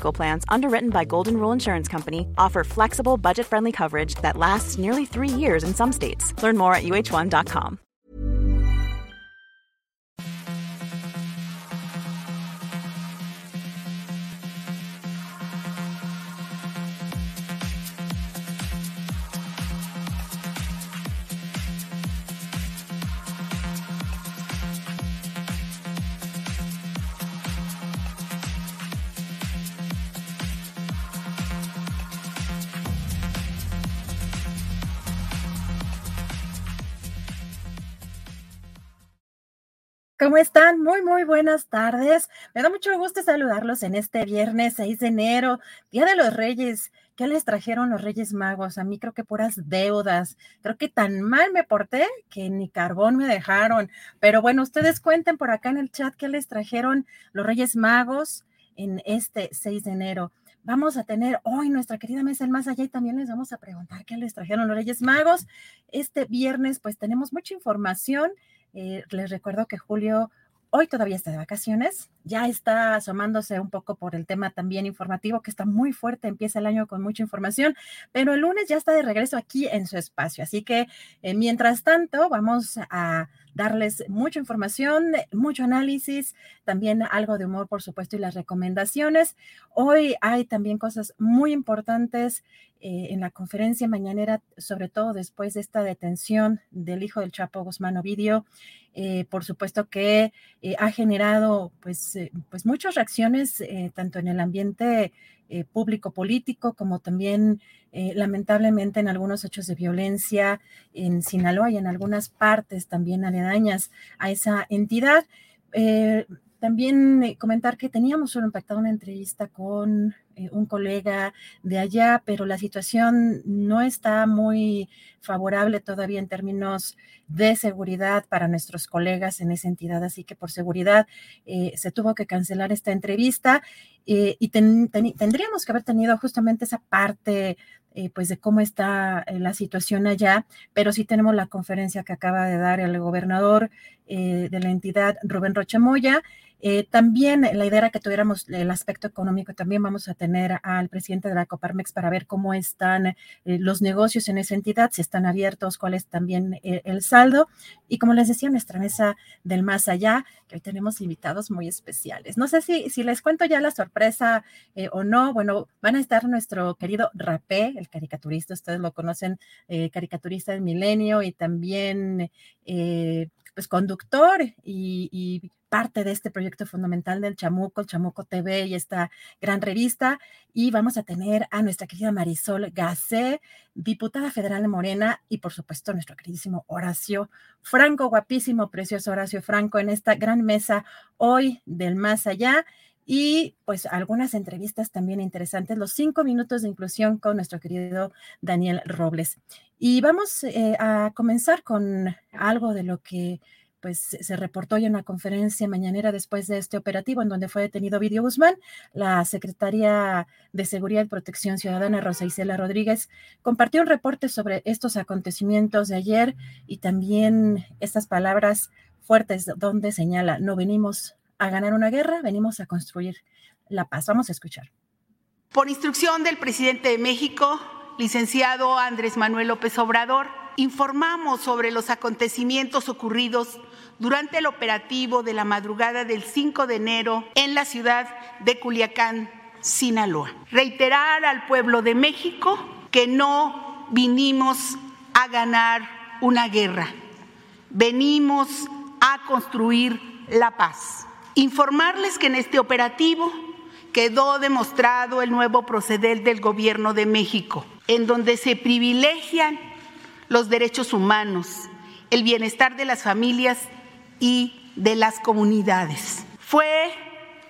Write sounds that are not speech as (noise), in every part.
Plans, underwritten by Golden Rule Insurance Company, offer flexible, budget-friendly coverage that lasts nearly three years in some states. Learn more at uh1.com. ¿Cómo están? Muy, muy buenas tardes. Me da mucho gusto saludarlos en este viernes 6 de enero, Día de los Reyes. ¿Qué les trajeron los Reyes Magos? A mí creo que puras deudas. Creo que tan mal me porté que ni carbón me dejaron. Pero bueno, ustedes cuenten por acá en el chat qué les trajeron los Reyes Magos en este 6 de enero. Vamos a tener hoy nuestra querida mesa el más allá y también les vamos a preguntar qué les trajeron los Reyes Magos. Este viernes pues tenemos mucha información eh, les recuerdo que Julio hoy todavía está de vacaciones, ya está asomándose un poco por el tema también informativo, que está muy fuerte, empieza el año con mucha información, pero el lunes ya está de regreso aquí en su espacio. Así que eh, mientras tanto, vamos a darles mucha información, mucho análisis, también algo de humor, por supuesto, y las recomendaciones. Hoy hay también cosas muy importantes eh, en la conferencia mañanera, sobre todo después de esta detención del hijo del Chapo Guzmán Ovidio. Eh, por supuesto que eh, ha generado pues, pues muchas reacciones, tanto en el ambiente público político como también lamentablemente en algunos hechos de violencia en Sinaloa y en algunas partes también aledañas a esa entidad. También comentar que teníamos solo impactado una entrevista con eh, un colega de allá, pero la situación no está muy favorable todavía en términos de seguridad para nuestros colegas en esa entidad, así que por seguridad eh, se tuvo que cancelar esta entrevista eh, y tendríamos que haber tenido justamente esa parte pues de cómo está la situación allá, pero sí tenemos la conferencia que acaba de dar el gobernador de la entidad, Rubén Rochamoya, eh, también la idea era que tuviéramos el aspecto económico, también vamos a tener al presidente de la Coparmex para ver cómo están eh, los negocios en esa entidad, si están abiertos, cuál es también eh, el saldo. Y como les decía, nuestra mesa del más allá, que hoy tenemos invitados muy especiales. No sé si, si les cuento ya la sorpresa o no. Bueno, van a estar nuestro querido Rapé, el caricaturista, ustedes lo conocen, caricaturista del milenio y también pues conductor y parte de este proyecto fundamental del Chamuco, el Chamuco TV y esta gran revista. Y vamos a tener a nuestra querida Marisol Gacé, diputada federal de Morena, y por supuesto nuestro queridísimo Horacio Franco, guapísimo, precioso Horacio Franco, en esta gran mesa hoy del más allá. Y pues algunas entrevistas también interesantes, los cinco minutos de inclusión con nuestro querido Daniel Robles. Y vamos eh, a comenzar con algo de lo que pues se reportó ya en una conferencia mañanera después de este operativo en donde fue detenido Vidio Guzmán, la secretaria de Seguridad y Protección Ciudadana, Rosa Isela Rodríguez, compartió un reporte sobre estos acontecimientos de ayer y también estas palabras fuertes donde señala, no venimos a ganar una guerra, venimos a construir la paz. Vamos a escuchar. Por instrucción del presidente de México, licenciado Andrés Manuel López Obrador, informamos sobre los acontecimientos ocurridos durante el operativo de la madrugada del 5 de enero en la ciudad de Culiacán, Sinaloa. Reiterar al pueblo de México que no vinimos a ganar una guerra, venimos a construir la paz. Informarles que en este operativo quedó demostrado el nuevo proceder del Gobierno de México, en donde se privilegian los derechos humanos, el bienestar de las familias y de las comunidades. Fue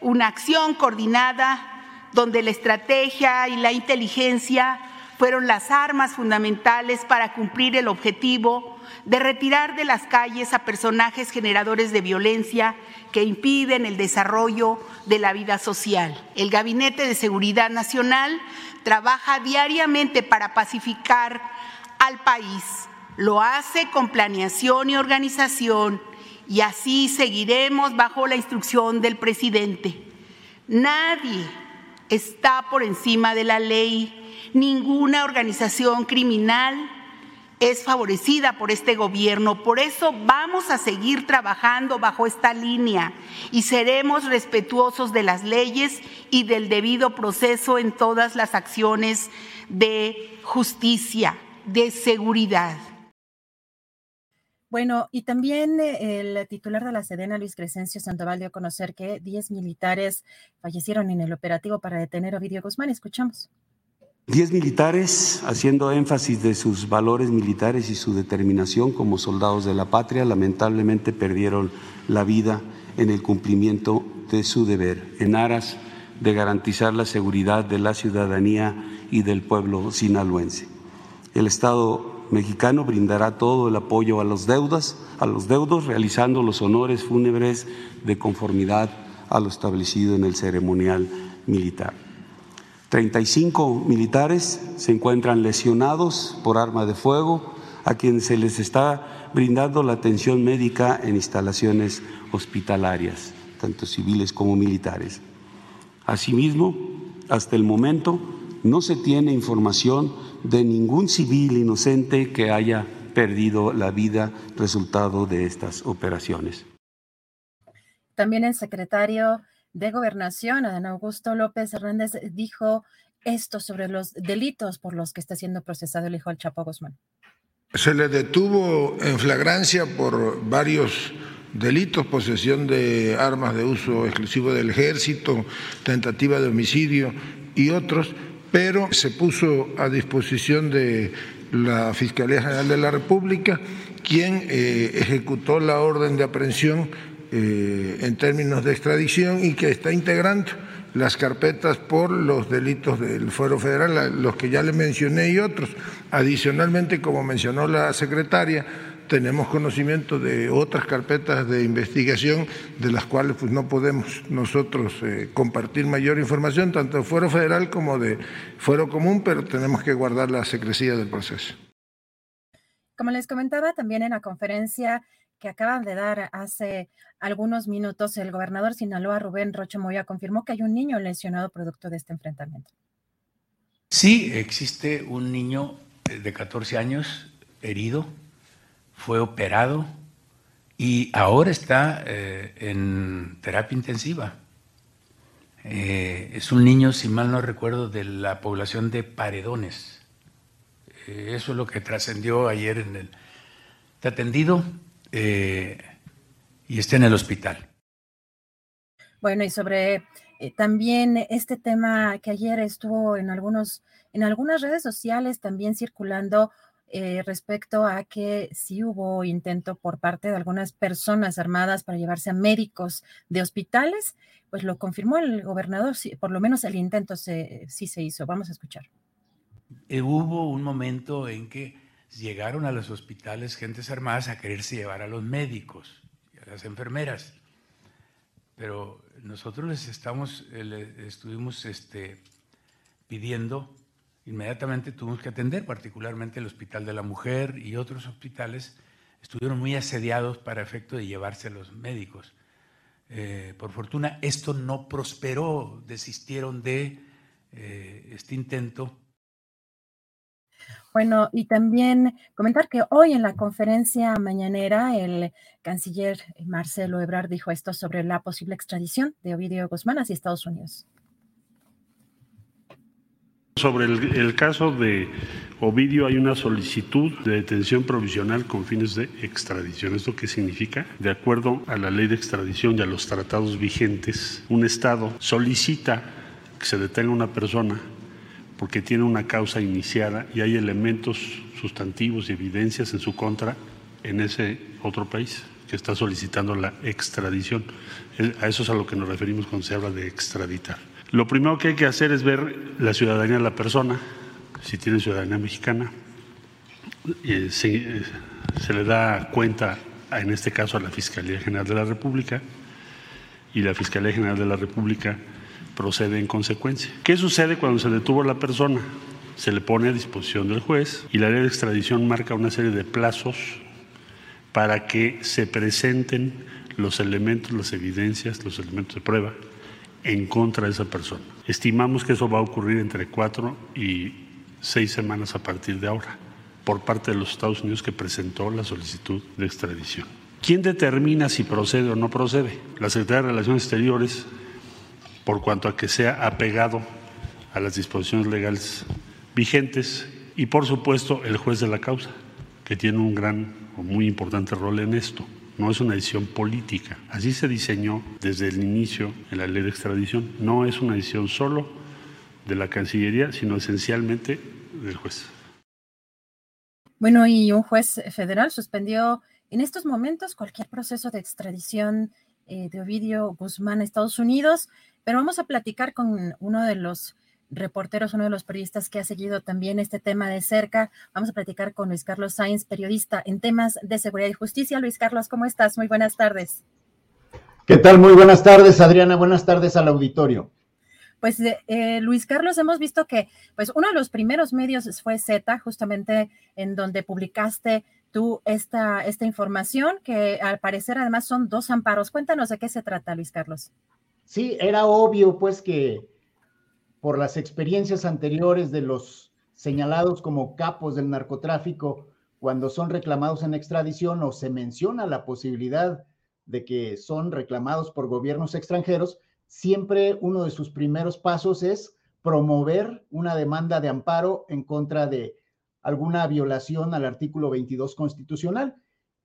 una acción coordinada donde la estrategia y la inteligencia fueron las armas fundamentales para cumplir el objetivo de retirar de las calles a personajes generadores de violencia que impiden el desarrollo de la vida social. El Gabinete de Seguridad Nacional trabaja diariamente para pacificar al país. Lo hace con planeación y organización y así seguiremos bajo la instrucción del presidente. Nadie está por encima de la ley, ninguna organización criminal es favorecida por este gobierno. Por eso vamos a seguir trabajando bajo esta línea y seremos respetuosos de las leyes y del debido proceso en todas las acciones de justicia, de seguridad. Bueno, y también eh, el titular de la Sedena, Luis Crescencio Sandoval, dio a conocer que 10 militares fallecieron en el operativo para detener a Ovidio Guzmán. Escuchamos. Diez militares, haciendo énfasis de sus valores militares y su determinación como soldados de la patria, lamentablemente perdieron la vida en el cumplimiento de su deber, en aras de garantizar la seguridad de la ciudadanía y del pueblo sinaloense. El Estado mexicano brindará todo el apoyo a los deudas, a los deudos, realizando los honores fúnebres de conformidad a lo establecido en el ceremonial militar. 35 militares se encuentran lesionados por arma de fuego, a quienes se les está brindando la atención médica en instalaciones hospitalarias, tanto civiles como militares. Asimismo, hasta el momento no se tiene información de ningún civil inocente que haya perdido la vida resultado de estas operaciones. También el secretario de Gobernación, Adán Augusto López Hernández, dijo esto sobre los delitos por los que está siendo procesado el hijo del Chapo Guzmán. Se le detuvo en flagrancia por varios delitos, posesión de armas de uso exclusivo del ejército, tentativa de homicidio y otros, pero se puso a disposición de la Fiscalía General de la República, quien eh, ejecutó la orden de aprehensión eh, en términos de extradición y que está integrando las carpetas por los delitos del Fuero Federal, los que ya le mencioné y otros. Adicionalmente, como mencionó la secretaria, tenemos conocimiento de otras carpetas de investigación de las cuales pues, no podemos nosotros eh, compartir mayor información, tanto de Fuero Federal como de Fuero Común, pero tenemos que guardar la secrecía del proceso. Como les comentaba también en la conferencia que acaban de dar hace algunos minutos, el gobernador Sinaloa, Rubén Rocha Moya, confirmó que hay un niño lesionado producto de este enfrentamiento. Sí, existe un niño de 14 años herido, fue operado y ahora está eh, en terapia intensiva. Eh, es un niño, si mal no recuerdo, de la población de Paredones. Eh, eso es lo que trascendió ayer en el... Está atendido, eh, y esté en el hospital. Bueno, y sobre eh, también este tema que ayer estuvo en algunos, en algunas redes sociales también circulando eh, respecto a que sí hubo intento por parte de algunas personas armadas para llevarse a médicos de hospitales, pues lo confirmó el gobernador, por lo menos el intento se, sí se hizo. Vamos a escuchar. hubo un momento en que llegaron a los hospitales gentes armadas a quererse llevar a los médicos y a las enfermeras. Pero nosotros les estamos, eh, estuvimos este, pidiendo, inmediatamente tuvimos que atender, particularmente el Hospital de la Mujer y otros hospitales, estuvieron muy asediados para efecto de llevarse a los médicos. Eh, por fortuna, esto no prosperó, desistieron de eh, este intento bueno, y también comentar que hoy en la conferencia mañanera el canciller Marcelo Ebrard dijo esto sobre la posible extradición de Ovidio Guzmán hacia Estados Unidos. Sobre el, caso de Ovidio hay una solicitud de detención provisional con fines de extradición. ¿Esto qué significa? De acuerdo a la ley de extradición y a los tratados vigentes, un Estado solicita que se detenga una persona porque tiene una causa iniciada y hay elementos sustantivos y evidencias en su contra en ese otro país que está solicitando la extradición. A eso es a lo que nos referimos cuando se habla de extraditar. Lo primero que hay que hacer es ver la ciudadanía de la persona, si tiene ciudadanía mexicana. Eh, se, le da cuenta, en este caso, a la Fiscalía General de la República y la Fiscalía General de la República procede en consecuencia. ¿Qué sucede cuando se detuvo la persona? Se le pone a disposición del juez y la ley de extradición marca una serie de plazos para que se presenten los elementos, las evidencias, los elementos de prueba en contra de esa persona. Estimamos que eso va a ocurrir entre cuatro y seis semanas a partir de ahora, por parte de los Estados Unidos que presentó la solicitud de extradición. ¿Quién determina si procede o no procede? La Secretaría de Relaciones Exteriores, por cuanto a que sea apegado a las disposiciones legales vigentes, y por supuesto el juez de la causa, que tiene un gran o muy importante rol en esto no es una decisión política. Así se diseñó desde el inicio en la ley de extradición. No es una decisión solo de la Cancillería, sino esencialmente del juez. Bueno, y un juez federal suspendió en estos momentos cualquier proceso de extradición eh, de Ovidio Guzmán a Estados Unidos, pero vamos a platicar con uno de los reporteros, uno de los periodistas que ha seguido también este tema de cerca. Vamos a platicar con Luis Carlos Sainz, periodista en temas de seguridad y justicia. Luis Carlos, ¿cómo estás? Muy buenas tardes. ¿Qué tal? Muy buenas tardes, Adriana. Buenas tardes al auditorio. Pues eh, Luis Carlos, hemos visto que pues uno de los primeros medios fue Z, justamente en donde publicaste tú esta, esta información, que al parecer además son dos amparos. Cuéntanos de qué se trata, Luis Carlos. Sí, era obvio pues que por las experiencias anteriores de los señalados como capos del narcotráfico cuando son reclamados en extradición o se menciona la posibilidad de que son reclamados por gobiernos extranjeros, siempre uno de sus primeros pasos es promover una demanda de amparo en contra de alguna violación al artículo 22 constitucional.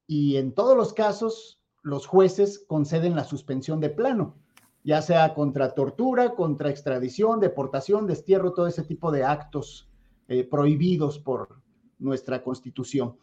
Y en todos los casos, los jueces conceden la suspensión de plano ya sea contra tortura, contra extradición, deportación, destierro, todo ese tipo de actos eh, prohibidos por nuestra constitución.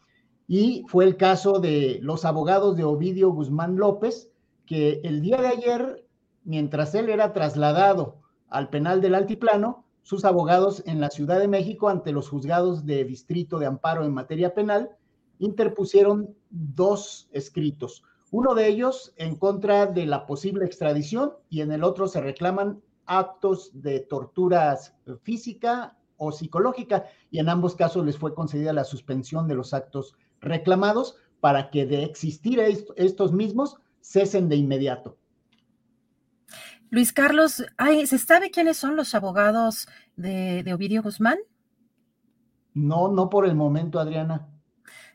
Y fue el caso de los abogados de Ovidio Guzmán López, que el día de ayer, mientras él era trasladado al penal del Altiplano, sus abogados en la Ciudad de México, ante los juzgados de distrito de amparo en materia penal, interpusieron dos escritos uno de ellos en contra de la posible extradición y en el otro se reclaman actos de tortura física o psicológica y en ambos casos les fue concedida la suspensión de los actos reclamados para que de existir estos mismos cesen de inmediato. Luis Carlos, ¿se sabe quiénes son los abogados de, de Ovidio Guzmán? No, no por el momento, Adriana.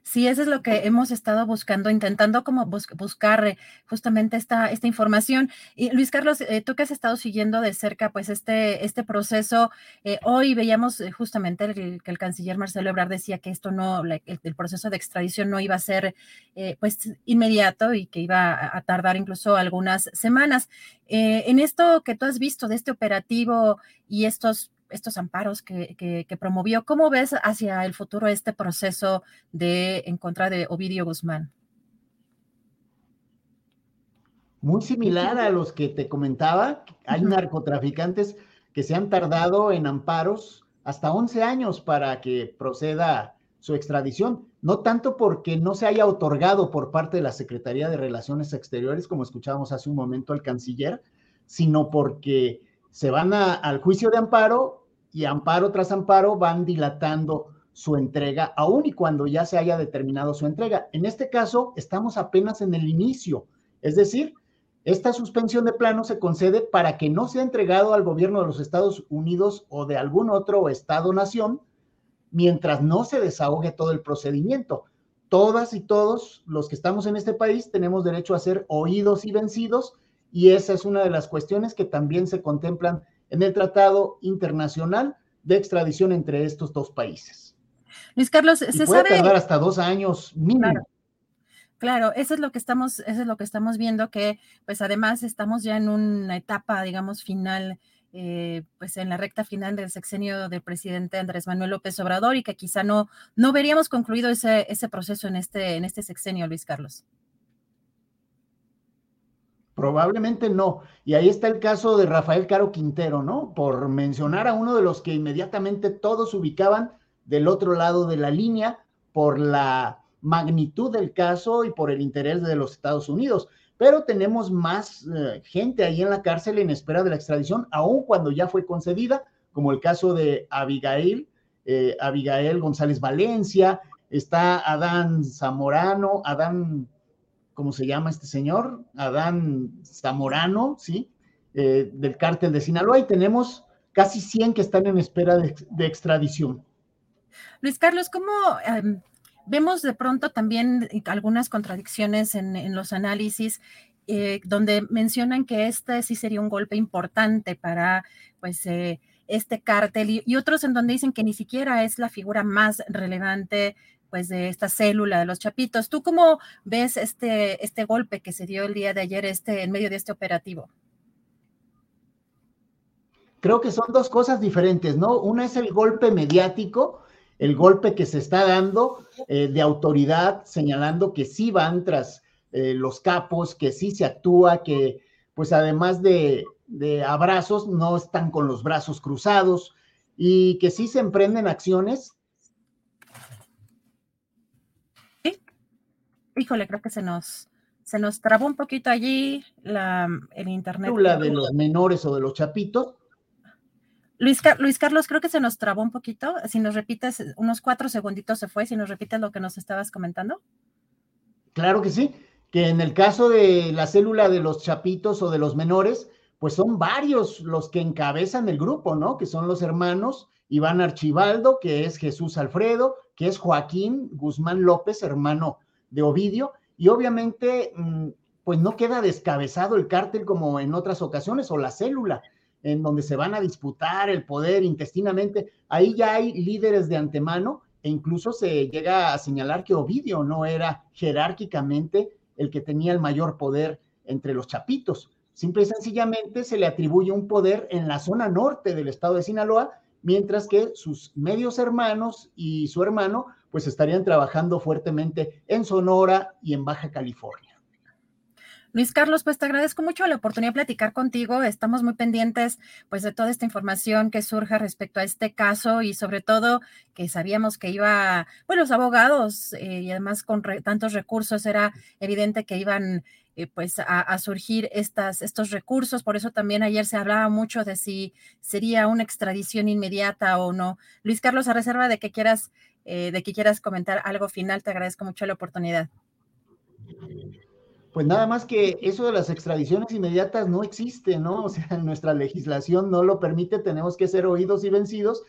Sí, eso es lo que hemos estado buscando, intentando como buscar eh, justamente esta, información. Y Luis Carlos, eh, tú que has estado siguiendo de cerca pues este, este proceso, eh, hoy veíamos justamente que el canciller Marcelo Ebrard decía que esto no, el, proceso de extradición no iba a ser pues inmediato y que iba a, tardar incluso algunas semanas. en esto que tú has visto de este operativo y estos estos amparos que, promovió. ¿Cómo ves hacia el futuro este proceso de en contra de Ovidio Guzmán? Muy similar a los que te comentaba, hay narcotraficantes que se han tardado en amparos hasta 11 años para que proceda su extradición, no tanto porque no se haya otorgado por parte de la Secretaría de Relaciones Exteriores, como escuchábamos hace un momento al canciller, sino porque se van al juicio de amparo y amparo tras amparo van dilatando su entrega, aun y cuando ya se haya determinado su entrega. En este caso, estamos apenas en el inicio, es decir, esta suspensión de plano se concede para que no sea entregado al gobierno de los Estados Unidos o de algún otro Estado-nación mientras no se desahogue todo el procedimiento. Todas y todos los que estamos en este país tenemos derecho a ser oídos y vencidos y esa es una de las cuestiones que también se contemplan en el Tratado Internacional de extradición entre estos dos países. Luis Carlos, se puede sabe. tardar hasta dos años mínimo. Claro. eso es lo que estamos, eso es lo que estamos viendo, que pues además estamos ya en una etapa, digamos, final, eh, pues en la recta final del sexenio del presidente Andrés Manuel López Obrador y que quizá no, no veríamos concluido ese, ese proceso en este, en este sexenio, Luis Carlos. Probablemente no. Y ahí está el caso de Rafael Caro Quintero, ¿no? Por mencionar a uno de los que inmediatamente todos ubicaban del otro lado de la línea por la magnitud del caso y por el interés de los Estados Unidos. Pero tenemos más eh, gente ahí en la cárcel en espera de la extradición, aun cuando ya fue concedida, como el caso de Abigail, eh, Abigail González Valencia, está Adán Zamorano, Adán ¿cómo se llama este señor? Adán Zamorano, ¿sí? Eh, del cártel de Sinaloa y tenemos casi 100 que están en espera de, extradición. Luis Carlos, ¿cómo em, vemos de pronto también algunas contradicciones en, los análisis eh, donde mencionan que este sí sería un golpe importante para, pues, eh, este cártel y, y, otros en donde dicen que ni siquiera es la figura más relevante pues de esta célula de los chapitos. ¿Tú cómo ves este, este golpe que se dio el día de ayer este, en medio de este operativo? Creo que son dos cosas diferentes, ¿no? Una es el golpe mediático, el golpe que se está dando eh, de autoridad, señalando que sí van tras eh, los capos, que sí se actúa, que pues además de, de abrazos, no están con los brazos cruzados y que sí se emprenden acciones híjole, creo que se nos, se nos trabó un poquito allí la, el internet. La de los menores o de los chapitos. Luis, Luis, Carlos, creo que se nos trabó un poquito. Si nos repites, unos cuatro segunditos se fue, si nos repites lo que nos estabas comentando. Claro que sí, que en el caso de la célula de los chapitos o de los menores, pues son varios los que encabezan el grupo, ¿no? Que son los hermanos Iván Archibaldo, que es Jesús Alfredo, que es Joaquín Guzmán López, hermano de Ovidio, y obviamente, mm, pues no queda descabezado el cártel como en otras ocasiones, o la célula, en donde se van a disputar el poder intestinamente. Ahí ya hay líderes de antemano, e incluso se llega a señalar que Ovidio no era jerárquicamente el que tenía el mayor poder entre los chapitos. Simple y sencillamente se le atribuye un poder en la zona norte del estado de Sinaloa, mientras que sus medios hermanos y su hermano pues estarían trabajando fuertemente en Sonora y en Baja California. Luis Carlos, pues te agradezco mucho la oportunidad de platicar contigo. Estamos muy pendientes pues de toda esta información que surja respecto a este caso y sobre todo que sabíamos que iba, bueno, los abogados eh, y además con tantos recursos era evidente que iban eh, pues a, surgir estas, estos recursos. Por eso también ayer se hablaba mucho de si sería una extradición inmediata o no. Luis Carlos, a reserva de que quieras eh, de que quieras comentar algo final. Te agradezco mucho la oportunidad. Pues nada más que eso de las extradiciones inmediatas no existe, ¿no? O sea, (laughs) nuestra legislación no lo permite, tenemos que ser oídos y vencidos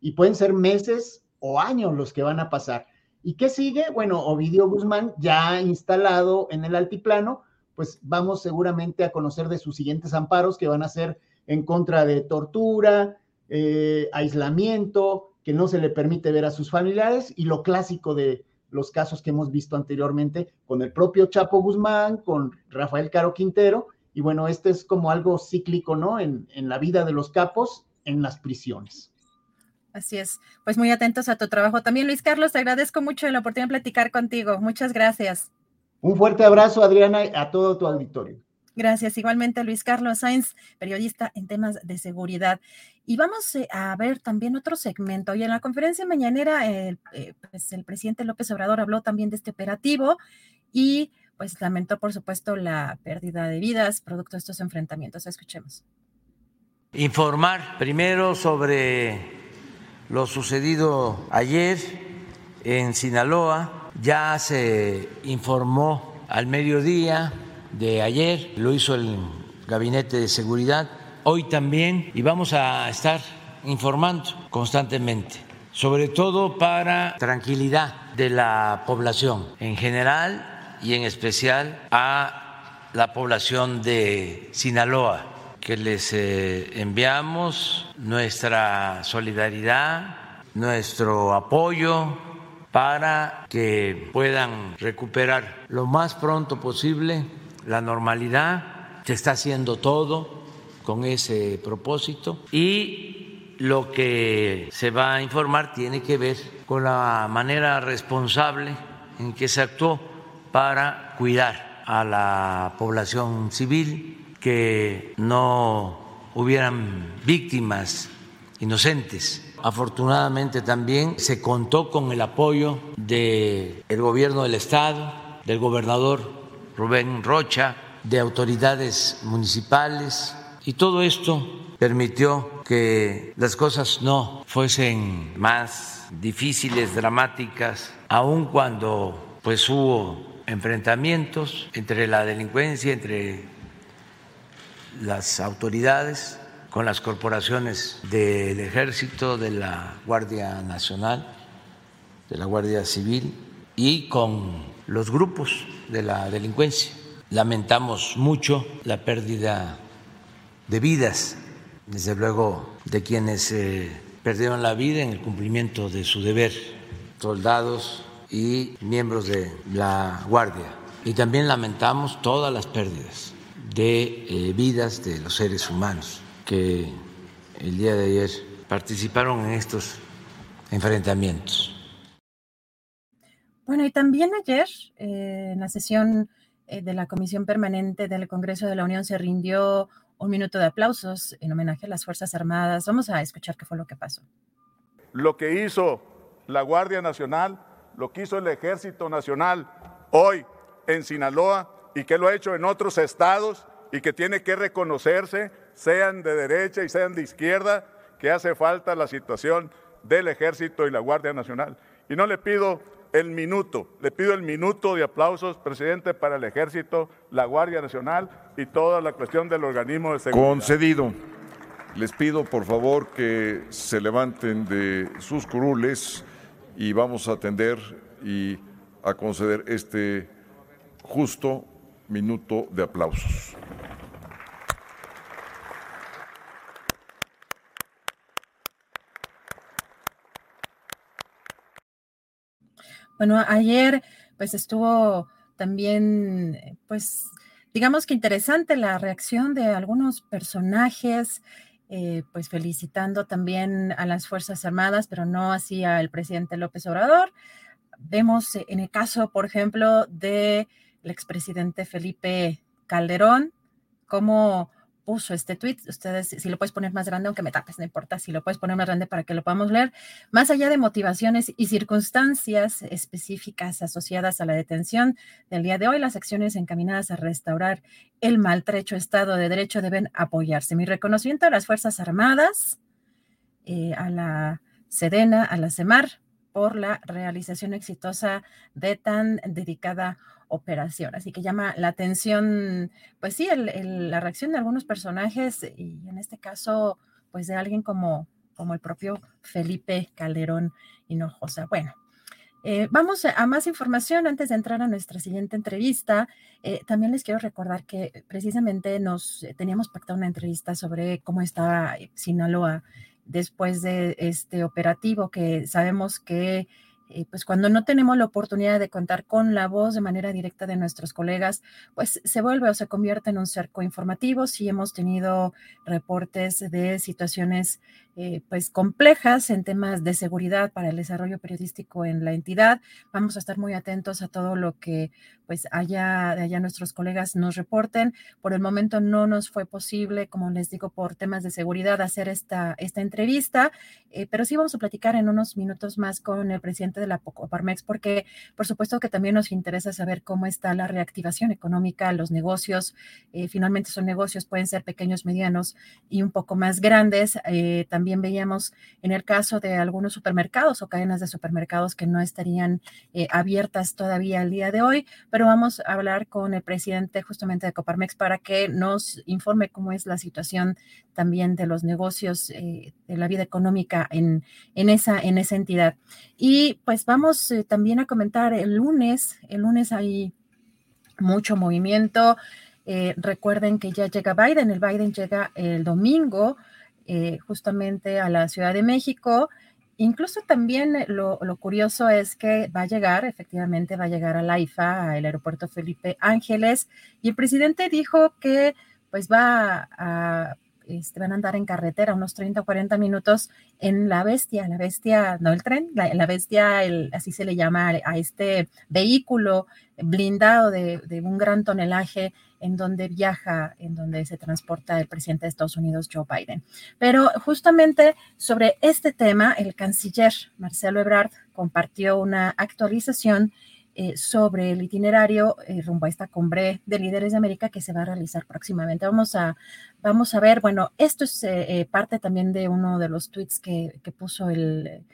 y pueden ser meses o años los que van a pasar. ¿Y qué sigue? Bueno, Ovidio Guzmán ya instalado en el altiplano, pues vamos seguramente a conocer de sus siguientes amparos que van a ser en contra de tortura, eh, aislamiento, que no se le permite ver a sus familiares y lo clásico de los casos que hemos visto anteriormente con el propio Chapo Guzmán, con Rafael Caro Quintero, y bueno, este es como algo cíclico, ¿no? En, en la vida de los capos en las prisiones. Así es, pues muy atentos a tu trabajo. También Luis Carlos, te agradezco mucho la oportunidad de platicar contigo. Muchas gracias. Un fuerte abrazo, Adriana, a todo tu auditorio. Gracias. Igualmente, Luis Carlos Sainz, periodista en temas de seguridad. Y vamos eh, a ver también otro segmento. Y en la conferencia mañanera, el, eh, pues el presidente López Obrador habló también de este operativo y pues lamentó, por supuesto, la pérdida de vidas producto de estos enfrentamientos. Escuchemos. Informar primero sobre lo sucedido ayer en Sinaloa. Ya se informó al mediodía de ayer, lo hizo el Gabinete de Seguridad, hoy también, y vamos a estar informando constantemente, sobre todo para tranquilidad de la población en general y en especial a la población de Sinaloa. que les eh, enviamos nuestra solidaridad, nuestro apoyo para que puedan recuperar lo más pronto posible la normalidad. Se está haciendo todo con ese propósito y lo que se va a informar tiene que ver con la manera responsable en que se actuó para cuidar a la población civil, que no hubieran víctimas inocentes. Afortunadamente también se contó con el apoyo del gobierno del estado, del gobernador Rubén Rocha, de autoridades municipales. y todo esto permitió que las cosas no fuesen más difíciles, dramáticas, aun cuando pues hubo enfrentamientos entre la delincuencia, entre las autoridades, con las corporaciones del ejército, de la Guardia Nacional, de la Guardia Civil y con los grupos de la delincuencia. Lamentamos mucho la pérdida de vidas, desde luego de quienes eh, perdieron la vida en el cumplimiento de su deber, soldados y miembros de la Guardia. Y también lamentamos todas las pérdidas de eh, vidas de los seres humanos que el día de ayer participaron en estos enfrentamientos. Bueno, y también ayer eh, en la sesión de la Comisión Permanente del Congreso de la Unión se rindió un minuto de aplausos en homenaje a las Fuerzas Armadas. Vamos a escuchar qué fue lo que pasó. Lo que hizo la Guardia Nacional, lo que hizo el Ejército Nacional hoy en Sinaloa y que lo ha hecho en otros estados y que tiene que reconocerse, sean de derecha y sean de izquierda, que hace falta la situación del Ejército y la Guardia Nacional. Y no le pido el minuto. Le pido el minuto de aplausos, presidente, para el Ejército, la Guardia Nacional y toda la cuestión del organismo de seguridad. Concedido. Les pido, por favor, que se levanten de sus curules y vamos a atender y a conceder este justo minuto de aplausos. Bueno, ayer pues estuvo también, eh, pues digamos que interesante la reacción de algunos personajes, eh, pues felicitando también a las Fuerzas Armadas, pero no así al presidente López Obrador. Vemos en el caso, por ejemplo, del expresidente Felipe Calderón, cómo puso este tweet. Ustedes, si lo puedes poner más grande, aunque me tapes, no importa, si lo puedes poner más grande para que lo podamos leer. Más allá de motivaciones y circunstancias específicas asociadas a la detención del día de hoy, las acciones encaminadas a restaurar el maltrecho Estado de Derecho deben apoyarse. Mi reconocimiento a las Fuerzas Armadas, eh, a la Sedena, a la CEMAR, por la realización exitosa de tan dedicada operación. Así que llama la atención, pues sí, la reacción de algunos personajes y en este caso, pues de alguien como, como el propio Felipe Calderón Hinojosa. Bueno, eh, vamos a más información antes de entrar a nuestra siguiente entrevista. Eh, también les quiero recordar que precisamente nos eh, teníamos pactado una entrevista sobre cómo está Sinaloa después de este operativo que sabemos que pues cuando no tenemos la oportunidad de contar con la voz de manera directa de nuestros colegas, pues se vuelve o se convierte en un cerco informativo. Sí hemos tenido reportes de situaciones eh, pues complejas en temas de seguridad para el desarrollo periodístico en la entidad. Vamos a estar muy atentos a todo lo que pues allá allá nuestros colegas nos reporten. Por el momento no nos fue posible, como les digo, por temas de seguridad hacer esta, esta entrevista, eh, pero sí vamos a platicar en unos minutos más con el presidente de la Coparmex, porque por supuesto que también nos interesa saber cómo está la reactivación económica, los negocios. Eh, finalmente son negocios, pueden ser pequeños, medianos y un poco más grandes. también también veíamos en el caso de algunos supermercados o cadenas de supermercados que no estarían eh, abiertas todavía el día de hoy, pero vamos a hablar con el presidente justamente de Coparmex para que nos informe cómo es la situación también de los negocios, eh, de la vida económica en, en, esa, en esa entidad. Y pues vamos eh, también a comentar el lunes, el lunes hay mucho movimiento. Eh, recuerden que ya llega Biden, el Biden llega el domingo eh, justamente a la Ciudad de México. Incluso también lo, curioso es que va a llegar, efectivamente va a llegar a la IFA, al aeropuerto Felipe Ángeles, y el presidente dijo que pues va a este, van a andar en carretera unos 30 o 40 minutos en la bestia, la bestia, no el tren, la, bestia, el, así se le llama a este vehículo blindado de, un gran tonelaje en donde viaja, en donde se transporta el presidente de Estados Unidos, Joe Biden. Pero justamente sobre este tema, el canciller Marcelo Ebrard compartió una actualización eh, sobre el itinerario eh, rumbo a esta cumbre de líderes de América que se va a realizar próximamente. Vamos a, vamos a ver, bueno, esto es eh, parte también de uno de los tweets que, puso, el,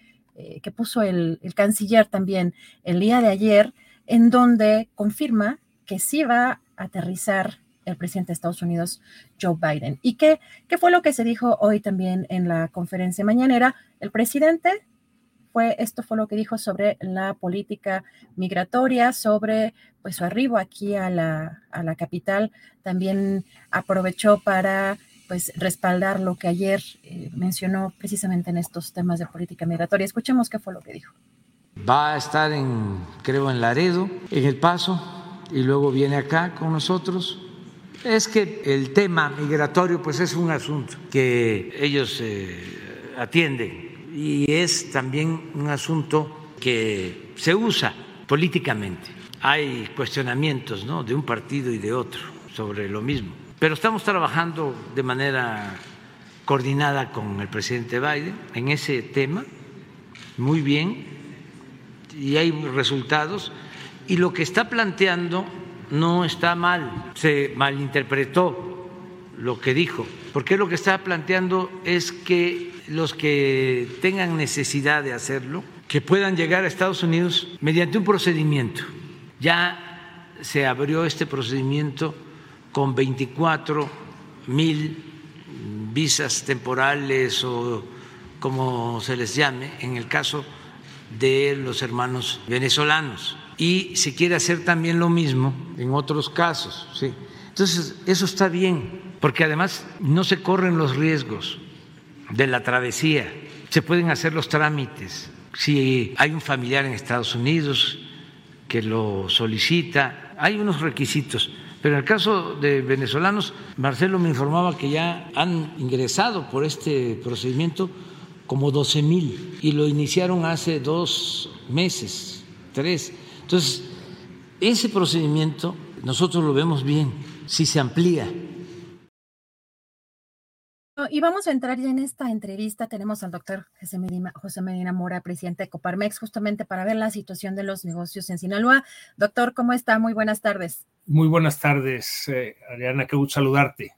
que puso el, canciller también el día de ayer, en donde confirma que sí va a aterrizar el presidente de Estados Unidos, Joe Biden. ¿Y qué, qué fue lo que se dijo hoy también en la conferencia mañanera? El presidente esto fue lo que dijo sobre la política migratoria, sobre pues su arribo aquí a la, a la capital. También aprovechó para pues respaldar lo que ayer eh, mencionó precisamente en estos temas de política migratoria. Escuchemos qué fue lo que dijo. Va a estar en, creo, en Laredo, en El Paso, y luego viene acá con nosotros. Es que el tema migratorio, pues es un asunto que ellos eh, atienden y es también un asunto que se usa políticamente. Hay cuestionamientos ¿no? de un partido y de otro sobre lo mismo, pero estamos trabajando de manera coordinada con el presidente Biden en ese tema, muy bien, y hay resultados, y lo que está planteando no está mal, se malinterpretó lo que dijo, porque lo que está planteando es que los que tengan necesidad de hacerlo, que puedan llegar a Estados Unidos mediante un procedimiento. Ya se abrió este procedimiento con 24 mil visas temporales o como se les llame en el caso de los hermanos venezolanos. Y se quiere hacer también lo mismo en otros casos. ¿sí? Entonces, eso está bien, porque además no se corren los riesgos de la travesía. Se pueden hacer los trámites. Si hay un familiar en Estados Unidos que lo solicita, hay unos requisitos. Pero en el caso de venezolanos, Marcelo me informaba que ya han ingresado por este procedimiento como 12 mil y lo iniciaron hace dos meses, tres. Entonces, ese procedimiento nosotros lo vemos bien, si se amplía y vamos a entrar ya en esta entrevista. Tenemos al doctor José Medina, Mora, presidente de Coparmex, justamente para ver la situación de los negocios en Sinaloa. Doctor, ¿cómo está? Muy buenas tardes. Muy buenas tardes, eh, Ariana, qué gusto saludarte.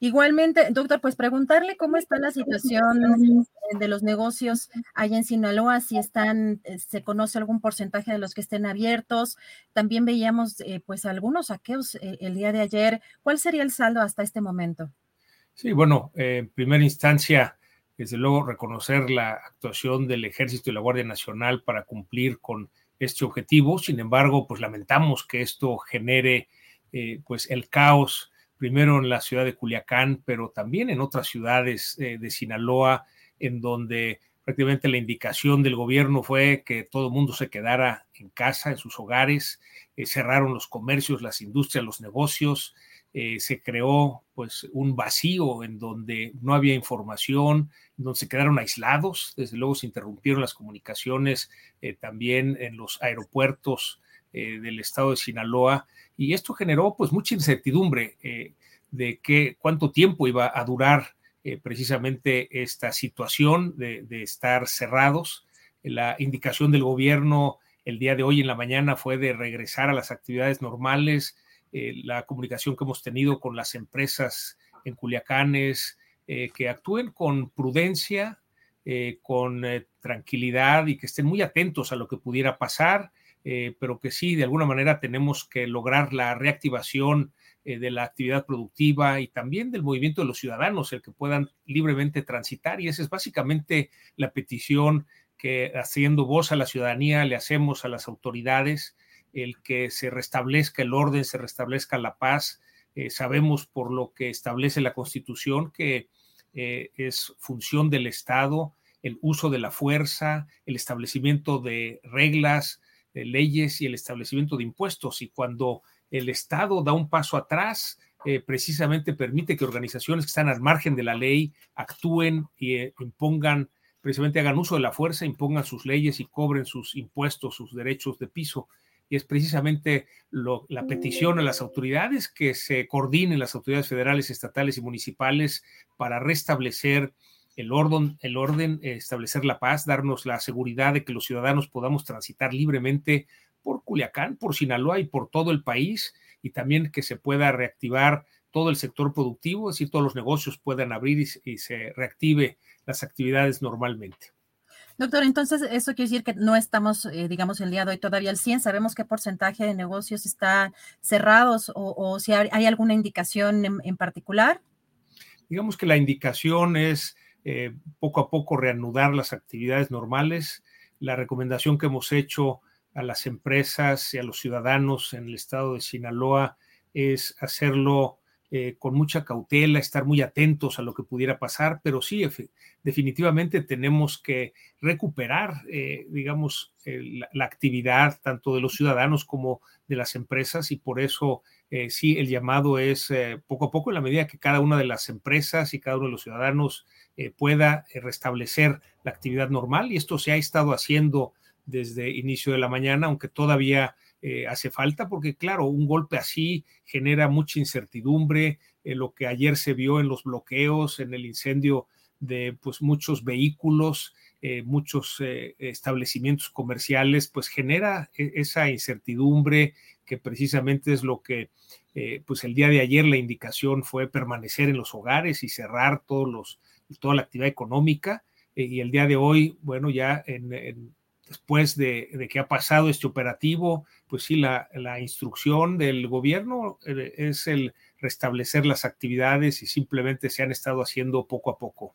Igualmente, doctor, pues preguntarle cómo está la situación de los negocios allá en Sinaloa, si están, eh, se conoce algún porcentaje de los que estén abiertos. También veíamos eh, pues algunos saqueos el día de ayer. ¿Cuál sería el saldo hasta este momento? Sí, bueno, en primera instancia, desde luego reconocer la actuación del Ejército y la Guardia Nacional para cumplir con este objetivo. Sin embargo, pues lamentamos que esto genere eh, pues el caos primero en la ciudad de Culiacán, pero también en otras ciudades eh, de Sinaloa, en donde prácticamente la indicación del gobierno fue que todo el mundo se quedara en casa, en sus hogares, eh, cerraron los comercios, las industrias, los negocios, eh, se creó pues un vacío en donde no había información, donde se quedaron aislados, desde luego se interrumpieron las comunicaciones eh, también en los aeropuertos eh, del estado de Sinaloa y esto generó pues mucha incertidumbre de qué cuánto tiempo iba a durar precisamente esta situación de estar cerrados. La indicación del gobierno el día de hoy en la mañana fue de regresar a las actividades normales, eh, la comunicación que hemos tenido con las empresas en Culiacanes, eh, que actúen con prudencia, eh, con tranquilidad y que estén muy atentos a lo que pudiera pasar, pero que sí, de alguna manera tenemos que lograr la reactivación de la actividad productiva y también del movimiento de los ciudadanos, el que puedan libremente transitar. Y esa es básicamente la petición que haciendo voz a la ciudadanía le hacemos a las autoridades el que se restablezca el orden, se restablezca la paz, sabemos por lo que establece la Constitución que es función del Estado el uso de la fuerza, el establecimiento de reglas, de leyes y el establecimiento de impuestos. Y cuando el Estado da un paso atrás, eh, precisamente permite que organizaciones que están al margen de la ley actúen y eh, impongan, precisamente hagan uso de la fuerza, impongan sus leyes y cobren sus impuestos, sus derechos de piso. Y es precisamente la petición a las autoridades que se coordinen las autoridades federales, estatales y municipales para restablecer el orden, el orden, establecer la paz, darnos la seguridad de que los ciudadanos podamos transitar libremente por Culiacán, por Sinaloa y por todo el país, y también que se pueda reactivar todo el sector productivo, es decir, todos los negocios puedan abrir y, se reactive las actividades normalmente. Doctor, entonces eso quiere decir que no estamos, eh, digamos, el día de hoy todavía al 100. ¿Sabemos qué porcentaje de negocios están cerrados o, si hay, alguna indicación en, particular? Digamos que la indicación es eh, poco a poco reanudar las actividades normales. La recomendación que hemos hecho a las empresas y a los ciudadanos en el estado de Sinaloa es hacerlo eh, con mucha cautela, estar muy atentos a lo que pudiera pasar, pero sí, definitivamente tenemos que recuperar, eh, digamos, la, actividad tanto de los ciudadanos como de las empresas y por eso sí, el llamado es poco a poco en la medida que cada una de las empresas y cada uno de los ciudadanos eh, pueda eh, restablecer la actividad normal y esto se ha estado haciendo desde inicio de la mañana, aunque todavía eh, hace falta, porque claro, un golpe así genera mucha incertidumbre, lo que ayer se vio en los bloqueos, en el incendio de pues muchos vehículos, muchos establecimientos comerciales, pues genera esa incertidumbre que precisamente es lo que pues el día de ayer la indicación fue permanecer en los hogares y cerrar todos los toda la actividad económica. Eh, y el día de hoy, bueno, ya en, después de, que ha pasado este operativo, pues sí, la, instrucción del gobierno eh, es el restablecer las actividades y simplemente se han estado haciendo poco a poco.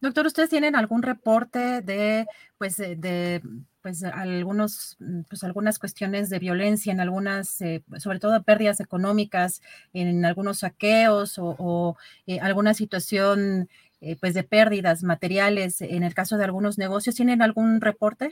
Doctor, ¿ustedes tienen algún reporte de, pues, de, pues, algunos, pues, algunas cuestiones de violencia en algunas, eh, sobre todo pérdidas económicas, en algunos saqueos o, alguna situación eh, pues de pérdidas materiales en el caso de algunos negocios. ¿Tienen algún reporte?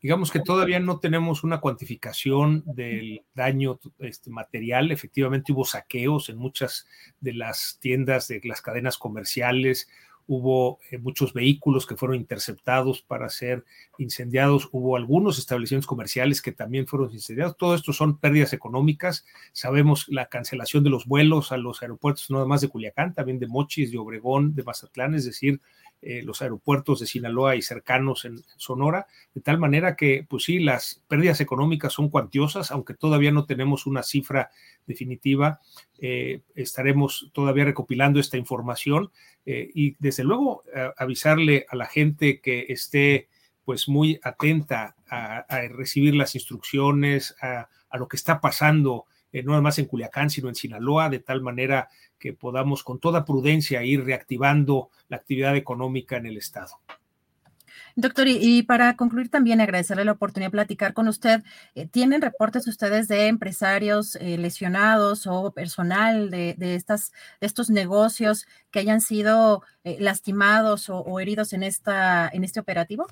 Digamos que todavía no tenemos una cuantificación del daño este, material. Efectivamente hubo saqueos en muchas de las tiendas de las cadenas comerciales, hubo eh, muchos vehículos que fueron interceptados para ser incendiados, hubo algunos establecimientos comerciales que también fueron incendiados. Todo esto son pérdidas económicas. Sabemos la cancelación de los vuelos a los aeropuertos, no nada más de Culiacán, también de Mochis, de Obregón, de Mazatlán, es decir, eh, los aeropuertos de Sinaloa y cercanos en, Sonora, de tal manera que, pues sí, las pérdidas económicas son cuantiosas, aunque todavía no tenemos una cifra definitiva, eh, estaremos todavía recopilando esta información eh, y desde luego avisarle a la gente que esté pues muy atenta a, recibir las instrucciones, a, a, lo que está pasando, no nada más en Culiacán, sino en Sinaloa, de tal manera que podamos con toda prudencia ir reactivando la actividad económica en el Estado. Doctor, y, para concluir también agradecerle la oportunidad de platicar con usted. Eh, ¿Tienen reportes ustedes de empresarios eh, lesionados o personal de, estas, estos negocios que hayan sido eh, lastimados o, heridos en, esta, en este operativo?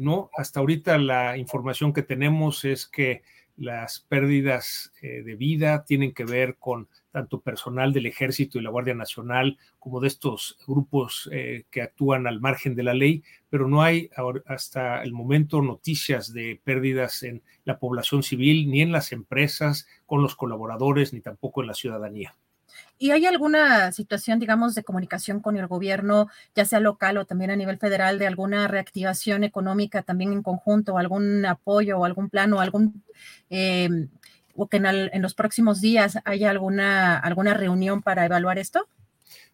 no, hasta ahorita la información que tenemos es que las pérdidas de vida tienen que ver con tanto personal del ejército y la Guardia Nacional como de estos grupos eh, que actúan al margen de la ley, pero no hay hasta el momento noticias de pérdidas en la población civil, ni en las empresas, con los colaboradores, ni tampoco en la ciudadanía. ¿Y hay alguna situación, digamos, de comunicación con el gobierno, ya sea local o también a nivel federal, de alguna reactivación económica también en conjunto, algún apoyo o algún plan o algún eh, o que en, los próximos días haya alguna, alguna reunión para evaluar esto?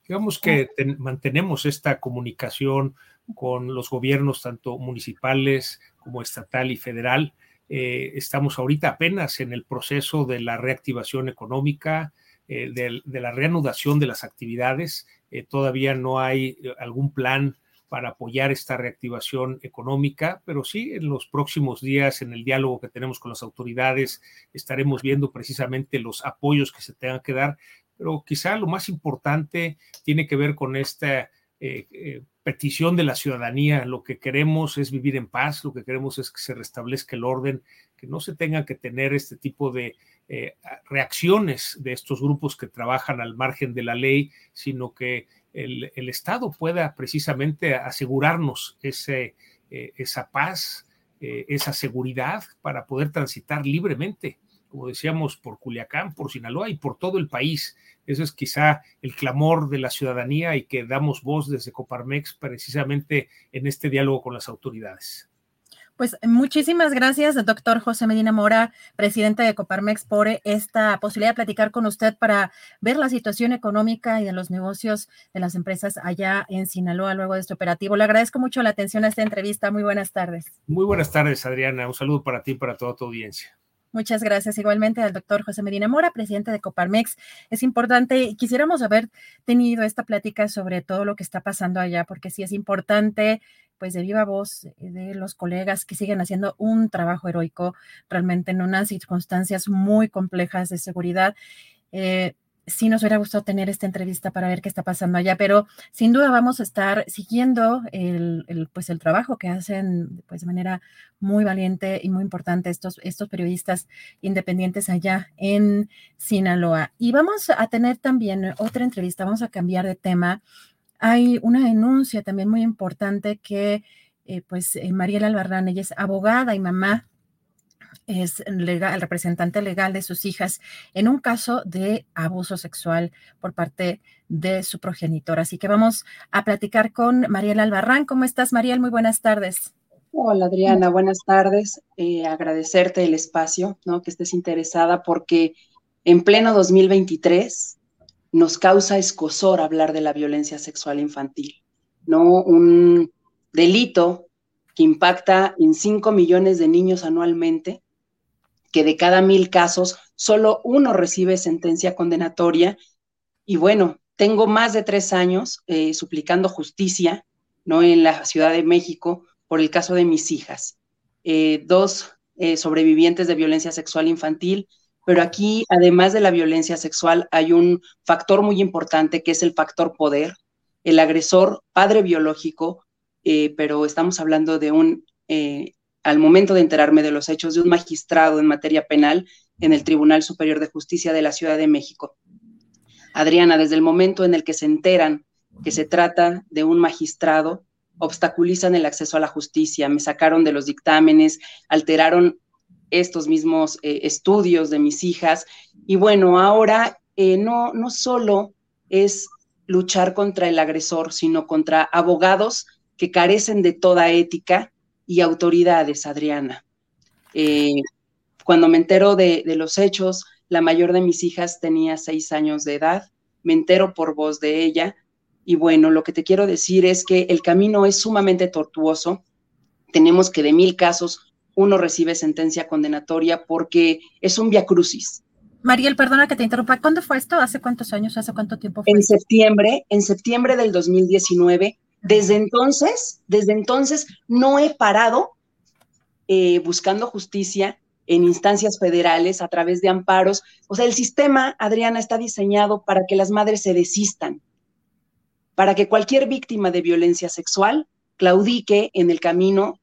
Digamos que mantenemos esta comunicación con los gobiernos, tanto municipales como estatal y federal. Eh, estamos ahorita apenas en el proceso de la reactivación económica, eh, de, la reanudación de las actividades. Eh, todavía no hay algún plan para apoyar esta reactivación económica, pero sí en los próximos días, en el diálogo que tenemos con las autoridades, estaremos viendo precisamente los apoyos que se tengan que dar, pero quizá lo más importante tiene que ver con esta eh, eh, petición de la ciudadanía. Lo que queremos es vivir en paz, lo que queremos es que se restablezca el orden, que no se tenga que tener este tipo de eh, reacciones de estos grupos que trabajan al margen de la ley, sino que el, Estado pueda precisamente asegurarnos ese, esa paz, esa seguridad para poder transitar libremente como decíamos, por Culiacán, por Sinaloa y por todo el país. Eso es quizá el clamor de la ciudadanía y que damos voz desde Coparmex precisamente en este diálogo con las autoridades. Pues muchísimas gracias, doctor José Medina Mora, presidente de Coparmex, por esta posibilidad de platicar con usted para ver la situación económica y de los negocios de las empresas allá en Sinaloa luego de este operativo. Le agradezco mucho la atención a esta entrevista. Muy buenas tardes. Muy buenas tardes, Adriana. Un saludo para ti y para toda tu audiencia. Muchas gracias igualmente al doctor José Medina Mora, presidente de Coparmex. Es importante, quisiéramos haber tenido esta plática sobre todo lo que está pasando allá, porque sí es importante, pues de viva voz de los colegas que siguen haciendo un trabajo heroico realmente en unas circunstancias muy complejas de seguridad. Eh, sí nos hubiera gustado tener esta entrevista para ver qué está pasando allá, pero sin duda vamos a estar siguiendo el, pues el trabajo que hacen pues de manera muy valiente y muy importante estos, estos periodistas independientes allá en Sinaloa. Y vamos a tener también otra entrevista, vamos a cambiar de tema. Hay una denuncia también muy importante que eh, pues eh, Mariela Albarrán, ella es abogada y mamá es legal, representante legal de sus hijas en un caso de abuso sexual por parte de su progenitor. Así que vamos a platicar con Mariel Albarrán. ¿Cómo estás, Mariel? Muy buenas tardes. Hola, Adriana. Buenas tardes. Eh, agradecerte el espacio, ¿no? Que estés interesada porque en pleno 2023 nos causa escosor hablar de la violencia sexual infantil, ¿no? Un delito que impacta en 5 millones de niños anualmente que de cada mil casos, solo uno recibe sentencia condenatoria. Y bueno, tengo más de tres años eh, suplicando justicia, ¿no? En la Ciudad de México por el caso de mis hijas, eh, dos eh, sobrevivientes de violencia sexual infantil, pero aquí, además de la violencia sexual, hay un factor muy importante que es el factor poder. El agresor, padre biológico, pero estamos hablando de un al momento de enterarme de los hechos de un magistrado en materia penal en el Tribunal Superior de Justicia de la Ciudad de México. Adriana, desde el momento en el que se enteran que se trata de un magistrado, obstaculizan el acceso a la justicia, me sacaron de los dictámenes, alteraron estos mismos eh, estudios de mis hijas. Y bueno, ahora eh, no, no solo es luchar contra el agresor, sino contra abogados que carecen de toda ética y autoridades, Adriana. Eh, cuando me entero de, los hechos, la mayor de mis hijas tenía seis años de edad, me entero por voz de ella y bueno, lo que te quiero decir es que el camino es sumamente tortuoso. Tenemos que de mil casos uno recibe sentencia condenatoria porque es un via crucis. Mariel, perdona que te interrumpa. ¿Cuándo fue esto? ¿Hace cuántos años? ¿Hace cuánto tiempo fue? En septiembre, en septiembre del 2019, desde entonces, desde entonces no he parado eh, buscando justicia en instancias federales a través de amparos. O sea, el sistema, Adriana, está diseñado para que las madres se desistan, para que cualquier víctima de violencia sexual claudique en el camino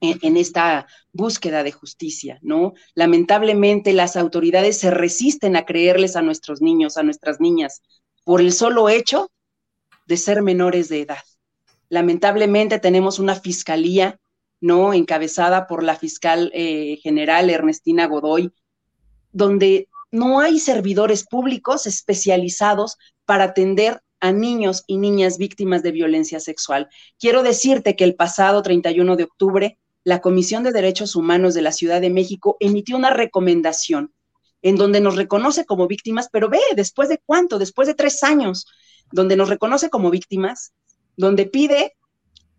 en, esta búsqueda de justicia, ¿no? Lamentablemente las autoridades se resisten a creerles a nuestros niños, a nuestras niñas, por el solo hecho de ser menores de edad. Lamentablemente tenemos una fiscalía, ¿no? Encabezada por la fiscal eh, general Ernestina Godoy, donde no hay servidores públicos especializados para atender a niños y niñas víctimas de violencia sexual. Quiero decirte que el pasado 31 de octubre, la Comisión de Derechos Humanos de la Ciudad de México emitió una recomendación en donde nos reconoce como víctimas, pero ve, después de cuánto, después de tres años, donde nos reconoce como víctimas donde pide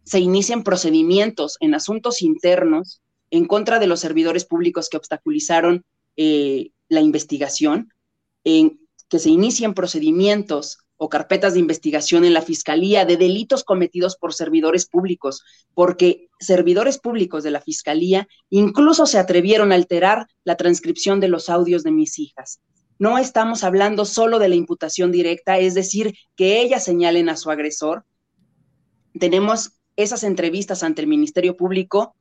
se inicien procedimientos en asuntos internos en contra de los servidores públicos que obstaculizaron eh, la investigación, en que se inicien procedimientos o carpetas de investigación en la Fiscalía de delitos cometidos por servidores públicos, porque servidores públicos de la Fiscalía incluso se atrevieron a alterar la transcripción de los audios de mis hijas. No estamos hablando solo de la imputación directa, es decir, que ellas señalen a su agresor. Tenemos esas entrevistas ante el Ministerio Público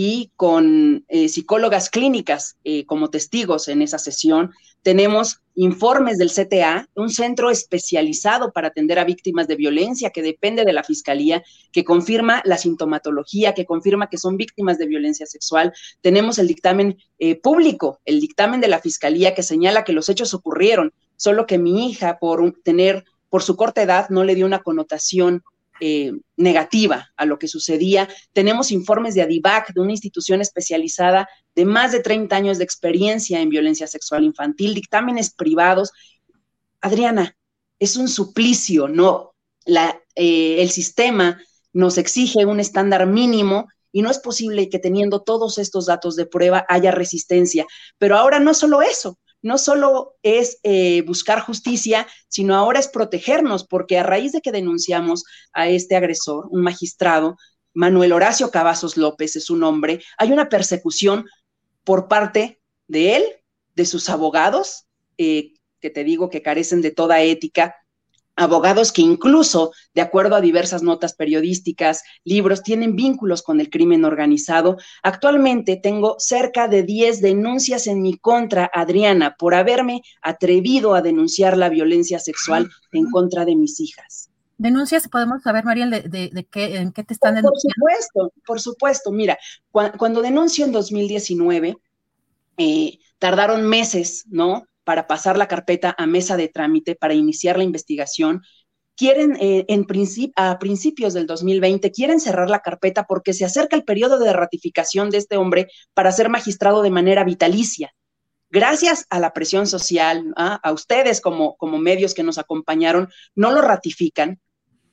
y con eh, psicólogas clínicas eh, como testigos en esa sesión. Tenemos informes del CTA, un centro especializado para atender a víctimas de violencia que depende de la Fiscalía, que confirma la sintomatología, que confirma que son víctimas de violencia sexual. Tenemos el dictamen eh, público, el dictamen de la Fiscalía que señala que los hechos ocurrieron, solo que mi hija, por tener, por su corta edad, no le dio una connotación eh, negativa a lo que sucedía. Tenemos informes de ADIVAC, de una institución especializada de más de 30 años de experiencia en violencia sexual infantil, dictámenes privados. Adriana, es un suplicio, ¿no? Eh, el sistema nos exige un estándar mínimo y no es posible que teniendo todos estos datos de prueba haya resistencia. Pero ahora no solo eso, no solo es eh, buscar justicia, sino ahora es protegernos, porque a raíz de que denunciamos a este agresor, un magistrado, Manuel Horacio Cavazos López es su nombre, hay una persecución por parte de él, de sus abogados, eh, que te digo que carecen de toda ética, abogados que incluso, de acuerdo a diversas notas periodísticas, libros, tienen vínculos con el crimen organizado. Actualmente tengo cerca de 10 denuncias en mi contra, Adriana, por haberme atrevido a denunciar la violencia sexual (gasps) en contra de mis hijas. Denuncias, podemos saber, Mariel, de, qué, en qué te están denunciando. Por supuesto, por supuesto. Mira, cuando, denuncio en 2019, eh, tardaron meses, ¿no? Para pasar la carpeta a mesa de trámite para iniciar la investigación. Quieren, eh, en a principios del 2020, quieren cerrar la carpeta porque se acerca el periodo de ratificación de este hombre para ser magistrado de manera vitalicia. Gracias a la presión social, ¿ah? a ustedes como, como medios que nos acompañaron, no lo ratifican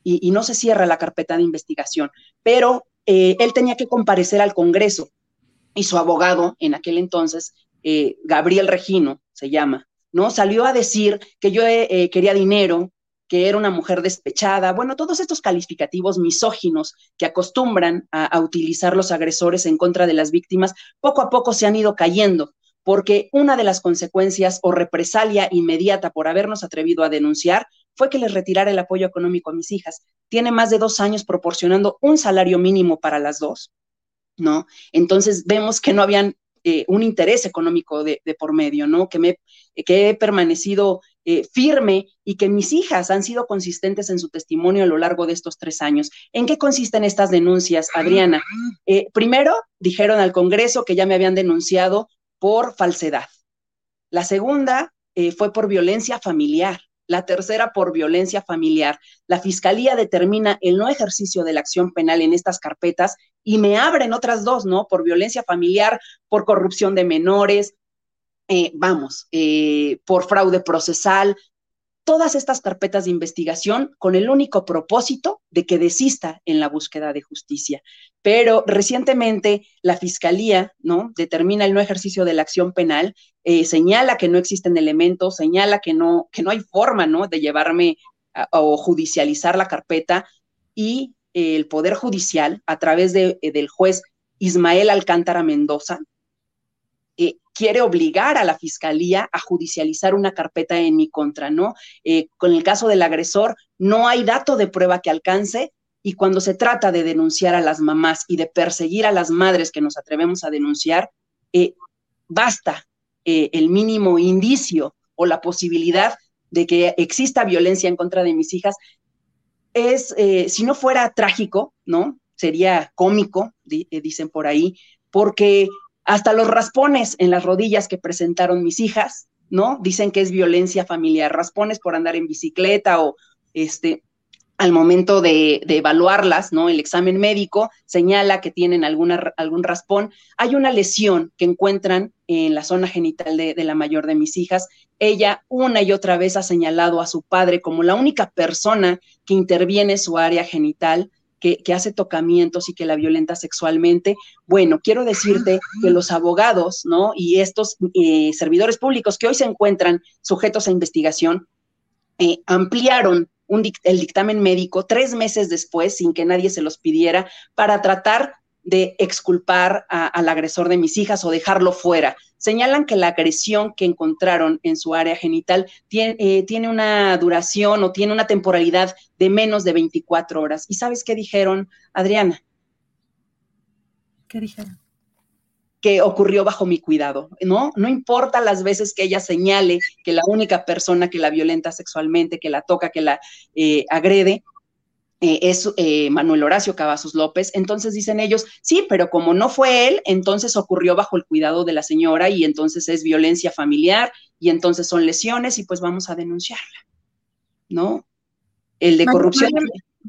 y, no se cierra la carpeta de investigación, pero eh, él tenía que comparecer al Congreso y su abogado en aquel entonces eh, Gabriel Regino, se llama, ¿no? Salió a decir que yo eh, quería dinero, que era una mujer despechada, bueno, todos estos calificativos misóginos que acostumbran a, utilizar los agresores en contra de las víctimas, poco a poco se han ido cayendo, porque una de las consecuencias o represalia inmediata por habernos atrevido a denunciar fue que les retirara el apoyo económico a mis hijas. Tiene más de dos años proporcionando un salario mínimo para las dos, ¿no? Entonces vemos que no habían eh, un interés económico de, por medio, ¿no? Que, me, que he permanecido eh, firme y que mis hijas han sido consistentes en su testimonio a lo largo de estos tres años. ¿En qué consisten estas denuncias, Adriana? Eh, primero, dijeron al Congreso que ya me habían denunciado por falsedad. La segunda fue por violencia familiar la tercera por violencia familiar. La Fiscalía determina el no ejercicio de la acción penal en estas carpetas y me abren otras dos, ¿no? Por violencia familiar, por corrupción de menores, eh, vamos, eh, por fraude procesal, todas estas carpetas de investigación con el único propósito de que desista en la búsqueda de justicia. Pero recientemente la Fiscalía, ¿no? Determina el no ejercicio de la acción penal, eh, señala que no existen elementos, señala que no, que no hay forma, ¿no? De llevarme o judicializar la carpeta y el Poder Judicial, a través de, del juez Ismael Alcántara Mendoza, eh, quiere obligar a la fiscalía a judicializar una carpeta en mi contra, ¿no? Eh, con el caso del agresor, no hay dato de prueba que alcance y cuando se trata de denunciar a las mamás y de perseguir a las madres que nos atrevemos a denunciar, eh, basta el mínimo indicio o la posibilidad de que exista violencia en contra de mis hijas. Es, si no fuera trágico, ¿no? Sería cómico, dicen por ahí, porque hasta los raspones en las rodillas que presentaron mis hijas, ¿no? Dicen que es violencia familiar, raspones por andar en bicicleta o este, al momento de, evaluarlas, ¿no? El examen médico señala que tienen alguna, algún raspón. Hay una lesión que encuentran en la zona genital de, de, la mayor de mis hijas. Ella una y otra vez ha señalado a su padre como la única persona que interviene en su área genital que, hace tocamientos y que la violenta sexualmente. Bueno, quiero decirte que los abogados, ¿no? Y estos eh, servidores públicos que hoy se encuentran sujetos a investigación, eh, ampliaron el dictamen médico tres meses después, sin que nadie se los pidiera, para tratar de exculpar al agresor de mis hijas o dejarlo fuera. Señalan que la agresión que encontraron en su área genital tiene, eh, tiene, una duración o tiene una temporalidad de menos de 24 horas. ¿Y sabes qué dijeron, Adriana? ¿Qué dijeron? que ocurrió bajo mi cuidado, ¿no? No importa las veces que ella señale que la única persona que la violenta sexualmente, que la toca, que la eh, agrede, eh, es eh, Manuel Horacio Cavazos López. Entonces dicen ellos, sí, pero como no fue él, entonces ocurrió bajo el cuidado de la señora y entonces es violencia familiar y entonces son lesiones y pues vamos a denunciarla, ¿no? El de corrupción.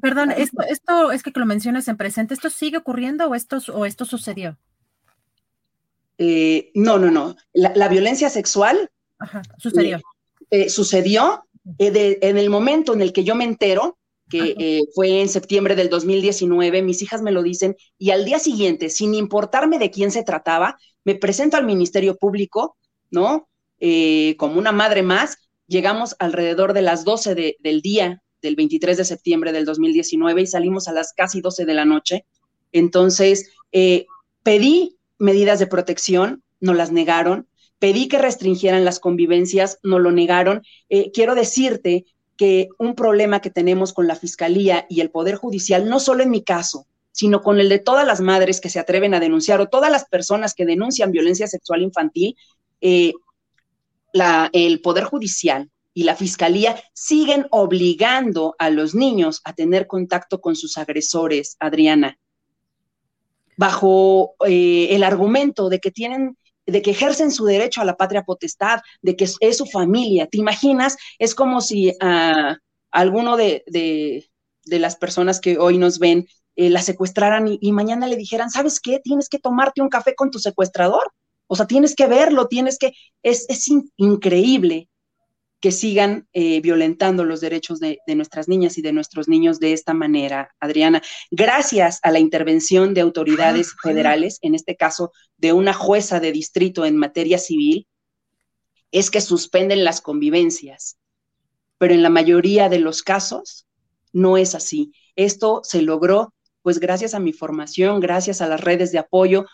perdón, esto, esto es que lo mencionas en presente, ¿esto sigue ocurriendo o esto, o esto sucedió? Eh, no, no, no. La, violencia sexual sucedió. sucedió en el momento en el que yo me entero, que eh, fue en septiembre del 2019, mis hijas me lo dicen, y al día siguiente, sin importarme de quién se trataba, me presento al Ministerio Público, ¿no? Eh, como una madre más, llegamos alrededor de las 12 del día del 23 de septiembre del 2019 y salimos a las casi 12 de la noche. Entonces, eh, pedí medidas de protección, no las negaron, pedí que restringieran las convivencias, no lo negaron. quiero decirte que un problema que tenemos con la Fiscalía y el Poder Judicial, no solo en mi caso, sino con el de todas las madres que se atreven a denunciar o todas las personas que denuncian violencia sexual infantil, eh, el Poder Judicial y la Fiscalía siguen obligando a los niños a tener contacto con sus agresores, Adriana, bajo eh, el argumento de que tienen de que ejercen su derecho a la patria potestad, de que es, su familia. ¿Te imaginas? Es como si a alguno de, las personas que hoy nos ven eh, la secuestraran y, mañana le dijeran, ¿sabes qué? Tienes que tomarte un café con tu secuestrador. O sea, tienes que verlo, tienes que... Es, es increíble que sigan eh, violentando los derechos de, nuestras niñas y de nuestros niños de esta manera, Adriana. Gracias a la intervención de autoridades federales, en este caso de una jueza de distrito en materia civil, es que suspenden las convivencias. Pero en la mayoría de los casos no es así. Esto se logró pues gracias a mi formación, gracias a las redes de apoyo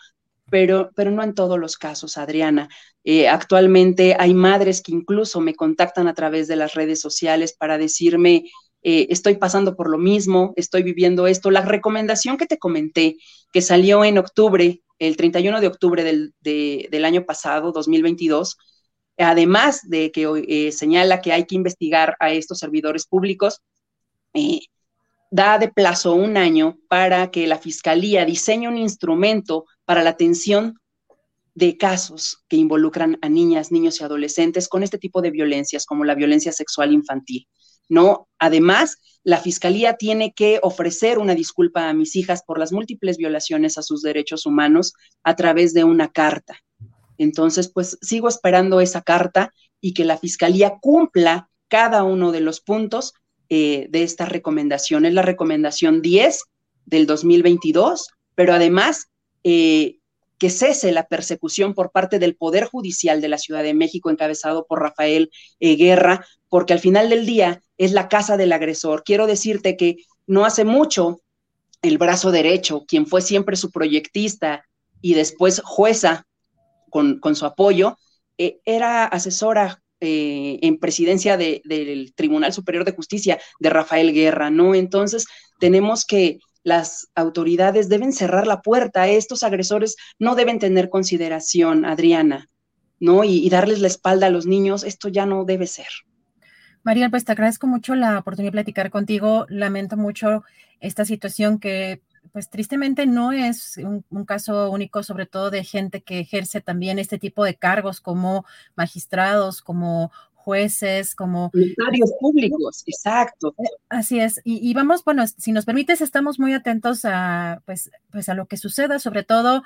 pero, pero no en todos los casos, Adriana. Eh, actualmente hay madres que incluso me contactan a través de las redes sociales para decirme, eh, estoy pasando por lo mismo, estoy viviendo esto. La recomendación que te comenté, que salió en octubre, el 31 de octubre del, del año pasado, 2022, además de que eh, señala que hay que investigar a estos servidores públicos, da de plazo un año para que la Fiscalía diseñe un instrumento para la atención de casos que involucran a niñas, niños y adolescentes con este tipo de violencias, como la violencia sexual infantil. ¿no? Además, la Fiscalía tiene que ofrecer una disculpa a mis hijas por las múltiples violaciones a sus derechos humanos a través de una carta. Entonces, pues sigo esperando esa carta y que la Fiscalía cumpla cada uno de los puntos eh, de esta recomendación. Es la recomendación 10 del 2022, pero además eh, que cese la persecución por parte del Poder Judicial de la Ciudad de México, encabezado por Rafael eh, Guerra, porque al final del día es la casa del agresor. Quiero decirte que no hace mucho el brazo derecho, quien fue siempre su proyectista y después jueza con, su apoyo, eh, era asesora en presidencia del Tribunal Superior de Justicia de Rafael Guerra, ¿no? Entonces, tenemos que las autoridades deben cerrar la puerta. Estos agresores no deben tener consideración, Adriana, ¿no? Y, darles la espalda a los niños. Esto ya no debe ser. María, pues te agradezco mucho la oportunidad de platicar contigo. Lamento mucho esta situación que, pues tristemente no es un, un, caso único, sobre todo de gente que ejerce también este tipo de cargos como magistrados, como jueces, como... Notarios públicos, exacto. Eh, así es. Y, vamos, bueno, si nos permites, estamos muy atentos a, pues, pues a lo que suceda, sobre todo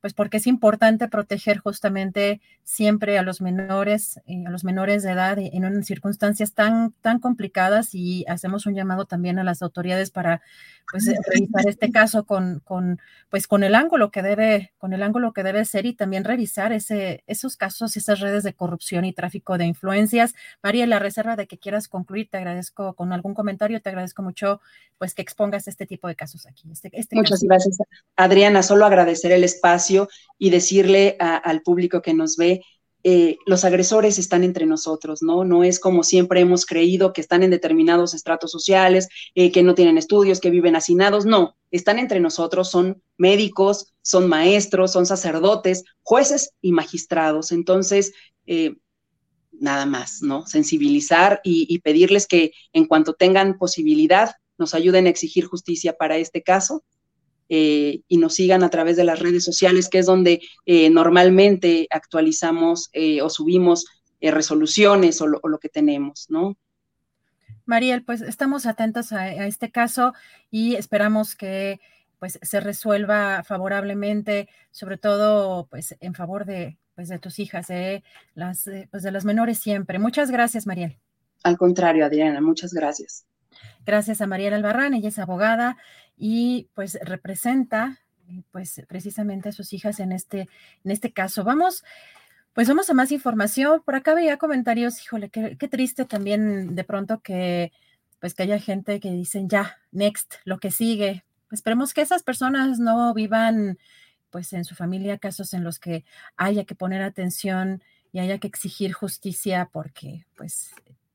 pues porque es importante proteger justamente siempre a los menores, eh, a los menores de edad en circunstancias tan, tan complicadas y hacemos un llamado también a las autoridades para pues revisar este caso con, con, pues con el ángulo que debe, con el ángulo que debe ser y también revisar ese, esos casos, esas redes de corrupción y tráfico de influencias. María, la reserva de que quieras concluir, te agradezco con algún comentario, te agradezco mucho pues que expongas este tipo de casos aquí. Este, este Muchas gracias, Adriana. Solo agradecer el espacio y decirle al público que nos ve eh, los agresores están entre nosotros, ¿no? No es como siempre hemos creído que están en determinados estratos sociales, eh, que no tienen estudios, que viven hacinados, no, están entre nosotros, son médicos, son maestros, son sacerdotes, jueces y magistrados. Entonces, eh, nada más, ¿no? Sensibilizar y pedirles que en cuanto tengan posibilidad, nos ayuden a exigir justicia para este caso eh, y nos sigan a través de las redes sociales, que es donde eh, normalmente actualizamos eh, o subimos resoluciones o lo, que tenemos, ¿no? Mariel, pues estamos atentos a, este caso y esperamos que pues se resuelva favorablemente, sobre todo pues en favor de pues de tus hijas, de las pues, de las menores siempre. Muchas gracias, Mariel. Al contrario, Adriana, muchas gracias. Gracias a Mariel Albarrán, ella es abogada y pues representa eh, pues precisamente a sus hijas en este, en este caso. Vamos, pues vamos a más información. Por acá veía comentarios, híjole, qué, triste también de pronto que pues que haya gente que dicen ya, next, lo que sigue. Esperemos que esas personas no vivan pues en su familia casos en los que haya que poner atención y haya que exigir justicia porque pues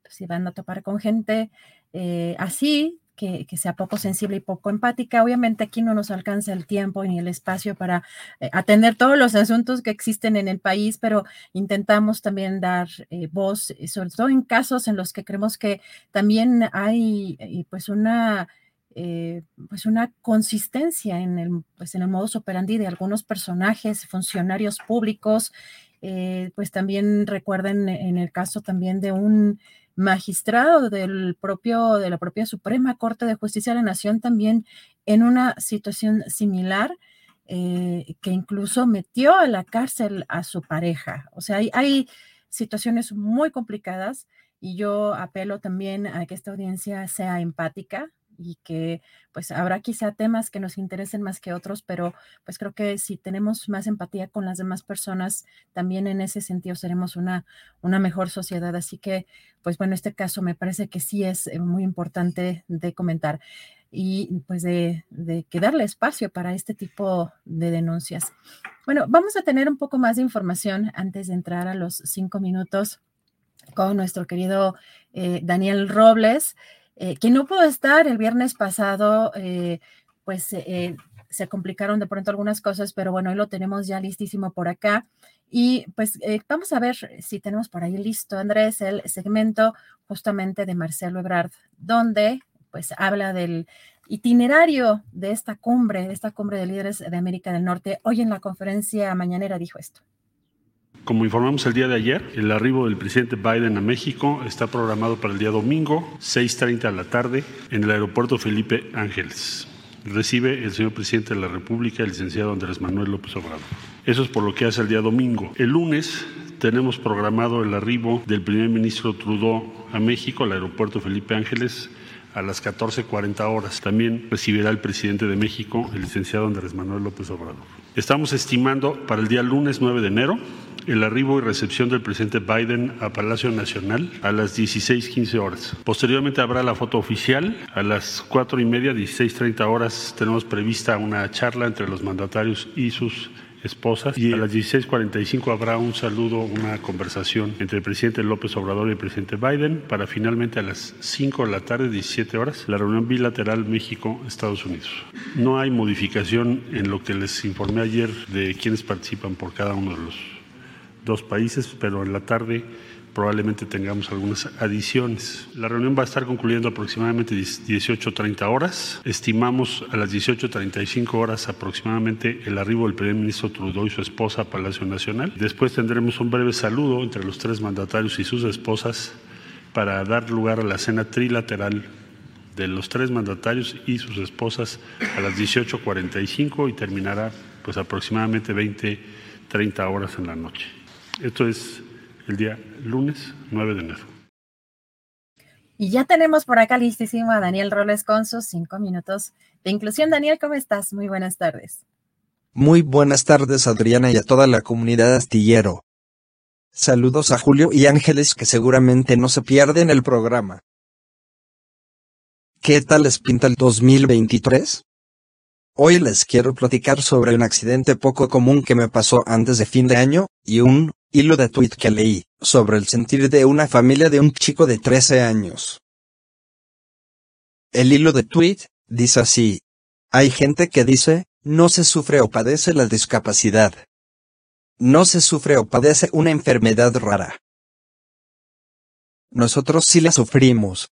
si van a topar con gente eh, así, que, sea poco sensible y poco empática. Obviamente aquí no nos alcanza el tiempo ni el espacio para eh, atender todos los asuntos que existen en el país, pero intentamos también dar eh, voz, sobre todo en casos en los que creemos que también hay pues una... pues una consistencia en el, pues en el modus operandi de algunos personajes, funcionarios públicos, pues también recuerden en el caso también de un magistrado del propio, de la propia Suprema Corte de Justicia de la Nación también en una situación similar, eh, que incluso metió a la cárcel a su pareja. O sea, hay, hay situaciones muy complicadas y yo apelo también a que esta audiencia sea empática, y que pues habrá quizá temas que nos interesen más que otros, pero pues creo que si tenemos más empatía con las demás personas, también en ese sentido seremos una, una mejor sociedad. Así que pues bueno, este caso me parece que sí es eh, muy importante de comentar y pues de, de que darle espacio para este tipo de denuncias. Bueno, vamos a tener un poco más de información antes de entrar a los cinco minutos con nuestro querido eh, Daniel Robles. Eh, que no pudo estar el viernes pasado, eh, pues eh, se complicaron de pronto algunas cosas, pero bueno, hoy lo tenemos ya listísimo por acá. Y pues vamos a ver si tenemos por ahí listo, Andrés, el segmento justamente de Marcelo Ebrard, donde pues habla del itinerario de esta cumbre, de esta cumbre de líderes de América del Norte. Hoy en la conferencia mañanera dijo esto. Como informamos el día de ayer, el arribo del presidente Biden a México está programado para el día domingo, 6.30 de la tarde, en el aeropuerto Felipe Ángeles. Recibe el señor presidente de la República, el licenciado Andrés Manuel López Obrador. Eso es por lo que hace el día domingo. El lunes tenemos programado el arribo del primer ministro Trudeau a México, al aeropuerto Felipe Ángeles, a las 14.40 horas. También recibirá el presidente de México, el licenciado Andrés Manuel López Obrador. Estamos estimando para el día lunes 9 de enero el arribo y recepción del presidente Biden a Palacio Nacional a las 16.15 horas. Posteriormente habrá la foto oficial. A las 4 y media, 16.30 horas, tenemos prevista una charla entre los mandatarios y sus esposas y a las 16:45 habrá un saludo, una conversación entre el presidente López Obrador y el presidente Biden para finalmente a las 5 de la tarde, 17 horas, la reunión bilateral México-Estados Unidos. No hay modificación en lo que les informé ayer de quienes participan por cada uno de los dos países, pero en la tarde probablemente tengamos algunas adiciones. La reunión va a estar concluyendo aproximadamente 18.30 horas. Estimamos a las 18.35 horas aproximadamente el arribo del primer ministro Trudeau y su esposa a Palacio Nacional. Después tendremos un breve saludo entre los tres mandatarios y sus esposas para dar lugar a la cena trilateral de los tres mandatarios y sus esposas a las 18.45 y terminará pues aproximadamente 20, 30 horas en la noche. Esto es el día lunes 9 de enero. Y ya tenemos por acá listísimo a Daniel Roles con sus cinco minutos de inclusión. Daniel, ¿cómo estás? Muy buenas tardes. Muy buenas tardes, Adriana, y a toda la comunidad astillero. Saludos a Julio y Ángeles que seguramente no se pierden el programa. ¿Qué tal les pinta el 2023? Hoy les quiero platicar sobre un accidente poco común que me pasó antes de fin de año, y un hilo de tweet que leí, sobre el sentir de una familia de un chico de 13 años. El hilo de tweet, dice así. Hay gente que dice, no se sufre o padece la discapacidad. No se sufre o padece una enfermedad rara. Nosotros sí la sufrimos.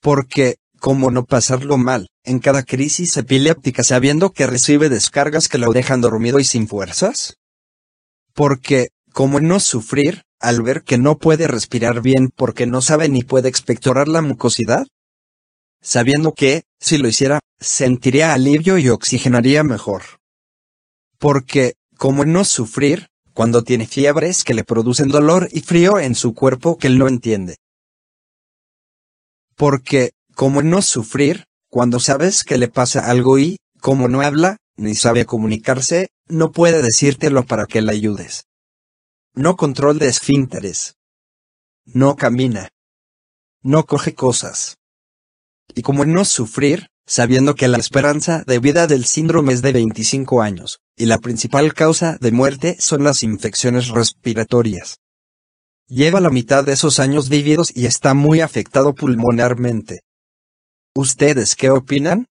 Porque, ¿Cómo no pasarlo mal, en cada crisis epiléptica sabiendo que recibe descargas que lo dejan dormido y sin fuerzas? Porque, ¿cómo no sufrir, al ver que no puede respirar bien porque no sabe ni puede expectorar la mucosidad? Sabiendo que, si lo hiciera, sentiría alivio y oxigenaría mejor. Porque, ¿cómo no sufrir, cuando tiene fiebres que le producen dolor y frío en su cuerpo que él no entiende? Porque, ¿Cómo no sufrir, cuando sabes que le pasa algo y, como no habla, ni sabe comunicarse, no puede decírtelo para que le ayudes? No control de esfínteres. No camina. No coge cosas. Y como no sufrir, sabiendo que la esperanza de vida del síndrome es de 25 años, y la principal causa de muerte son las infecciones respiratorias. Lleva la mitad de esos años vividos y está muy afectado pulmonarmente. ¿Ustedes qué opinan?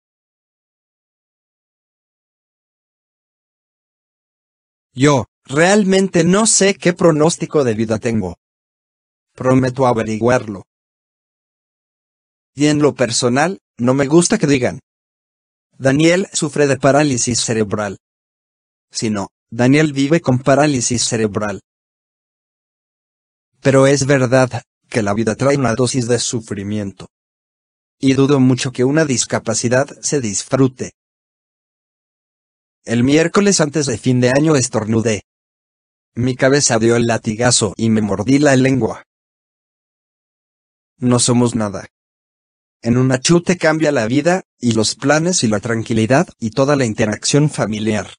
Yo, realmente no sé qué pronóstico de vida tengo. Prometo averiguarlo. Y en lo personal, no me gusta que digan. Daniel sufre de parálisis cerebral. Sino, Daniel vive con parálisis cerebral. Pero es verdad, que la vida trae una dosis de sufrimiento y dudo mucho que una discapacidad se disfrute. El miércoles antes de fin de año estornudé. Mi cabeza dio el latigazo y me mordí la lengua. No somos nada. En un achute cambia la vida, y los planes y la tranquilidad y toda la interacción familiar.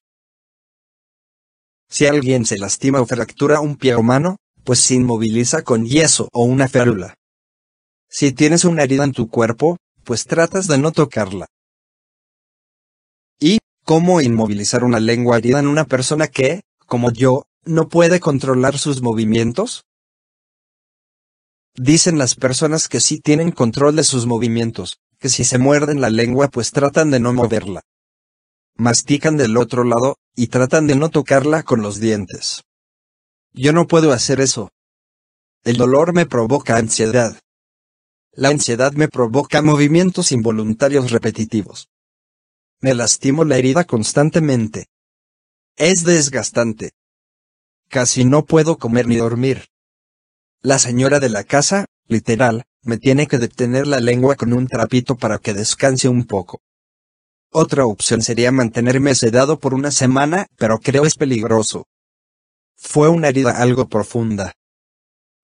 Si alguien se lastima o fractura un pie o mano, pues se inmoviliza con yeso o una férula. Si tienes una herida en tu cuerpo, pues tratas de no tocarla. ¿Y cómo inmovilizar una lengua herida en una persona que, como yo, no puede controlar sus movimientos? Dicen las personas que sí tienen control de sus movimientos, que si se muerden la lengua pues tratan de no moverla. Mastican del otro lado, y tratan de no tocarla con los dientes. Yo no puedo hacer eso. El dolor me provoca ansiedad. La ansiedad me provoca movimientos involuntarios repetitivos. Me lastimo la herida constantemente. Es desgastante. Casi no puedo comer ni dormir. La señora de la casa, literal, me tiene que detener la lengua con un trapito para que descanse un poco. Otra opción sería mantenerme sedado por una semana, pero creo es peligroso. Fue una herida algo profunda.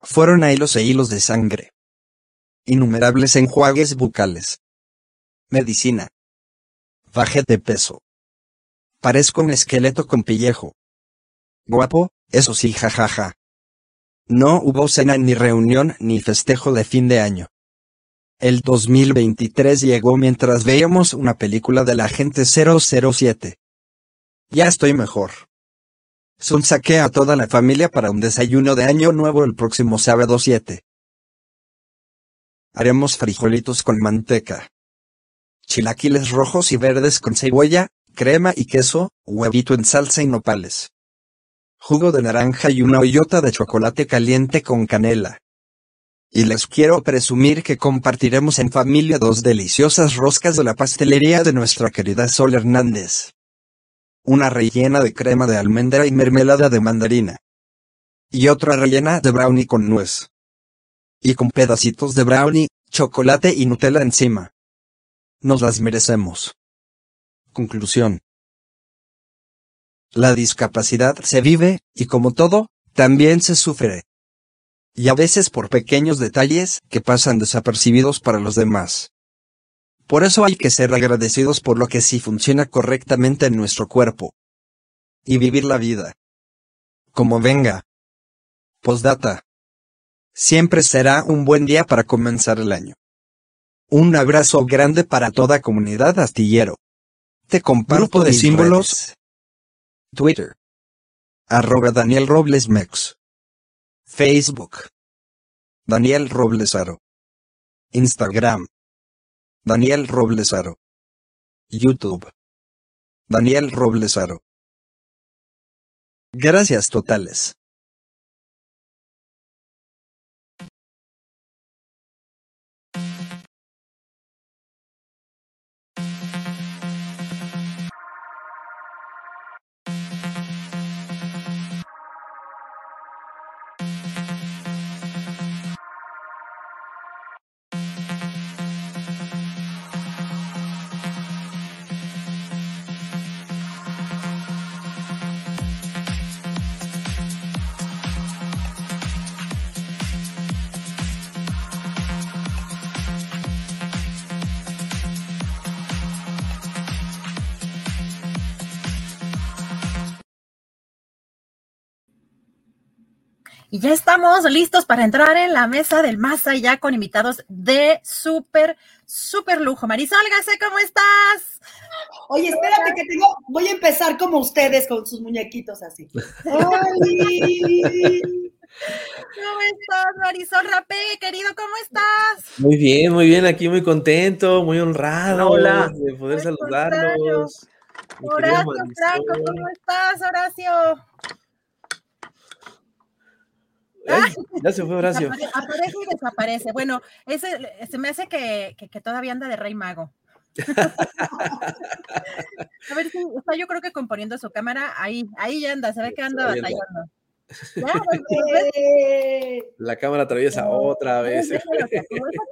Fueron hilos e hilos de sangre innumerables enjuagues bucales. Medicina. Bajé de peso. Parezco un esqueleto con pillejo. Guapo, eso sí, jajaja. No hubo cena ni reunión ni festejo de fin de año. El 2023 llegó mientras veíamos una película de la gente 007. Ya estoy mejor. Son saqué a toda la familia para un desayuno de año nuevo el próximo sábado 7. Haremos frijolitos con manteca. Chilaquiles rojos y verdes con cebolla, crema y queso, huevito en salsa y nopales. Jugo de naranja y una hoyota de chocolate caliente con canela. Y les quiero presumir que compartiremos en familia dos deliciosas roscas de la pastelería de nuestra querida Sol Hernández. Una rellena de crema de almendra y mermelada de mandarina. Y otra rellena de brownie con nuez y con pedacitos de brownie, chocolate y Nutella encima. Nos las merecemos. Conclusión. La discapacidad se vive, y como todo, también se sufre. Y a veces por pequeños detalles que pasan desapercibidos para los demás. Por eso hay que ser agradecidos por lo que sí funciona correctamente en nuestro cuerpo. Y vivir la vida. Como venga. Postdata. Siempre será un buen día para comenzar el año. Un abrazo grande para toda comunidad astillero. Te comparto Grupo de símbolos. Twitter. Arroba Daniel Robles Mex. Facebook. Daniel Roblesaro. Instagram. Daniel Roblesaro. YouTube. Daniel Roblesaro. Gracias totales. Y ya estamos listos para entrar en la mesa del más allá con invitados de súper, súper lujo. Marisol Gase, ¿cómo estás? Oye, espérate que tengo, voy a empezar como ustedes con sus muñequitos así. ¿Cómo estás, Marisol Rapé, querido? ¿Cómo estás? Muy bien, muy bien, aquí muy contento, muy honrado hola, de poder saludarlos. Horacio Franco, ¿cómo estás, Horacio? Ya se fue Horacio. Aparece y desaparece. Bueno, ese se me hace que, que, todavía anda de rey mago. A ver si está yo creo que componiendo su cámara, ahí, ahí ya anda, se ve que anda batallando. (laughs) La cámara atraviesa otra vez. Esa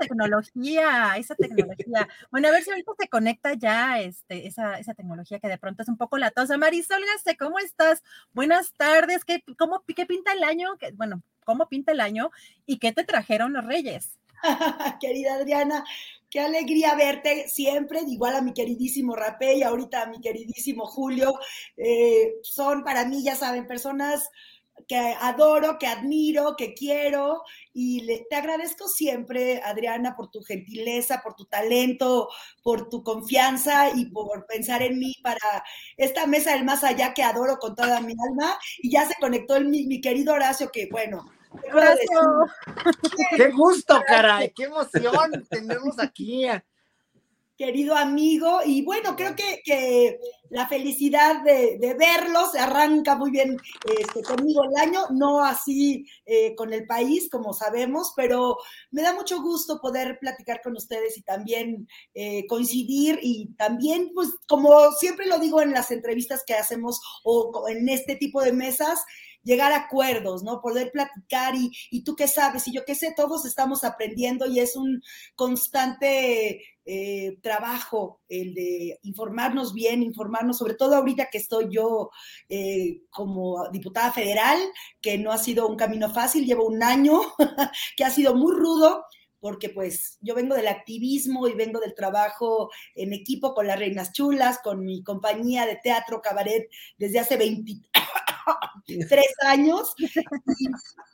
tecnología, esa tecnología. Bueno, a ver si ahorita se conecta ya este, esa, esa tecnología que de pronto es un poco latosa. Marisol Gaste, ¿cómo estás? Buenas tardes. ¿Qué, cómo, ¿Qué pinta el año? Bueno, ¿cómo pinta el año? ¿Y qué te trajeron los reyes? (laughs) Querida Adriana, qué alegría verte siempre, igual a mi queridísimo Rapé y ahorita a mi queridísimo Julio. Eh, son para mí, ya saben, personas que adoro, que admiro, que quiero y te agradezco siempre, Adriana, por tu gentileza, por tu talento, por tu confianza y por pensar en mí para esta mesa del más allá que adoro con toda mi alma. Y ya se conectó el, mi, mi querido Horacio, que bueno, Qué gusto, caray, qué emoción tenemos aquí querido amigo. Y bueno, creo que, la felicidad de, verlo se arranca muy bien este, conmigo el año, no así eh, con el país, como sabemos, pero me da mucho gusto poder platicar con ustedes y también eh, coincidir y también, pues, como siempre lo digo en las entrevistas que hacemos o en este tipo de mesas, llegar a acuerdos, ¿no? Poder platicar y, y tú qué sabes y yo qué sé, todos estamos aprendiendo y es un constante eh, trabajo el de informarnos bien, informarnos, sobre todo ahorita que estoy yo eh, como diputada federal, que no ha sido un camino fácil, llevo un año (laughs) que ha sido muy rudo, porque pues yo vengo del activismo y vengo del trabajo en equipo con las Reinas Chulas, con mi compañía de teatro cabaret desde hace 20, (laughs) tres años.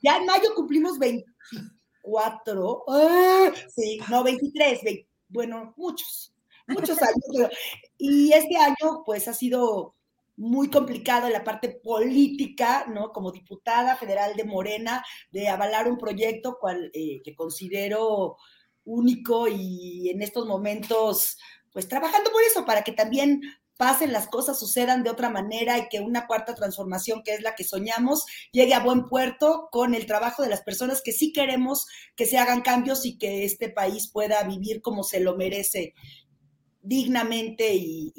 ya en mayo cumplimos 24, ¡ah! sí, no, 23, bueno, muchos, muchos años. (laughs) y este año, pues, ha sido muy complicado en la parte política, ¿no? Como diputada federal de Morena, de avalar un proyecto eh, que considero único y en estos momentos, pues trabajando por eso, para que también pasen las cosas, sucedan de otra manera y que una cuarta transformación, que es la que soñamos, llegue a buen puerto con el trabajo de las personas que sí queremos que se hagan cambios y que este país pueda vivir como se lo merece, dignamente y,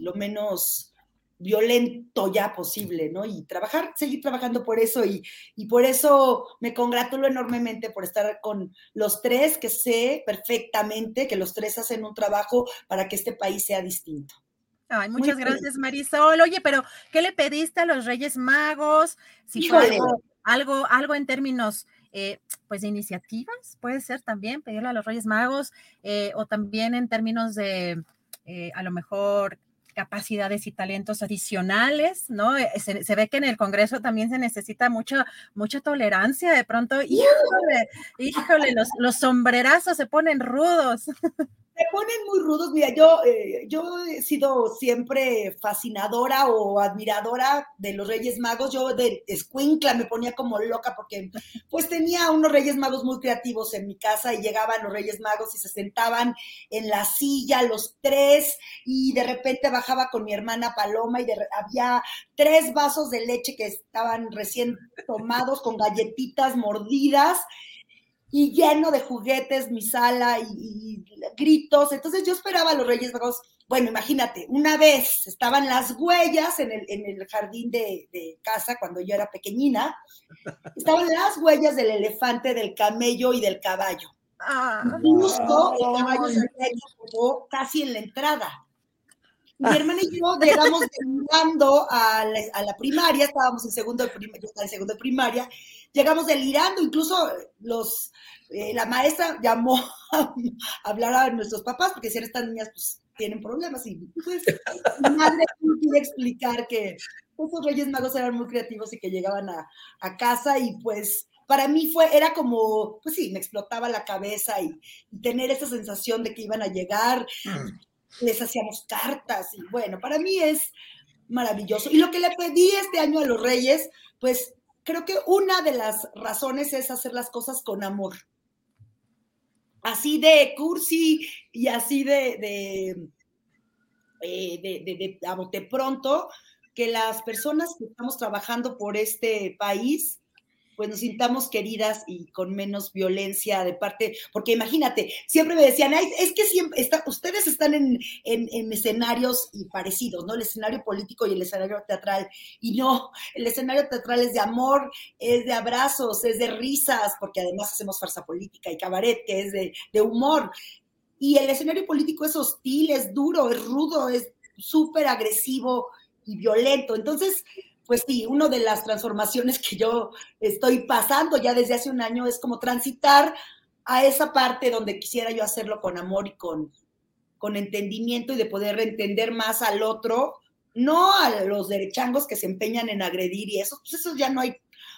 lo menos violento ya posible, ¿no? Y trabajar, seguir trabajando por eso y, y, por eso me congratulo enormemente por estar con los tres, que sé perfectamente que los tres hacen un trabajo para que este país sea distinto. Ay, muchas gracias, Marisol. Oye, pero ¿qué le pediste a los Reyes Magos? Si fue algo, algo, algo en términos eh, pues de iniciativas, puede ser también pedirle a los Reyes Magos, eh, o también en términos de eh, a lo mejor capacidades y talentos adicionales, ¿no? Se, ve que en el Congreso también se necesita mucha, mucha tolerancia, de pronto, híjole, híjole, los, los sombrerazos se ponen rudos. (laughs) Se ponen muy rudos. Mira, yo, eh, yo he sido siempre fascinadora o admiradora de los Reyes Magos. Yo de escuincla me ponía como loca porque pues tenía unos Reyes Magos muy creativos en mi casa y llegaban los Reyes Magos y se sentaban en la silla los tres y de repente bajaba con mi hermana Paloma y había tres vasos de leche que estaban recién tomados con galletitas mordidas y lleno de juguetes, mi sala y, gritos. Entonces yo esperaba a los Reyes Magos. Bueno, imagínate, una vez estaban las huellas en el, en el jardín de, casa cuando yo era pequeñina. Estaban las huellas del elefante, del camello y del caballo. Ah, Justo el caballo se había casi en la entrada. Mi hermana y yo llegamos delirando a la, a la primaria, estábamos en segundo de primaria, yo estaba en segundo de primaria, llegamos delirando, incluso los, eh, la maestra llamó (laughs) a, hablar a nuestros papás, porque si estas niñas pues tienen problemas, y pues, mi madre quiere explicar que esos Reyes Magos eran muy creativos y que llegaban a, a casa y pues para mí fue, era como, pues sí, me explotaba la cabeza y, tener esa sensación de que iban a llegar, mm. les hacíamos cartas y bueno, para mí es maravilloso. Y lo que le pedí este año a los Reyes, pues creo que una de las razones es hacer las cosas con amor. Así de cursi y así de, de, eh, de, a bote pronto, que las personas que estamos trabajando por este país pues nos sintamos queridas y con menos violencia de parte, porque imagínate, siempre me decían, es que siempre está, ustedes están en, en, escenarios y parecidos, ¿no? El escenario político y el escenario teatral, y no, el escenario teatral es de amor, es de abrazos, es de risas, porque además hacemos farsa política y cabaret, que es de, de humor. Y el escenario político es hostil, es duro, es rudo, es súper agresivo y violento. Entonces, pues sí, una de las transformaciones que yo estoy pasando ya desde hace un año es como transitar a esa parte donde quisiera yo hacerlo con amor y con, con entendimiento y de poder entender más al otro, no a los derechangos que se empeñan en agredir y eso, pues eso ya no hay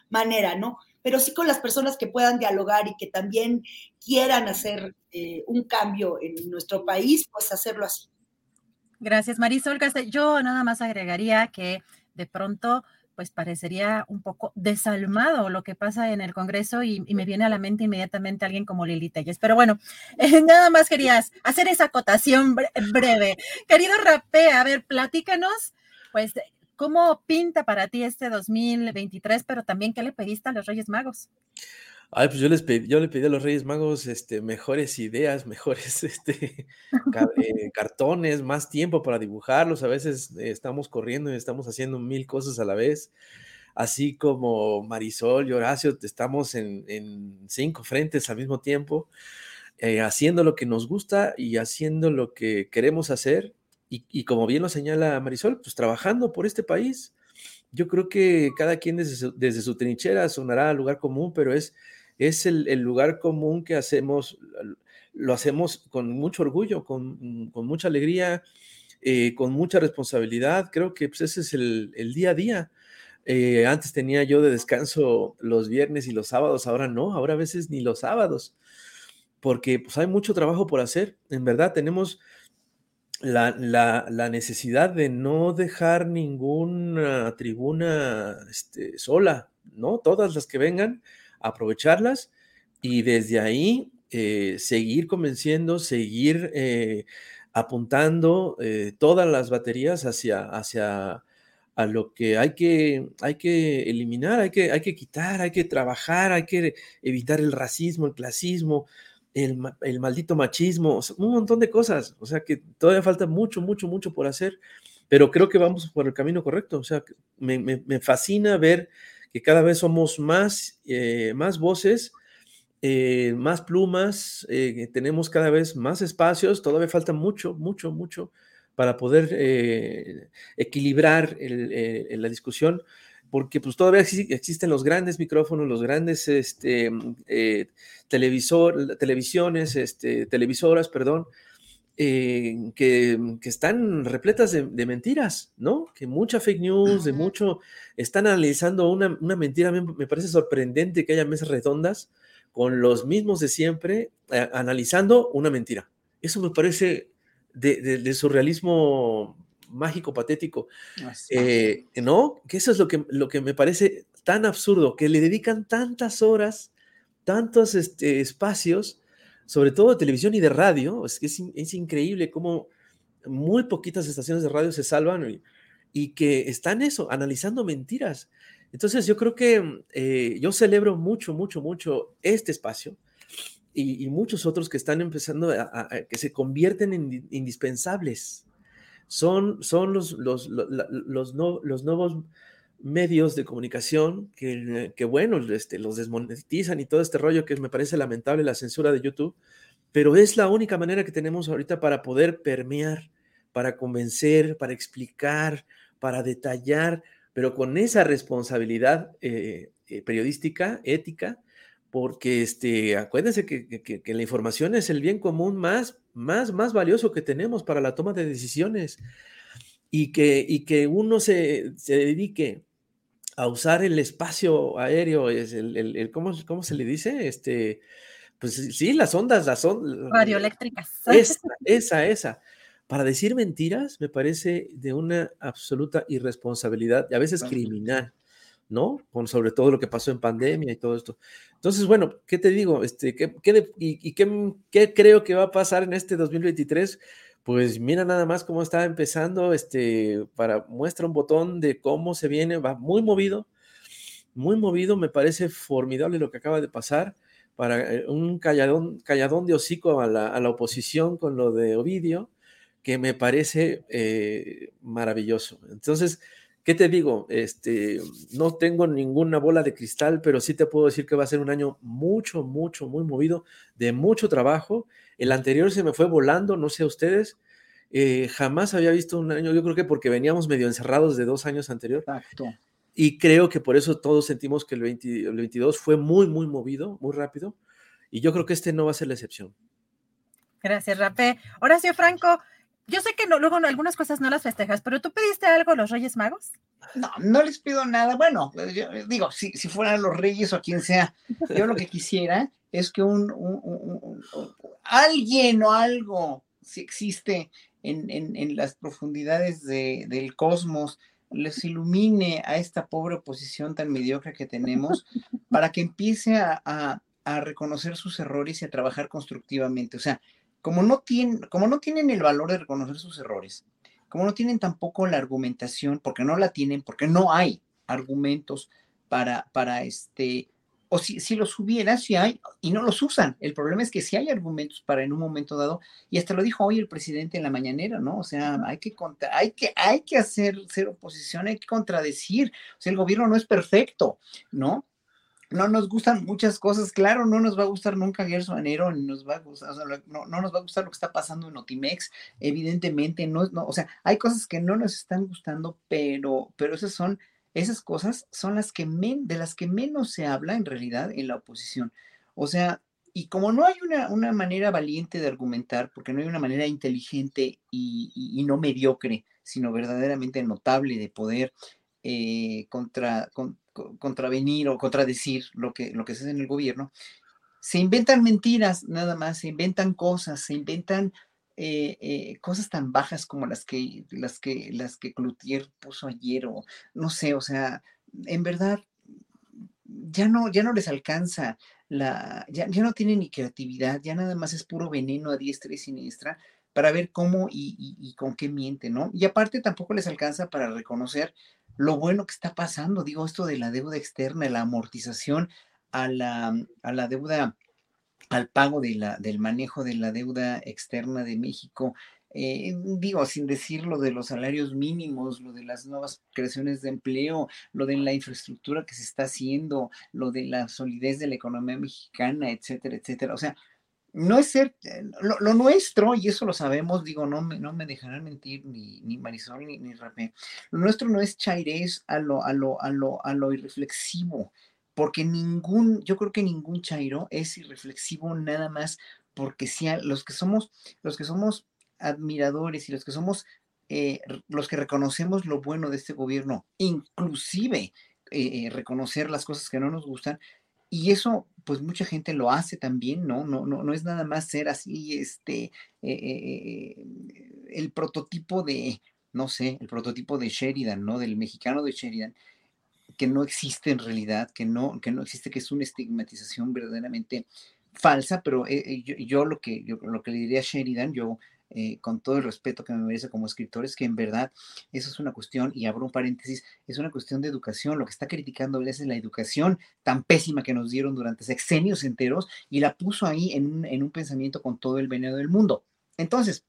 manera, ¿no? Pero sí con las personas que puedan dialogar y que también quieran hacer eh, un cambio en nuestro país, pues hacerlo así. Gracias, Marisol. Yo nada más agregaría que de pronto pues parecería un poco desalmado lo que pasa en el Congreso y, me viene a la mente inmediatamente alguien como Lili Telles. Pero bueno, (laughs) nada más querías hacer esa acotación breve. Querido Rapé, a ver, platícanos, pues, ¿cómo pinta para ti este 2023, pero también qué le pediste a los Reyes Magos? Ay, pues yo les pedí, yo le pedí a los Reyes Magos este, mejores ideas, (laughs) mejores este, eh, cartones, más tiempo para dibujarlos. A veces eh, estamos corriendo y estamos haciendo mil cosas a la vez. Así como Marisol y Horacio, estamos en, cinco frentes al mismo tiempo, eh, haciendo lo que nos gusta y haciendo lo que queremos hacer. Y, como bien lo señala Marisol, pues trabajando por este país. Yo creo que cada quien desde su, desde su trinchera sonará al lugar común, pero es es el, lugar común que hacemos, lo hacemos con mucho orgullo, con, mucha alegría, eh, con mucha responsabilidad. Creo que pues, ese es el, día a día. Eh, antes tenía yo de descanso los viernes y los sábados, ahora no, ahora a veces ni los sábados, porque pues hay mucho trabajo por hacer. En verdad tenemos la, necesidad de no dejar ninguna tribuna este, sola, ¿no? Todas las que vengan, aprovecharlas y desde ahí eh, seguir convenciendo, seguir eh, apuntando eh, todas las baterías hacia, hacia a lo que hay que, hay que eliminar, hay que, hay que quitar, hay que trabajar, hay que evitar el racismo, el clasismo, el, maldito machismo, un montón de cosas. O sea que todavía falta mucho, mucho, mucho por hacer, pero creo que vamos por el camino correcto. O sea, me, me fascina ver que cada vez somos más, eh, más voces, eh, más plumas, eh, tenemos cada vez más espacios, todavía falta mucho, mucho, mucho para poder equilibrar la discusión, porque pues todavía existen los grandes micrófonos, los grandes este, televisor, televisiones, este, televisoras, perdón, eh, que, están repletas de, mentiras, ¿no? Que mucha fake news, de mucho, están analizando una, mentira, me parece sorprendente que haya mesas redondas con los mismos de siempre, eh, analizando una mentira. Eso me parece de, surrealismo mágico, patético, eh, ¿no? Que eso es lo que, lo que me parece tan absurdo, que le dedican tantas horas, tantos este, espacios, sobre todo de televisión y de radio, es que es, increíble cómo muy poquitas estaciones de radio se salvan y, que están eso, analizando mentiras. Entonces yo creo que eh, yo celebro mucho, mucho, mucho este espacio y, muchos otros que están empezando a, que se convierten en indispensables. Son, son los, los, los, los nuevos medios de comunicación que, que bueno, este, los desmonetizan y todo este rollo que me parece lamentable la censura de YouTube, pero es la única manera que tenemos ahorita para poder permear, para convencer, para explicar, para detallar, pero con esa responsabilidad eh, eh, periodística, ética, porque este, acuérdense que, que, la información es el bien común más, más, más valioso que tenemos para la toma de decisiones y que, y que uno se, se dedique a usar el espacio aéreo, es el, el, ¿cómo, ¿cómo, se le dice? Este, pues sí, las ondas, las ondas. Radioeléctricas. (laughs) Esa, esa, esa. Para decir mentiras me parece de una absoluta irresponsabilidad y a veces criminal, ¿no? Con sobre todo lo que pasó en pandemia y todo esto. Entonces, bueno, ¿qué te digo? Este, ¿qué, qué y, y qué, qué, creo que va a pasar en este 2023? Pues mira nada más cómo está empezando, este, para muestra un botón de cómo se viene, va muy movido, muy movido, me parece formidable lo que acaba de pasar, para eh, un calladón, calladón de hocico a la, a la oposición con lo de Ovidio, que me parece eh, maravilloso. Entonces, ¿qué te digo? Este, no tengo ninguna bola de cristal, pero sí te puedo decir que va a ser un año mucho, mucho, muy movido, de mucho trabajo el anterior se me fue volando, no sé a ustedes. Eh, jamás había visto un año, yo creo que porque veníamos medio encerrados de dos años anterior. Exacto. Y creo que por eso todos sentimos que el, 22 fue muy, muy movido, muy rápido. Y yo creo que este no va a ser la excepción. Gracias, Rapé. Horacio Franco, yo sé que no, luego algunas cosas no las festejas, pero ¿tú pediste algo a los Reyes Magos? No, no les pido nada. Bueno, yo digo, si, si fueran los Reyes o quien sea, yo lo que quisiera es que un, alguien o algo, si existe en, las profundidades del cosmos, les ilumine a esta pobre oposición tan mediocre que tenemos para que empiece a, reconocer sus errores y a trabajar constructivamente. O sea, como no, tienen, como no tienen el valor de reconocer sus errores, como no tienen tampoco la argumentación, porque no la tienen, porque no hay argumentos para, para este, o si, si los hubiera, si hay, y no los usan. El problema es que si hay argumentos para en un momento dado, y hasta lo dijo hoy el presidente en la mañanera, ¿no? O sea, hay que, hay que, hay que hacer ser oposición, hay que contradecir. O sea, el gobierno no es perfecto, ¿no? No nos gustan muchas cosas, claro, no nos va a gustar nunca Gerson ni nos va a gustar, o sea, no, no, nos va a gustar lo que está pasando en Otimex, evidentemente, no, no, o sea, hay cosas que no nos están gustando, pero, pero esas son esas cosas son las que de las que menos se habla en realidad en la oposición. O sea, y como no hay una, manera valiente de argumentar, porque no hay una manera inteligente y, no mediocre, sino verdaderamente notable de poder eh, contra, contravenir o contradecir lo que, lo que se hace en el gobierno, se inventan mentiras nada más, se inventan cosas, se inventan eh, eh, cosas tan bajas como las que, las que, las que Cloutier puso ayer, o no sé, o sea, en verdad, ya no, ya no les alcanza la, ya, no tienen ni creatividad, ya nada más es puro veneno a diestra y siniestra para ver cómo y, con qué miente, ¿no? Y aparte tampoco les alcanza para reconocer lo bueno que está pasando, digo, esto de la deuda externa, la amortización a la, a la deuda al pago de la, del manejo de la deuda externa de México. Eh, digo, sin decir lo de los salarios mínimos, lo de las nuevas creaciones de empleo, lo de la infraestructura que se está haciendo, lo de la solidez de la economía mexicana, etcétera, etcétera. O sea, no es ser lo, nuestro, y eso lo sabemos, digo, no me, no me dejarán mentir ni, ni Marisol ni, ni Rapé, lo nuestro no es chairés a lo, a lo, a lo, a lo irreflexivo, porque ningún, yo creo que ningún chairo es irreflexivo nada más porque sea los que somos, los que somos admiradores y los que somos eh, los que reconocemos lo bueno de este gobierno, inclusive eh, reconocer las cosas que no nos gustan, y eso, pues mucha gente lo hace también, ¿no? No, no, no es nada más ser así, este, eh, el prototipo de, no sé, el prototipo de Sheridan, ¿no? Del mexicano de Sheridan, que no existe en realidad, que no, que no existe, que es una estigmatización verdaderamente falsa, pero yo, lo que yo, lo que le diría a Sheridan, yo eh, con todo el respeto que me merece como escritor, es que en verdad eso es una cuestión, y abro un paréntesis, es una cuestión de educación. Lo que está criticando él es la educación tan pésima que nos dieron durante sexenios enteros y la puso ahí en un, en un pensamiento con todo el veneno del mundo. Entonces,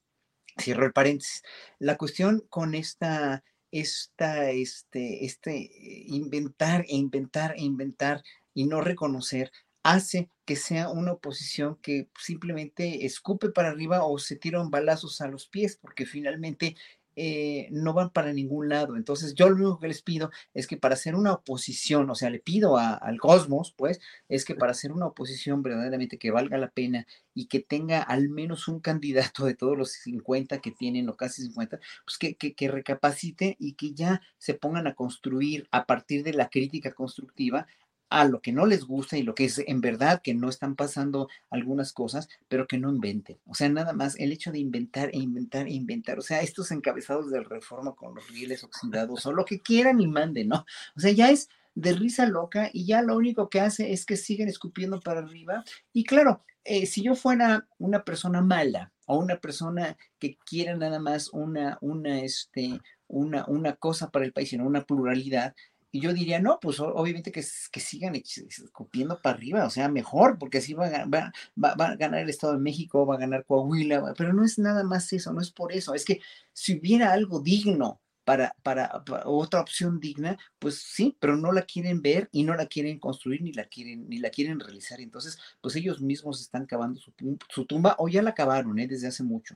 cierro el paréntesis. La cuestión con esta esta, este, este, inventar e inventar e inventar y no reconocer hace que sea una oposición que simplemente escupe para arriba o se tiran balazos a los pies, porque finalmente eh, no van para ningún lado. Entonces, yo lo único que les pido es que para hacer una oposición, o sea, le pido al cosmos, pues, es que para hacer una oposición verdaderamente que valga la pena y que tenga al menos un candidato de todos los 50 que tienen, o casi 50, pues que, que, que recapacite y que ya se pongan a construir a partir de la crítica constructiva a lo que no les gusta y lo que es en verdad que no están pasando algunas cosas, pero que no inventen. O sea, nada más el hecho de inventar e inventar e inventar. O sea, estos encabezados de reforma con los rieles oxidados o lo que quieran y manden, ¿no? O sea, ya es de risa loca y ya lo único que hace es que siguen escupiendo para arriba. Y claro, eh, si yo fuera una persona mala o una persona que quiera nada más una, una, este, una, una cosa para el país, sino una pluralidad, y yo diría, no, pues obviamente que, que sigan escupiendo para arriba, o sea, mejor, porque así va, va, va, a ganar el Estado de México, va a ganar Coahuila, pero no es nada más eso, no es por eso, es que si hubiera algo digno para, para, otra opción digna, pues sí, pero no la quieren ver y no la quieren construir ni la quieren, ni la quieren realizar. Entonces, pues ellos mismos están cavando su, tumba o ya la cavaron ¿eh? desde hace mucho.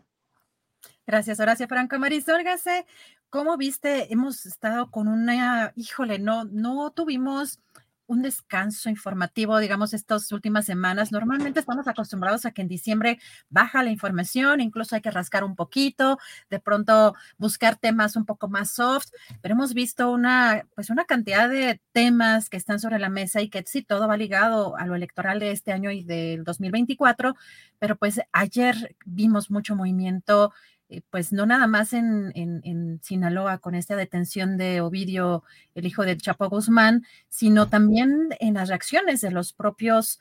Gracias, Horacio Franco. Marisol Gase, ¿cómo viste? Hemos estado con una, híjole, no, no tuvimos un descanso informativo, digamos, estas últimas semanas. Normalmente estamos acostumbrados a que en diciembre baja la información, incluso hay que rascar un poquito, de pronto buscar temas un poco más soft, pero hemos visto una, pues una cantidad de temas que están sobre la mesa y que sí, todo va ligado a lo electoral de este año y del 2024, pero pues ayer vimos mucho movimiento pues no nada más en, en, Sinaloa con esta detención de Ovidio, el hijo del Chapo Guzmán, sino también en las reacciones de los propios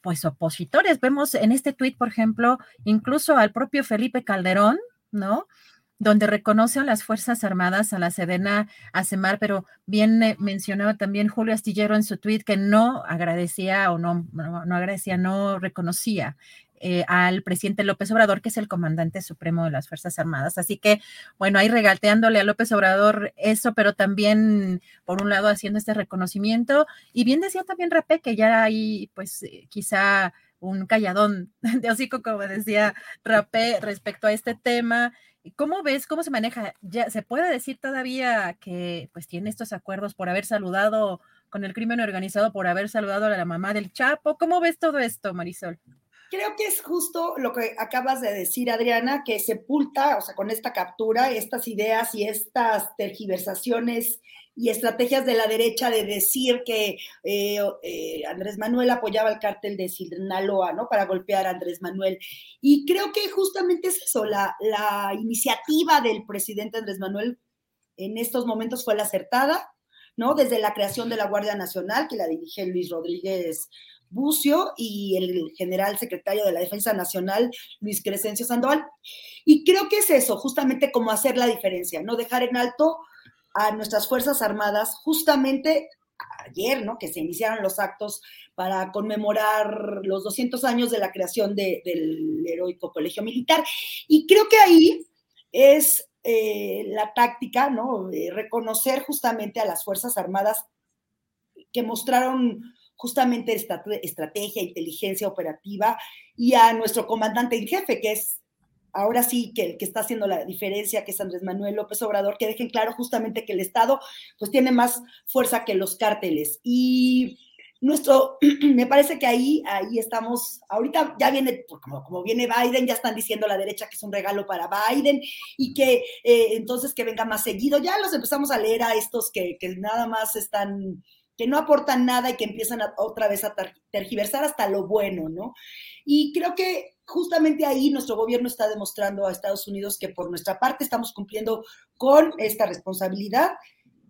pues opositores. Vemos en este tuit, por ejemplo, incluso al propio Felipe Calderón, ¿no? donde reconoce a las Fuerzas Armadas, a la Sedena, a Semar, pero bien eh, mencionaba también Julio Astillero en su tuit que no agradecía o no, no agradecía, no reconocía eh, al presidente López Obrador, que es el comandante supremo de las Fuerzas Armadas. Así que, bueno, ahí regalteándole a López Obrador eso, pero también, por un lado, haciendo este reconocimiento. Y bien decía también Rapé que ya hay, pues, eh, quizá un calladón (laughs) de hocico, como decía Rapé, respecto a este tema. ¿Cómo ves, cómo se maneja? Ya se puede decir todavía que pues tiene estos acuerdos por haber saludado con el crimen organizado, por haber saludado a la mamá del Chapo. ¿Cómo ves todo esto, Marisol? Creo que es justo lo que acabas de decir, Adriana, que sepulta, o sea, con esta captura, estas ideas y estas tergiversaciones y estrategias de la derecha de decir que eh, eh, Andrés Manuel apoyaba el cártel de Sinaloa, ¿no? Para golpear a Andrés Manuel. Y creo que justamente es eso, la, la iniciativa del presidente Andrés Manuel en estos momentos fue la acertada, ¿no? Desde la creación de la Guardia Nacional, que la dirige Luis Rodríguez Bucio y el general secretario de la Defensa Nacional, Luis Crescencio Sandoval. Y creo que es eso, justamente como hacer la diferencia, no dejar en alto a nuestras Fuerzas Armadas, justamente ayer, ¿no? Que se iniciaron los actos para conmemorar los 200 años de la creación del heroico colegio militar. Y creo que ahí es eh, la táctica, ¿no? reconocer justamente a las Fuerzas Armadas que mostraron justamente estrategia, inteligencia operativa y a nuestro comandante en jefe, que es ahora sí que el que está haciendo la diferencia, que es Andrés Manuel López Obrador, que dejen claro justamente que el Estado pues tiene más fuerza que los cárteles. Y nuestro, (clears throat) me parece que ahí, ahí estamos, ahorita ya viene, pues, como, como, viene Biden, ya están diciendo la derecha que es un regalo para Biden y que eh, entonces que venga más seguido, ya los empezamos a leer a estos que, que nada más están que no aportan nada y que empiezan otra vez a tergiversar hasta lo bueno, ¿no? Y creo que justamente ahí nuestro gobierno está demostrando a Estados Unidos que por nuestra parte estamos cumpliendo con esta responsabilidad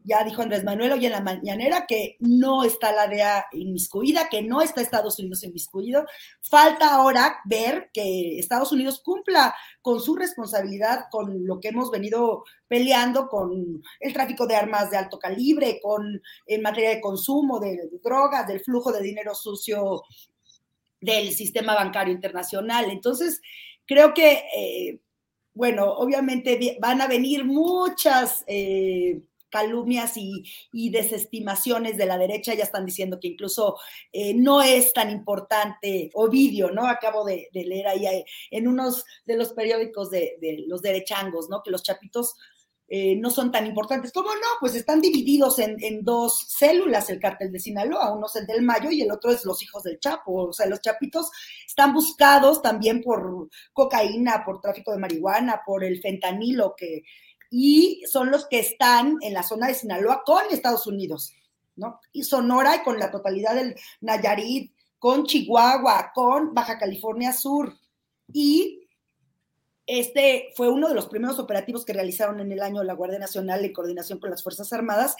ya dijo Andrés Manuel hoy en la mañanera que no está la DEA inmiscuida, que no está Estados Unidos inmiscuido. Falta ahora ver que Estados Unidos cumpla con su responsabilidad, con lo que hemos venido peleando, con el tráfico de armas de alto calibre, con en materia de consumo de, drogas, del flujo de dinero sucio del sistema bancario internacional. Entonces, creo que, eh, bueno, obviamente van a venir muchas... Eh, calumnias y, desestimaciones de la derecha ya están diciendo que incluso eh, no es tan importante Ovidio, ¿no? Acabo de, leer ahí eh, en unos de los periódicos de, los derechangos, ¿no? Que los chapitos eh, no son tan importantes. ¿Cómo no? Pues están divididos en, en, dos células, el cártel de Sinaloa, uno es el del Mayo y el otro es los hijos del Chapo. O sea, los chapitos están buscados también por cocaína, por tráfico de marihuana, por el fentanilo que y son los que están en la zona de Sinaloa con Estados Unidos, ¿no? Y Sonora y con la totalidad del Nayarit, con Chihuahua, con Baja California Sur. Y este fue uno de los primeros operativos que realizaron en el año la Guardia Nacional en coordinación con las Fuerzas Armadas.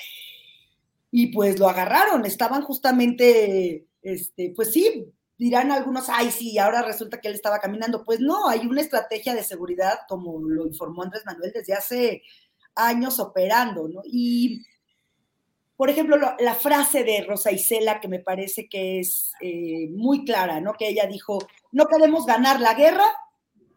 Y pues lo agarraron, estaban justamente, este, pues sí, dirán algunos, ay, sí, ahora resulta que él estaba caminando. Pues no, hay una estrategia de seguridad, como lo informó Andrés Manuel desde hace años operando, ¿no? Y, por ejemplo, la frase de Rosa Isela, que me parece que es eh, muy clara, ¿no? Que ella dijo, no queremos ganar la guerra,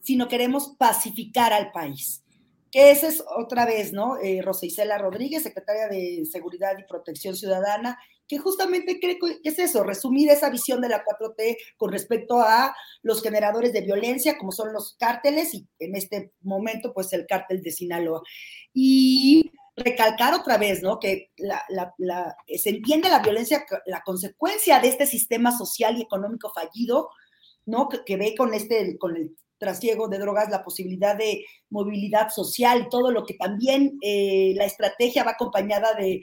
sino queremos pacificar al país. Que esa es otra vez, ¿no? Eh, Rosa Isela Rodríguez, secretaria de Seguridad y Protección Ciudadana, que justamente creo que es eso, resumir esa visión de la 4T con respecto a los generadores de violencia, como son los cárteles, y en este momento, pues el cártel de Sinaloa. Y recalcar otra vez, ¿no? Que se entiende la violencia, la consecuencia de este sistema social y económico fallido, ¿no? Que, ve con este, con el trasiego de drogas la posibilidad de movilidad social todo lo que también eh, la estrategia va acompañada de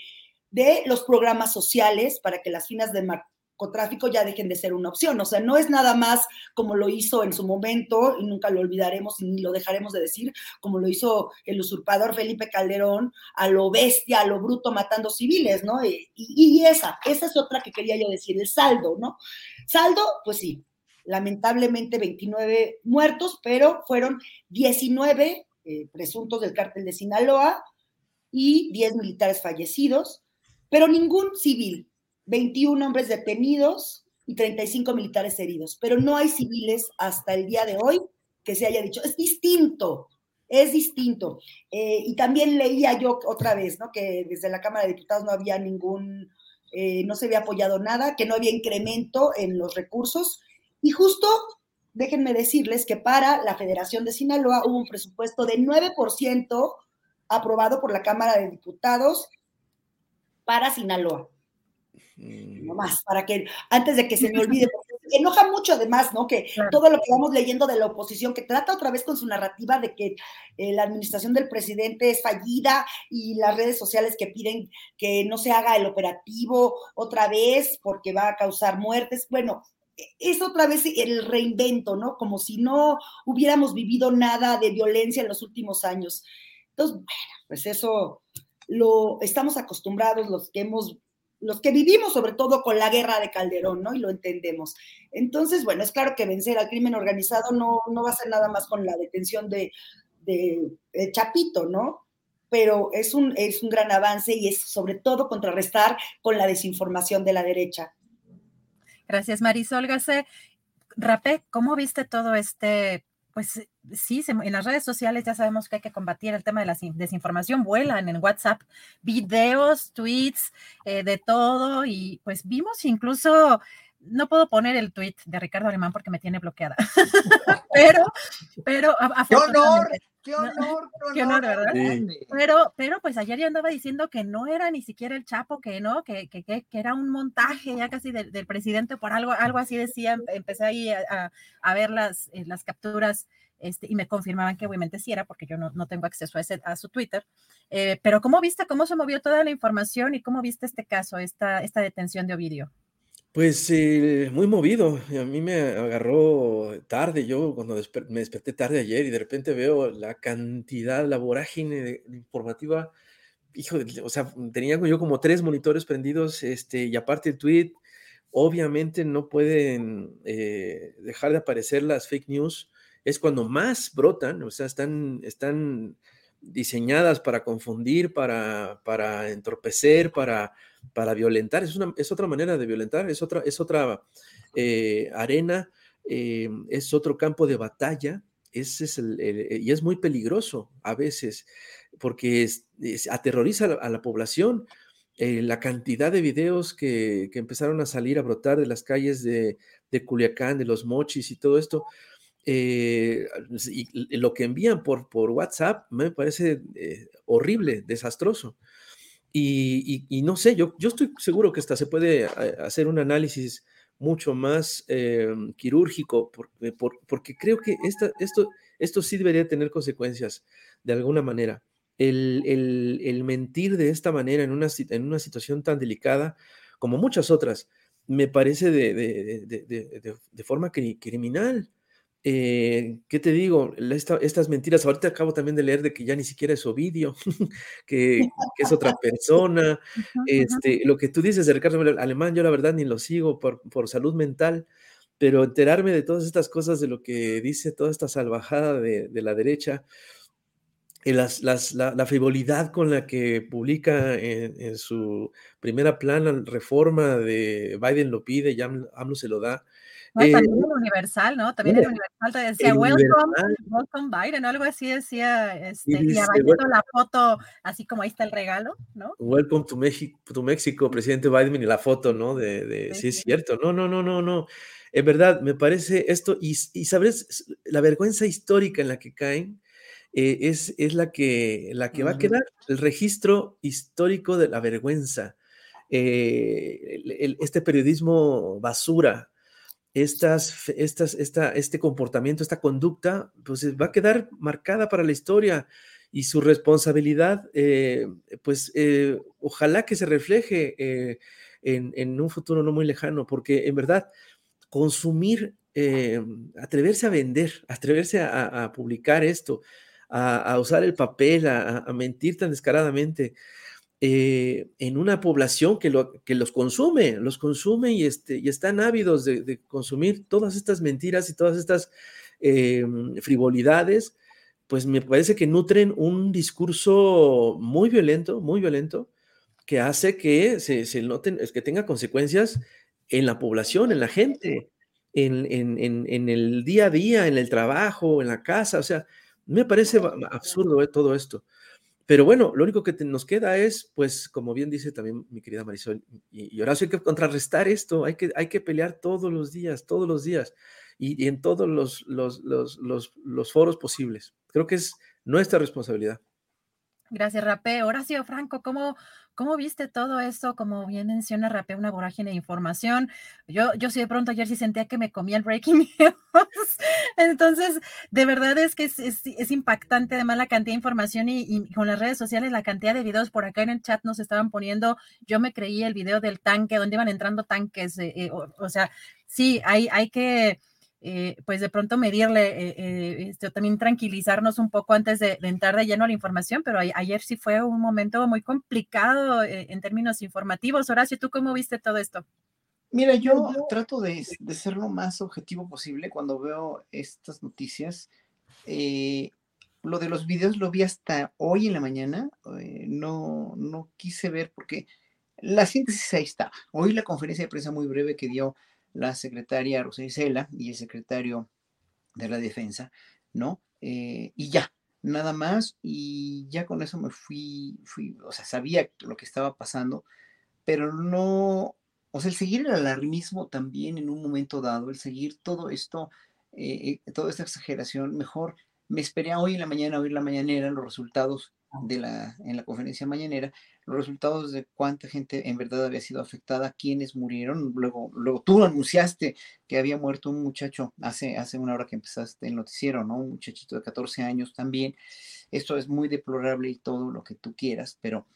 de los programas sociales para que las finas de narcotráfico ya dejen de ser una opción. O sea, no es nada más como lo hizo en su momento, y nunca lo olvidaremos ni lo dejaremos de decir, como lo hizo el usurpador Felipe Calderón, a lo bestia, a lo bruto, matando civiles, ¿no? Y, y esa, esa es otra que quería yo decir, el saldo, ¿no? Saldo, pues sí, lamentablemente 29 muertos, pero fueron 19 eh, presuntos del cártel de Sinaloa y 10 militares fallecidos pero ningún civil. 21 hombres detenidos y 35 militares heridos, pero no hay civiles hasta el día de hoy que se haya dicho. Es distinto, es distinto. Eh, y también leía yo otra vez, ¿no? Que desde la Cámara de Diputados no había ningún, eh, no se había apoyado nada, que no había incremento en los recursos. Y justo, déjenme decirles que para la Federación de Sinaloa hubo un presupuesto de 9% aprobado por la Cámara de Diputados para Sinaloa. Mm. No más, para que antes de que se me olvide, porque enoja mucho además, ¿no? Que todo lo que vamos leyendo de la oposición, que trata otra vez con su narrativa de que eh, la administración del presidente es fallida y las redes sociales que piden que no se haga el operativo otra vez porque va a causar muertes. Bueno, es otra vez el reinvento, ¿no? Como si no hubiéramos vivido nada de violencia en los últimos años. Entonces, bueno, pues eso lo estamos acostumbrados los que hemos los que vivimos sobre todo con la guerra de Calderón, ¿no? Y lo entendemos. Entonces, bueno, es claro que vencer al crimen organizado no, no va a ser nada más con la detención de, de, Chapito, ¿no? Pero es un, es un gran avance y es sobre todo contrarrestar con la desinformación de la derecha. Gracias, Marisol Gase. Rapé, ¿cómo viste todo este pues sí, en las redes sociales ya sabemos que hay que combatir el tema de la desinformación, vuelan en WhatsApp videos, tweets, eh, de todo, y pues vimos incluso no puedo poner el tweet de Ricardo Alemán porque me tiene bloqueada. (laughs) pero, pero, ¡Qué honor! (laughs) ¡Qué honor! ¡Qué honor, ¿verdad? Pero, pero, pues ayer yo andaba diciendo que no era ni siquiera el Chapo, que no, que, que, que, era un montaje ya casi del, presidente por algo, algo así decía. Empecé ahí a, a, ver las, eh, las capturas. Este, y me confirmaban que obviamente sí era, porque yo no, no tengo acceso a, ese, a su Twitter. Eh, pero ¿cómo viste cómo se movió toda la información y cómo viste este caso, esta, esta detención de Ovidio? Pues eh, muy movido. A mí me agarró tarde. Yo cuando me desperté tarde ayer y de repente veo la cantidad, la vorágine informativa. Hijo, o sea, tenía yo como tres monitores prendidos, este, y aparte el tweet, obviamente no pueden eh, dejar de aparecer las fake news. Es cuando más brotan, o sea, están, están diseñadas para confundir, para, para entorpecer, para para violentar, es, una, es otra manera de violentar, es otra, es otra eh, arena, eh, es otro campo de batalla, es el, y es muy peligroso a veces, porque aterroriza a la, población. Eh, la cantidad de videos que, empezaron a salir a brotar de las calles de, Culiacán, de los mochis y todo esto, y lo que envían por, por WhatsApp me parece horrible, desastroso. Y, no sé, yo, yo estoy seguro que hasta se puede eh, hacer un análisis mucho más quirúrgico, porque, porque creo que esta, esto, esto sí debería tener consecuencias de alguna manera. El, el, mentir de esta manera en una, en una situación tan delicada como muchas otras, me parece de, de, de, de forma criminal. Eh, ¿Qué te digo? estas mentiras, ahorita acabo también de leer de que ya ni siquiera es Ovidio, (laughs) que, que es otra persona. (laughs) Este, lo que tú dices de Ricardo Alemán, yo la verdad ni lo sigo por, por salud mental, pero enterarme de todas estas cosas, de lo que dice toda esta salvajada de, de la derecha, y las, las, la, la, frivolidad con la que publica en, en, su primera plana reforma de Biden lo pide, ya AMLO se lo da, eh, también el Universal, ¿no? También el Universal te decía, welcome, welcome Biden, algo así decía, este, y, dice, la foto, así como ahí está el regalo, ¿no? Welcome to México, to México, presidente Biden, y la foto, ¿no? De, de sí, es cierto, no, no, no, no, no. En verdad, me parece esto, y, y sabes, la vergüenza histórica en la que caen, eh, es, es, la que, la que va a quedar, el registro histórico de la vergüenza. Eh, el, este periodismo basura, estas, estas, esta, este comportamiento, esta conducta, pues va a quedar marcada para la historia y su responsabilidad, eh, pues eh, ojalá que se refleje eh, en, un futuro no muy lejano, porque en verdad consumir, atreverse a vender, atreverse a, publicar esto, a, usar el papel, a mentir tan descaradamente, eh, en una población que, lo, que los consume, los consume y, este, y están ávidos de, consumir todas estas mentiras y todas estas eh, frivolidades, pues me parece que nutren un discurso muy violento, muy violento, que hace que se, se noten, que tenga consecuencias en la población, en la gente, en, en, en, el día a día, en el trabajo, en la casa, o sea, me parece absurdo eh, todo esto. Pero bueno, lo único que nos queda es, pues, como bien dice también mi querida Marisol y, Horacio, hay que contrarrestar esto, hay que, hay que pelear todos los días, todos los días y, en todos los, los, los, los, foros posibles. Creo que es nuestra responsabilidad. Gracias, Rapé. Horacio Franco, ¿cómo, ¿Cómo viste todo eso? Como bien menciona Rapé, una vorágine de información. Yo, yo sí de pronto ayer sí sentía que me comía el breaking (laughs) news. Entonces, de verdad es que es, es, impactante además la cantidad de información y, con las redes sociales, la cantidad de videos por acá en el chat nos estaban poniendo. Yo me creí el video del tanque, donde iban entrando tanques. Eh, eh, o, sea, sí, hay, hay que eh, pues de pronto medirle, eh, eh, este, también tranquilizarnos un poco antes de, entrar de lleno a la información, pero ayer sí fue un momento muy complicado en términos informativos. Horacio, ¿tú cómo viste todo esto? Mira, yo trato de, ser lo más objetivo posible cuando veo estas noticias. lo de los videos lo vi hasta hoy en la mañana, no, no quise ver porque la síntesis ahí está. Hoy la conferencia de prensa muy breve que dio la secretaria Rosa Isela y el secretario de la Defensa, ¿no? Eh, y ya, nada más, y ya con eso me fui, fui, o sea, sabía lo que estaba pasando, pero no, o sea, el seguir el alarmismo también en un momento dado, el seguir todo esto, eh, eh, toda esta exageración, mejor me esperé a hoy en la mañana, oír la mañanera, los resultados de la, en la conferencia mañanera, los resultados de cuánta gente en verdad había sido afectada, quiénes murieron. Luego, luego tú anunciaste que había muerto un muchacho hace, hace una hora que empezaste el noticiero, ¿no? Un muchachito de 14 años también. Esto es muy deplorable y todo lo que tú quieras, pero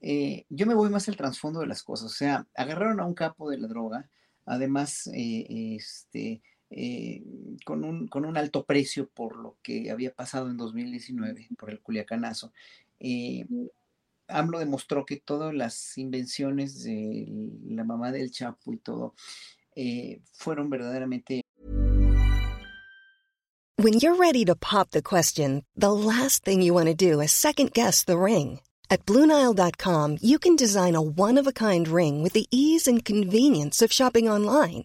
eh, yo me voy más al trasfondo de las cosas. O sea, agarraron a un capo de la droga, además, eh, este eh, con, un, con un alto precio por lo que había pasado en 2019, por el Culiacanazo. Eh, AMLO demostró que todas las invenciones de la mamá del Chapo y todo eh, fueron verdaderamente. When you're ready to pop the question, the last thing you want to do is second guess the ring. At Bluenile.com, you can design a one of a kind ring with the ease and convenience of shopping online.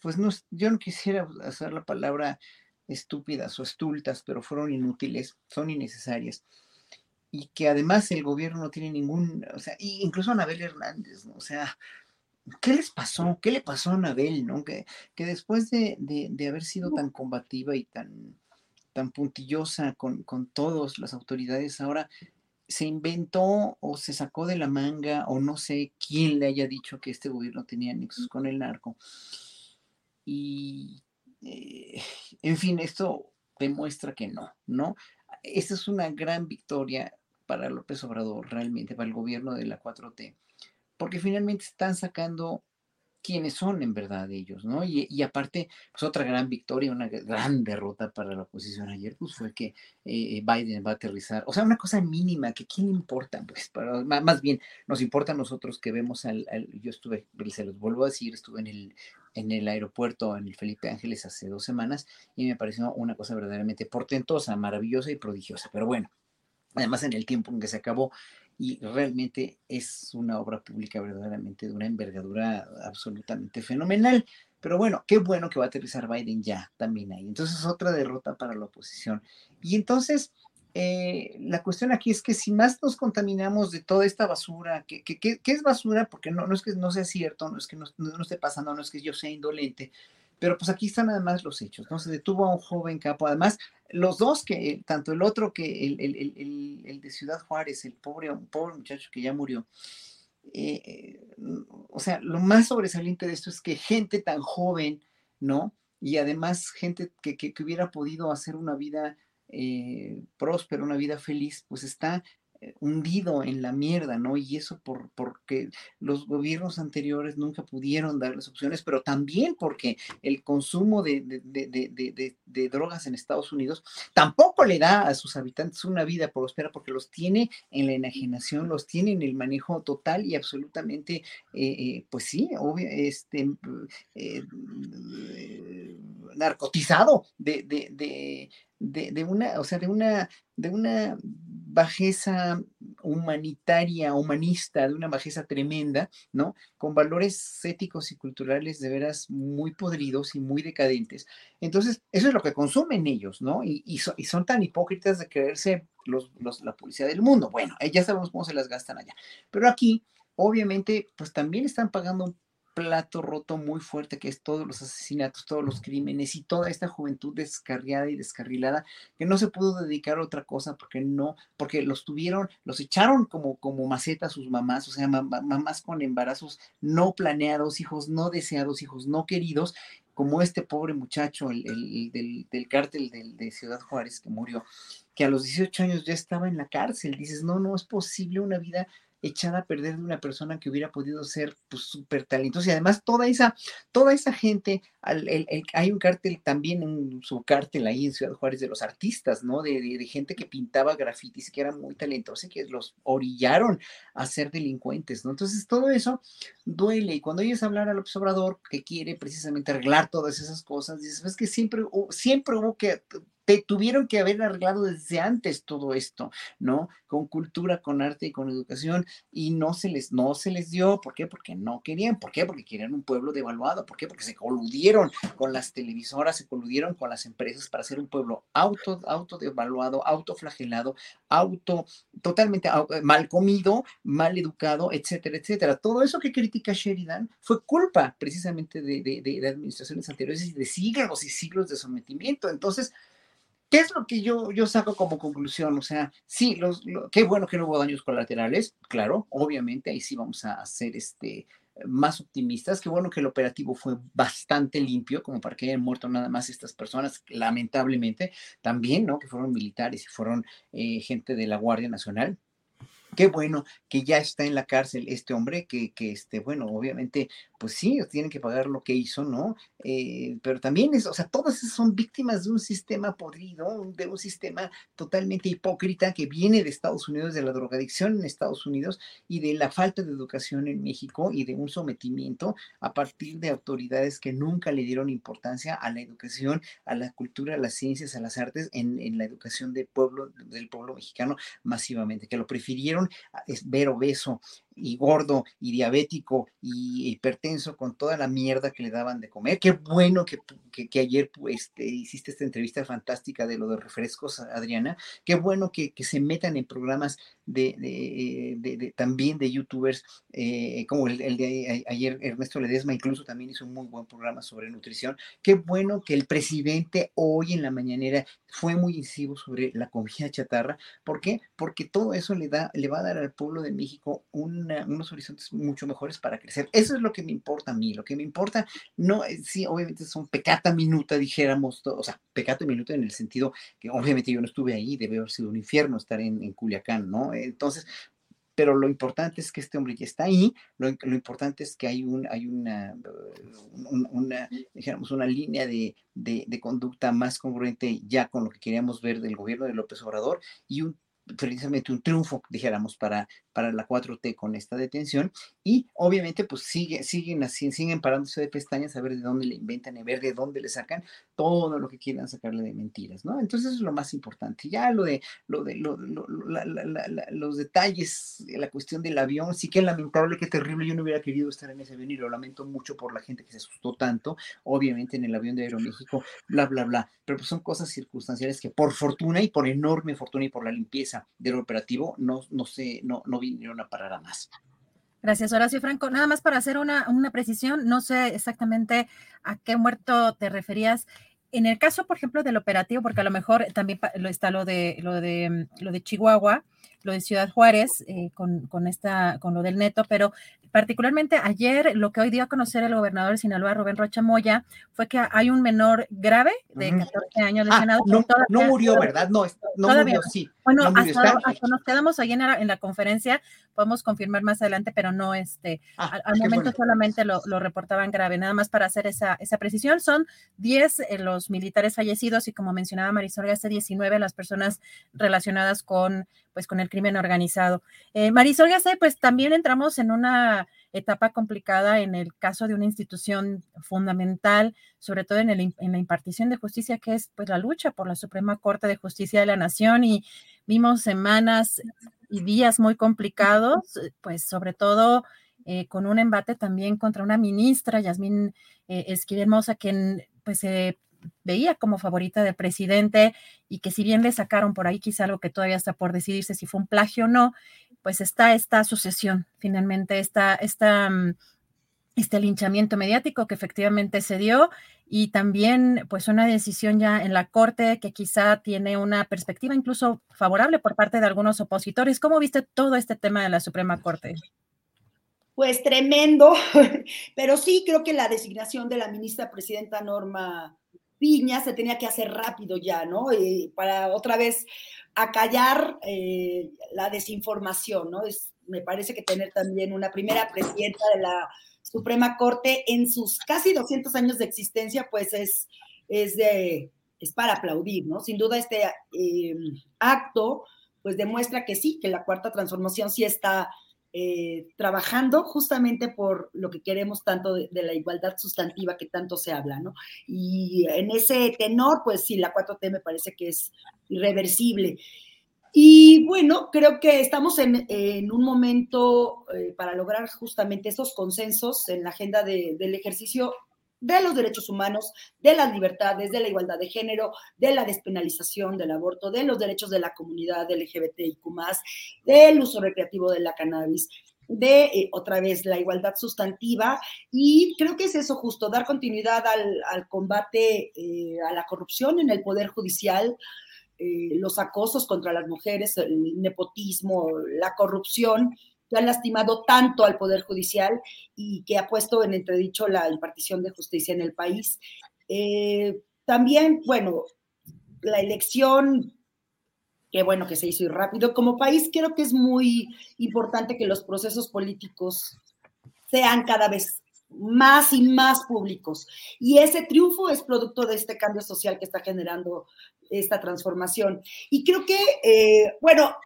Pues no, yo no quisiera usar la palabra estúpidas o estultas, pero fueron inútiles, son innecesarias. y que además el gobierno no tiene ningún, o sea, incluso Anabel Hernández, ¿no? O sea, ¿qué les pasó? ¿Qué le pasó a Anabel, no? Que, que después de, de, haber sido tan combativa y tan, tan puntillosa con, con todas las autoridades, ahora se inventó o se sacó de la manga o no sé quién le haya dicho que este gobierno tenía nexos con el narco. Y, eh, en fin, esto demuestra que no, ¿no? Esta es una gran victoria para López Obrador, realmente, para el gobierno de la 4T, porque finalmente están sacando quiénes son en verdad ellos, ¿no? Y, aparte, pues otra gran victoria, una gran derrota para la oposición ayer, pues fue que eh, Biden va a aterrizar, o sea, una cosa mínima, que quién importa, pues, para, más bien, nos importa a nosotros que vemos al, yo estuve, se los vuelvo a decir, estuve en el, en el aeropuerto, en el Felipe Ángeles hace dos semanas, y me pareció una cosa verdaderamente portentosa, maravillosa y prodigiosa, pero bueno, además en el tiempo en que se acabó, y realmente es una obra pública verdaderamente de una envergadura absolutamente fenomenal. Pero bueno, qué bueno que va a aterrizar Biden ya también ahí. Entonces, otra derrota para la oposición. Y entonces, eh, la cuestión aquí es que si más nos contaminamos de toda esta basura, que, es basura? Porque no, no es que no sea cierto, no es que no, no esté pasando, no es que yo sea indolente, pero pues aquí están además los hechos, ¿no? Se detuvo a un joven capo, además los dos, que tanto el otro que el, el, el, de Ciudad Juárez, el pobre, un pobre muchacho que ya murió, eh, o sea, lo más sobresaliente de esto es que gente tan joven, ¿no? Y además gente que, que, hubiera podido hacer una vida eh, próspera, una vida feliz, pues está eh, hundido en la mierda, ¿no? Y eso por, porque los gobiernos anteriores nunca pudieron darles opciones, pero también porque el consumo de, drogas en Estados Unidos tampoco le da a sus habitantes una vida próspera porque los tiene en la enajenación, los tiene en el manejo total y absolutamente, eh, eh, pues sí, obvio, este, narcotizado de, de, una, o sea, de una, de una bajeza humanitaria, humanista, de una bajeza tremenda, ¿no? Con valores éticos y culturales de veras muy podridos y muy decadentes. Entonces, eso es lo que consumen ellos, ¿no? Y, y, son tan hipócritas de creerse los, la policía del mundo. Bueno, ya sabemos cómo se las gastan allá. Pero aquí, obviamente, pues también están pagando plato roto muy fuerte que es todos los asesinatos, todos los crímenes y toda esta juventud descarriada y descarrilada que no se pudo dedicar a otra cosa porque no, porque los tuvieron, los echaron como, como maceta sus mamás, o sea, mamás con embarazos no planeados, hijos no deseados, hijos no queridos, como este pobre muchacho el, del, del, cártel de Ciudad Juárez que murió, que a los 18 años ya estaba en la cárcel. Dices, no, no es posible una vida echada a perder de una persona que hubiera podido ser pues súper talentosa y además toda esa, toda esa gente, hay un cártel también, un subcártel ahí en Ciudad Juárez de los artistas, ¿no? De, de, gente que pintaba grafitis que era muy talentosa y que los orillaron a ser delincuentes, ¿no? Entonces todo eso duele y cuando oyes hablar al observador que quiere precisamente arreglar todas esas cosas, dices, es que siempre, siempre hubo que tuvieron que haber arreglado desde antes todo esto, ¿no? Con cultura, con arte y con educación, y no se les, no se les dio. ¿Por qué? Porque no querían. ¿Por qué? Porque querían un pueblo devaluado. ¿Por qué? Porque se coludieron con las televisoras, se coludieron con las empresas para ser un pueblo auto, auto devaluado, autoflagelado, auto, totalmente mal comido, mal educado, etcétera, etcétera. Todo eso que critica Sheridan fue culpa precisamente de, de, de administraciones anteriores y de siglos y siglos de sometimiento. Entonces, ¿Qué es lo que yo, yo saco como conclusión? O sea, sí, los, qué bueno que no hubo daños colaterales, claro, obviamente, ahí sí vamos a ser este, más optimistas. Qué bueno que el operativo fue bastante limpio, como para que hayan muerto nada más estas personas, lamentablemente, también, ¿no? Que fueron militares y fueron eh, gente de la Guardia Nacional. Qué bueno que ya está en la cárcel este hombre, que, que este, bueno, obviamente pues sí, tienen que pagar lo que hizo, ¿no? Eh, pero también es, o sea, todas son víctimas de un sistema podrido, de un sistema totalmente hipócrita que viene de Estados Unidos, de la drogadicción en Estados Unidos y de la falta de educación en México y de un sometimiento a partir de autoridades que nunca le dieron importancia a la educación, a la cultura, a las ciencias, a las artes en, en la educación del pueblo, del pueblo mexicano masivamente, que lo prefirieron ver obeso, y gordo y diabético y hipertenso con toda la mierda que le daban de comer. Qué bueno que, que, ayer pues, hiciste esta entrevista fantástica de lo de refrescos, Adriana. Qué bueno que, que se metan en programas de, de, de, también de youtubers, eh, como el, el, de ayer Ernesto Ledesma incluso también hizo un muy buen programa sobre nutrición. Qué bueno que el presidente hoy en la mañanera fue muy incisivo sobre la comida chatarra. ¿Por qué? Porque todo eso le, da, le va a dar al pueblo de México un unos horizontes mucho mejores para crecer. Eso es lo que me importa a mí. Lo que me importa, no, eh, sí, obviamente son pecata minuta, dijéramos, o sea, pecata minuta en el sentido que obviamente yo no estuve ahí, debe haber sido un infierno estar en, en Culiacán, ¿no? Entonces, pero lo importante es que este hombre ya está ahí, lo, importante es que hay, un, hay una, una, línea de, conducta más congruente ya con lo que queríamos ver del gobierno de López Obrador y un precisamente un triunfo, dijéramos, para, para la 4T con esta detención. Y obviamente, pues sigue, siguen así, siguen parándose de pestañas a ver de dónde le inventan, a ver de dónde le sacan todo lo que quieran sacarle de mentiras, ¿no? Entonces es lo más importante. Ya lo de, lo de los detalles, la cuestión del avión, sí que lamentable, que terrible. Yo no hubiera querido estar en ese avión y lo lamento mucho por la gente que se asustó tanto, obviamente en el avión de Aeroméxico, bla, bla, bla. Pero pues son cosas circunstanciales que por fortuna y por enorme fortuna y por la limpieza del operativo no, no, se, no, no vinieron a parar más. Gracias, Horacio Franco. Nada más para hacer una, una precisión, no sé exactamente a qué muerto te referías. En el caso, por ejemplo, del operativo, porque a lo mejor también está lo de, lo de, lo de Chihuahua, lo de Ciudad Juárez, eh, con, con, esta, con lo del neto, pero particularmente ayer lo que hoy dio a conocer el gobernador de Sinaloa, Rubén Rocha Moya, fue que hay un menor grave de 14 años lesionado. Ah, no, murió, ¿verdad? No, no murió, sí. Bueno, hasta, nos quedamos ahí en la, conferencia, podemos confirmar más adelante, pero no, este, ah, al, momento solamente lo, lo, reportaban grave, nada más para hacer esa, esa precisión. Son 10 eh, los militares fallecidos y como mencionaba Marisol, hace 19 las personas relacionadas con, pues, con el crimen organizado. Eh, Marisol Gacé, pues también entramos en una etapa complicada en el caso de una institución fundamental, sobre todo en, el, la impartición de justicia, que es pues la lucha por la Suprema Corte de Justicia de la Nación y vimos semanas y días muy complicados, pues sobre todo eh, con un embate también contra una ministra, Yasmín eh, Esquivel quien pues se veía como favorita del presidente y que si bien le sacaron por ahí quizá algo que todavía está por decidirse si fue un plagio o no, pues está esta sucesión, finalmente, esta, esta, mm, este linchamiento mediático que efectivamente se dio y también pues una decisión ya en la Corte que quizá tiene una perspectiva incluso favorable por parte de algunos opositores. ¿Cómo viste todo este tema de la Suprema Corte? Pues tremendo, (laughs) pero sí creo que la designación de la ministra presidenta Norma Piña se tenía que hacer rápido ya, ¿no? Para otra vez acallar eh, la desinformación, ¿no? Es, me parece que tener también una primera presidenta de la Suprema Corte en sus casi 200 años de existencia, pues es, es, de, es para aplaudir, ¿no? Sin duda este eh, acto, pues demuestra que sí, que la cuarta transformación sí está eh, trabajando justamente por lo que queremos tanto de, la igualdad sustantiva que tanto se habla, ¿no? Y en ese tenor, pues sí, la 4T me parece que es irreversible. Y bueno, creo que estamos en, un momento eh, para lograr justamente esos consensos en la agenda del ejercicio de los derechos humanos, de las libertades, de la igualdad de género, de la despenalización del aborto, de los derechos de la comunidad LGBTIQ, del uso recreativo de la cannabis de eh, otra vez la igualdad sustantiva. Y creo que es eso justo, dar continuidad al, combate eh, a la corrupción en el Poder Judicial, eh, los acosos contra las mujeres, el nepotismo, la corrupción que han lastimado tanto al Poder Judicial y que ha puesto en entredicho la impartición de justicia en el país. Eh, también, bueno, la elección, qué bueno que se hizo y rápido. Como país creo que es muy importante que los procesos políticos sean cada vez más y más públicos. Y ese triunfo es producto de este cambio social que está generando esta transformación. Y creo que, eh, bueno,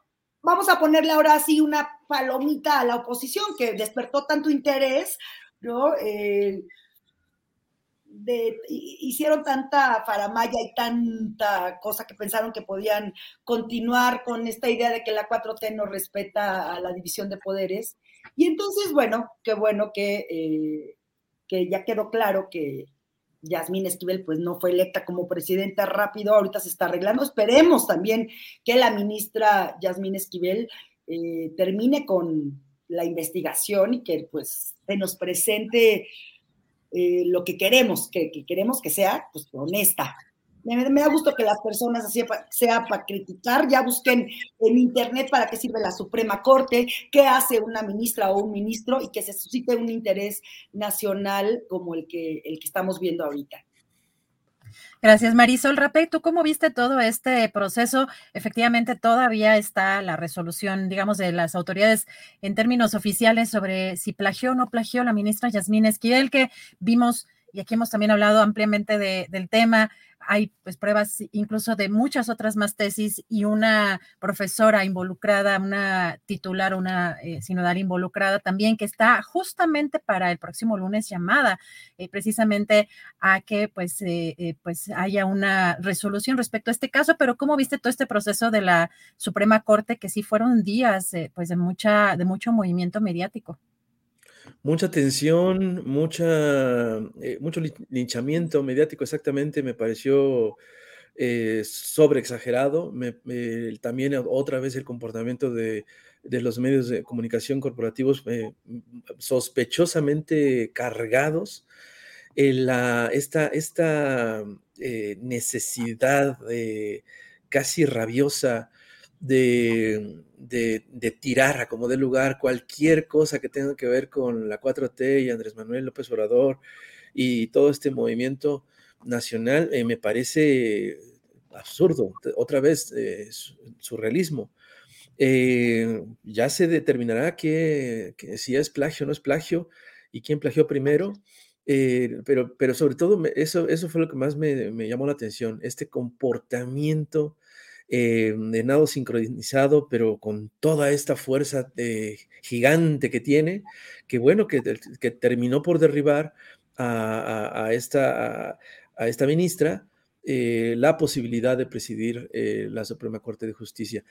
vamos a ponerle ahora así una palomita a la oposición que despertó tanto interés, ¿no? Eh, hicieron tanta faramaya y tanta cosa que pensaron que podían continuar con esta idea de que la 4T no respeta a la división de poderes. Y entonces, bueno, qué bueno que, eh, que ya quedó claro que Yasmín Esquivel pues no fue electa como presidenta rápido, ahorita se está arreglando. Esperemos también que la ministra Yasmín Esquivel eh, termine con la investigación y que pues se nos presente eh, lo que queremos, que, queremos que sea pues honesta, me, da gusto que las personas, así sea para criticar, ya busquen en internet para qué sirve la Suprema Corte, qué hace una ministra o un ministro y que se suscite un interés nacional como el que, el que estamos viendo ahorita. Gracias, Marisol Rapé. ¿Tú cómo viste todo este proceso? Efectivamente, todavía está la resolución, digamos, de las autoridades en términos oficiales sobre si plagió o no plagió la ministra Yasmín Esquivel, que vimos, y aquí hemos también hablado ampliamente del tema, hay pues pruebas incluso de muchas otras más tesis y una profesora involucrada, una titular, una eh, sinodal involucrada también que está justamente para el próximo lunes llamada eh, precisamente a que pues, eh, pues haya una resolución respecto a este caso, pero ¿cómo viste todo este proceso de la Suprema Corte que sí fueron días pues de mucha, de mucho movimiento mediático? Mucha tensión, mucha, eh, mucho linchamiento mediático, exactamente, me pareció eh, sobreexagerado. también otra vez el comportamiento de, los medios de comunicación corporativos eh, sospechosamente cargados. La, esta esta necesidad casi rabiosa de, de, tirar a como de lugar cualquier cosa que tenga que ver con la 4T y Andrés Manuel López Obrador y todo este movimiento nacional, eh, me parece absurdo. Otra vez, eh, surrealismo. Eh, ya se determinará que, si es plagio o no es plagio y quién plagió primero. pero, pero sobre todo, eso, eso fue lo que más me, me llamó la atención, este comportamiento eh, nado sincronizado, pero con toda esta fuerza eh, gigante que tiene, que bueno, que, terminó por derribar a, esta, ministra eh, la posibilidad de presidir la Suprema Corte de Justicia.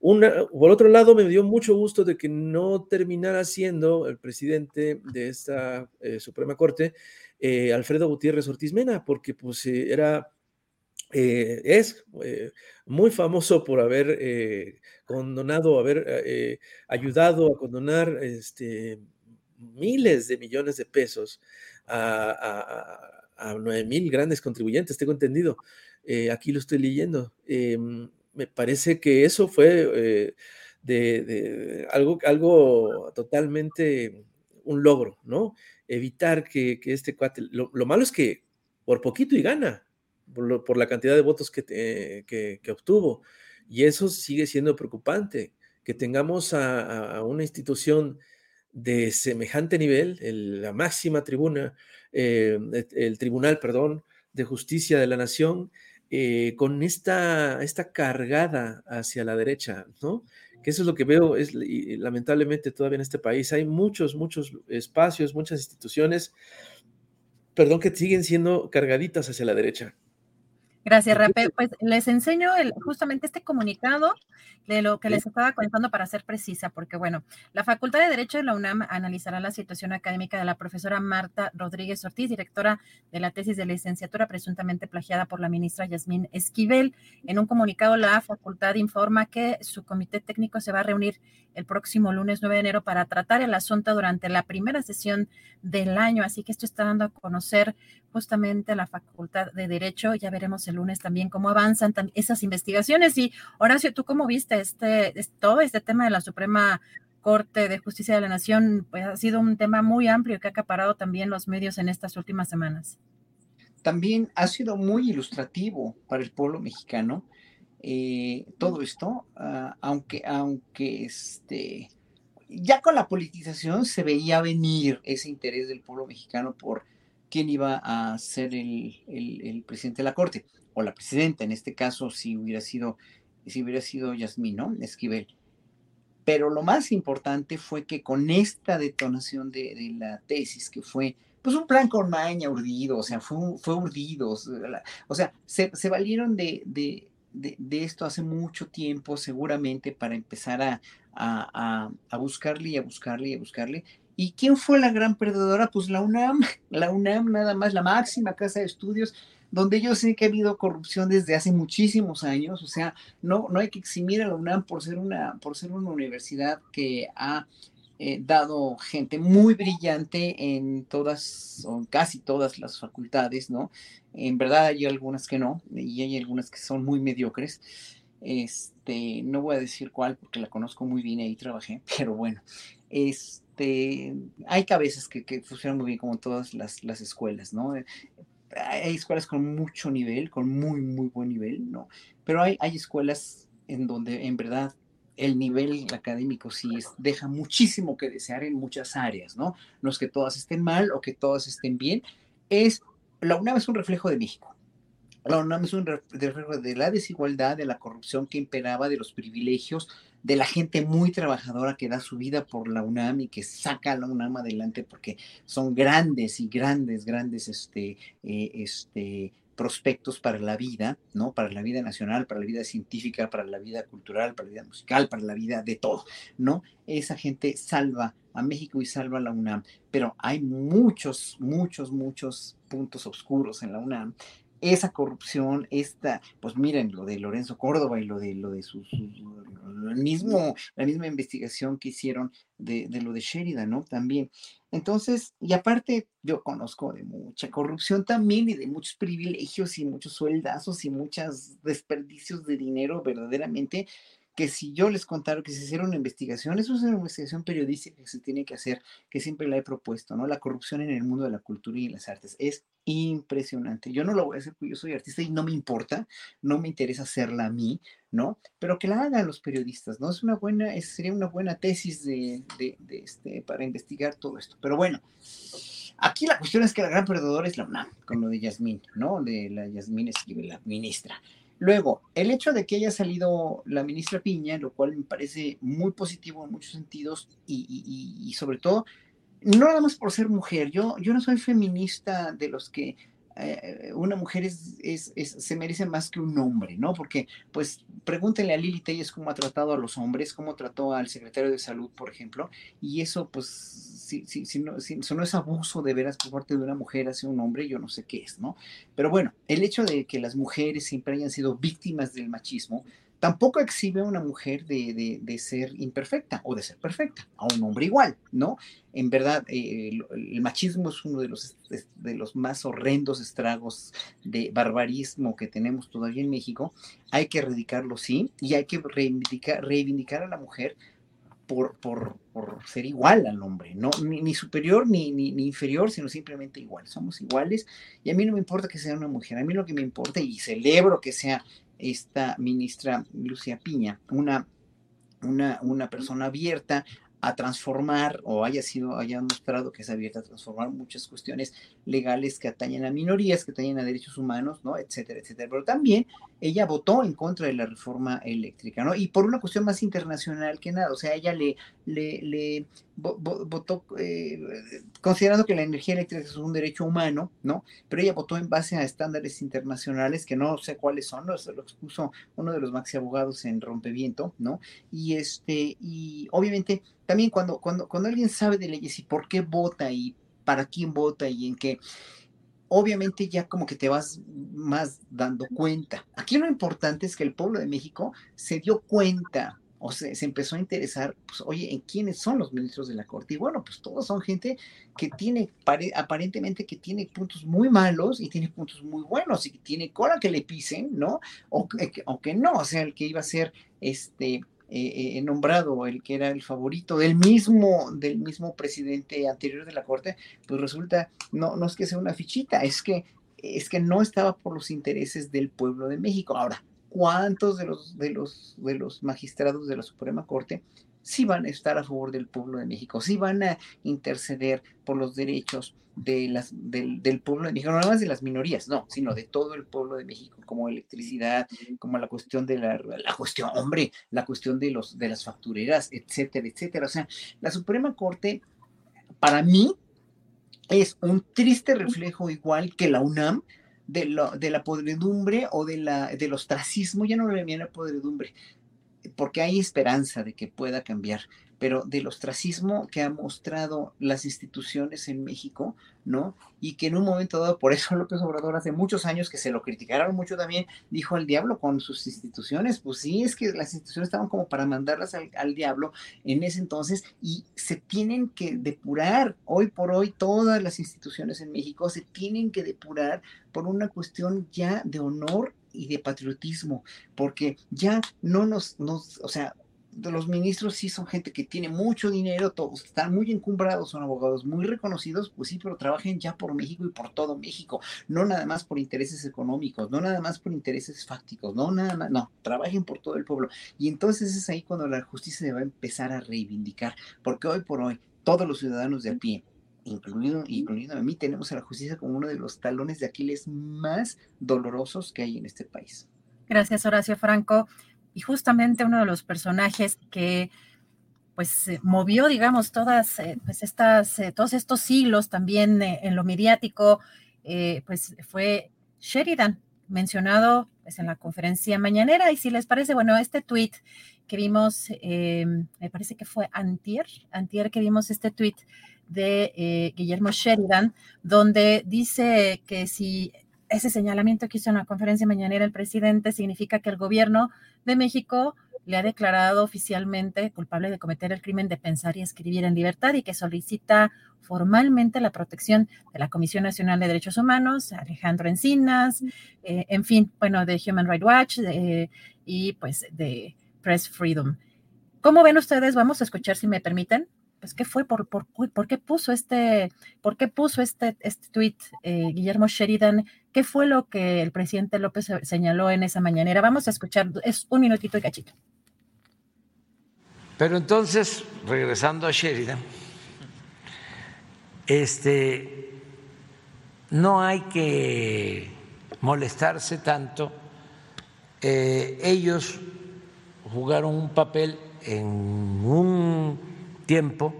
Por otro lado, me dio mucho gusto de que no terminara siendo el presidente de esta Suprema Corte Alfredo Gutiérrez Ortiz Mena, porque pues era eh, es eh, muy famoso por haber eh, condonado, haber ayudado a condonar este, miles de millones de pesos a, a, 9 mil grandes contribuyentes, tengo entendido. Aquí lo estoy leyendo. Me parece que eso fue de, algo, algo totalmente un logro, ¿no? Evitar que, este cuate, lo, malo es que por poquito y gana, por, la cantidad de votos que, que, obtuvo. Y eso sigue siendo preocupante, que tengamos a, una institución de semejante nivel, la máxima tribuna, eh, el tribunal, perdón, de justicia de la nación, eh, con esta, esta cargada hacia la derecha, ¿no? Que eso es lo que veo, es lamentablemente todavía en este país hay muchos, muchos espacios, muchas instituciones, perdón, que siguen siendo cargaditas hacia la derecha. Gracias, Rape. Pues les enseño el, justamente este comunicado de lo que les estaba contando para ser precisa, porque bueno, la Facultad de Derecho de la UNAM analizará la situación académica de la profesora Marta Rodríguez Ortiz, directora de la tesis de licenciatura presuntamente plagiada por la ministra Yasmín Esquivel. En un comunicado, la facultad informa que su comité técnico se va a reunir el próximo lunes 9 de enero para tratar el asunto durante la primera sesión del año. Así que esto está dando a conocer justamente la Facultad de Derecho. Ya veremos el lunes también cómo avanzan esas investigaciones. Y Horacio, ¿tú cómo viste este, todo este tema de la Suprema Corte de Justicia de la Nación? Pues ha sido un tema muy amplio que ha acaparado también los medios en estas últimas semanas. También ha sido muy ilustrativo para el pueblo mexicano eh, todo esto, ah, aunque, aunque este, ya con la politización se veía venir ese interés del pueblo mexicano por quién iba a ser el, presidente de la Corte, o la presidenta, en este caso, si hubiera sido, si hubiera sido Yasmín, ¿no? Esquivel. Pero lo más importante fue que con esta detonación de, la tesis, que fue pues un plan con maña urdido, o sea, fue, fue urdido, o sea, se, valieron de, de, esto hace mucho tiempo, seguramente, para empezar a, a, buscarle y a buscarle y a buscarle. ¿Y quién fue la gran perdedora? Pues la UNAM, la UNAM nada más, la máxima casa de estudios, donde yo sé que ha habido corrupción desde hace muchísimos años, o sea, no, no hay que eximir a la UNAM por ser una, por ser una universidad que ha eh, dado gente muy brillante en todas, o casi todas las facultades, ¿no? En verdad hay algunas que no, y hay algunas que son muy mediocres. Este, no voy a decir cuál porque la conozco muy bien ahí trabajé, (laughs) pero bueno, este, hay cabezas que, que funcionan muy bien como todas las, las escuelas, ¿no? Hay escuelas con mucho nivel, con muy, muy buen nivel, ¿no? Pero hay, hay escuelas en donde en verdad el nivel académico sí deja muchísimo que desear en muchas áreas, ¿no? No es que todas estén mal o que todas estén bien, es, la UNAM es un reflejo de México. La UNAM es un reflejo de la desigualdad, de la corrupción que imperaba, de los privilegios, de la gente muy trabajadora que da su vida por la UNAM y que saca a la UNAM adelante porque son grandes y grandes, grandes este, eh, este, prospectos para la vida, ¿no? Para la vida nacional, para la vida científica, para la vida cultural, para la vida musical, para la vida de todo, ¿no? Esa gente salva a México y salva a la UNAM, pero hay muchos, muchos, muchos puntos oscuros en la UNAM esa corrupción, esta, pues miren, lo de Lorenzo Córdoba y lo de lo de sus, el mismo, la misma investigación que hicieron de, de, lo de Sheridan, ¿no? También. Entonces, y aparte, yo conozco de mucha corrupción también y de muchos privilegios y muchos sueldazos y muchos desperdicios de dinero verdaderamente que si yo les contara que se hiciera una investigación, eso es una investigación periodística que se tiene que hacer, que siempre la he propuesto, ¿no? La corrupción en el mundo de la cultura y las artes es impresionante. Yo no lo voy a hacer porque yo soy artista y no me importa, no me interesa hacerla a mí, ¿no? Pero que la hagan los periodistas, ¿no? Es una buena, sería una buena tesis de, de, este, para investigar todo esto. Pero bueno, aquí la cuestión es que la gran perdedora es la UNAM, con lo de Yasmín, ¿no? De la Yasmín escribe la ministra. Luego, el hecho de que haya salido la ministra Piña, lo cual me parece muy positivo en muchos sentidos y, sobre todo, no nada más por ser mujer, yo, yo no soy feminista de los que eh, una mujer es, se merece más que un hombre, ¿no? Porque, pues, pregúntenle a Lili Telles cómo ha tratado a los hombres, cómo trató al secretario de salud, por ejemplo, y eso, pues, si, si, si, no, si, no es abuso de veras por parte de una mujer hacia un hombre, yo no sé qué es, ¿no? Pero bueno, el hecho de que las mujeres siempre hayan sido víctimas del machismo, tampoco exhibe a una mujer de, ser imperfecta o de ser perfecta, a un hombre igual, ¿no? En verdad, eh, el, machismo es uno de los, de los más horrendos estragos de barbarismo que tenemos todavía en México. Hay que erradicarlo, sí, y hay que reivindicar, reivindicar a la mujer por, por, ser igual al hombre, no, ni, superior ni, ni, ni, inferior, sino simplemente igual. Somos iguales y a mí no me importa que sea una mujer, a mí lo que me importa y celebro que sea esta ministra Lucia Piña, una, una, una persona abierta a transformar o haya sido, haya mostrado que es abierta a transformar muchas cuestiones legales que atañen a minorías, que atañen a derechos humanos, ¿no? Etcétera, etcétera. Pero también ella votó en contra de la reforma eléctrica, ¿no? Y por una cuestión más internacional que nada, o sea, ella le, le, le votó eh, considerando que la energía eléctrica es un derecho humano, ¿no? Pero ella votó en base a estándares internacionales que no sé cuáles son, ¿no? lo expuso uno de los maxi abogados en Rompeviento, ¿no? Y este, y obviamente también cuando, cuando, cuando alguien sabe de leyes y por qué vota y para quién vota y en qué, obviamente ya como que te vas más dando cuenta. Aquí lo importante es que el pueblo de México se dio cuenta o se, empezó a interesar, pues, oye, ¿en quiénes son los ministros de la Corte? Y bueno, pues todos son gente que tiene, aparentemente que tiene puntos muy malos y tiene puntos muy buenos y que tiene cola que le pisen, ¿no? O, o que no, o sea, el que iba a ser este eh, eh, nombrado, el que era el favorito del mismo, del mismo presidente anterior de la Corte, pues resulta, no, no es que sea una fichita, es que, es que no estaba por los intereses del pueblo de México. Ahora, ¿cuántos de los, de los, de los magistrados de la Suprema Corte sí van a estar a favor del pueblo de México, sí van a interceder por los derechos de las, del, del, pueblo de México, no nada más de las minorías, no, sino de todo el pueblo de México, como electricidad, como la cuestión de la, la cuestión, hombre, la cuestión de, los, de las factureras, etcétera, etcétera. O sea, la Suprema Corte, para mí, es un triste reflejo igual que la UNAM de, lo, de la podredumbre o de la, del ostracismo, ya no le llaman podredumbre, porque hay esperanza de que pueda cambiar, pero del ostracismo que han mostrado las instituciones en México, ¿no? Y que en un momento dado, por eso (laughs) López Obrador hace muchos años que se lo criticaron mucho también, dijo al diablo con sus instituciones, pues sí, es que las instituciones estaban como para mandarlas al, al diablo en ese entonces y se tienen que depurar, hoy por hoy todas las instituciones en México se tienen que depurar por una cuestión ya de honor y de patriotismo, porque ya no nos, nos o sea, los ministros sí son gente que tiene mucho dinero, todos están muy encumbrados, son abogados muy reconocidos, pues sí, pero trabajen ya por México y por todo México, no nada más por intereses económicos, no nada más por intereses fácticos, no nada más, no, trabajen por todo el pueblo. Y entonces es ahí cuando la justicia se va a empezar a reivindicar, porque hoy por hoy todos los ciudadanos de a pie, incluido, incluido a mí, tenemos a la justicia como uno de los talones de Aquiles más dolorosos que hay en este país. Gracias, Horacio Franco. Y justamente uno de los personajes que pues movió, digamos, todas eh, pues estas, eh, todos estos siglos también eh, en lo mediático, pues fue Sheridan, mencionado pues, en la conferencia mañanera. Y si les parece, bueno, este tweet que vimos, me parece que fue antier, antier que vimos este tweet de eh, Guillermo Sheridan, donde dice que si ese señalamiento que hizo en la conferencia mañanera el presidente significa que el gobierno de México le ha declarado oficialmente culpable de cometer el crimen de pensar y escribir en libertad y que solicita formalmente la protección de la Comisión Nacional de Derechos Humanos, Alejandro Encinas, eh, en fin, bueno, de Human Rights Watch y pues de Press Freedom. ¿Cómo ven ustedes? Vamos a escuchar si me permiten pues, ¿qué fue? ¿Por, por, por qué puso este, por qué puso este, este tweet eh, Guillermo Sheridan? ¿Qué fue lo que el presidente López señaló en esa mañanera? Vamos a escuchar, es un minutito y cachito. Pero entonces, regresando a Sheridan, este, no hay que molestarse tanto. Eh, ellos jugaron un papel en un tiempo,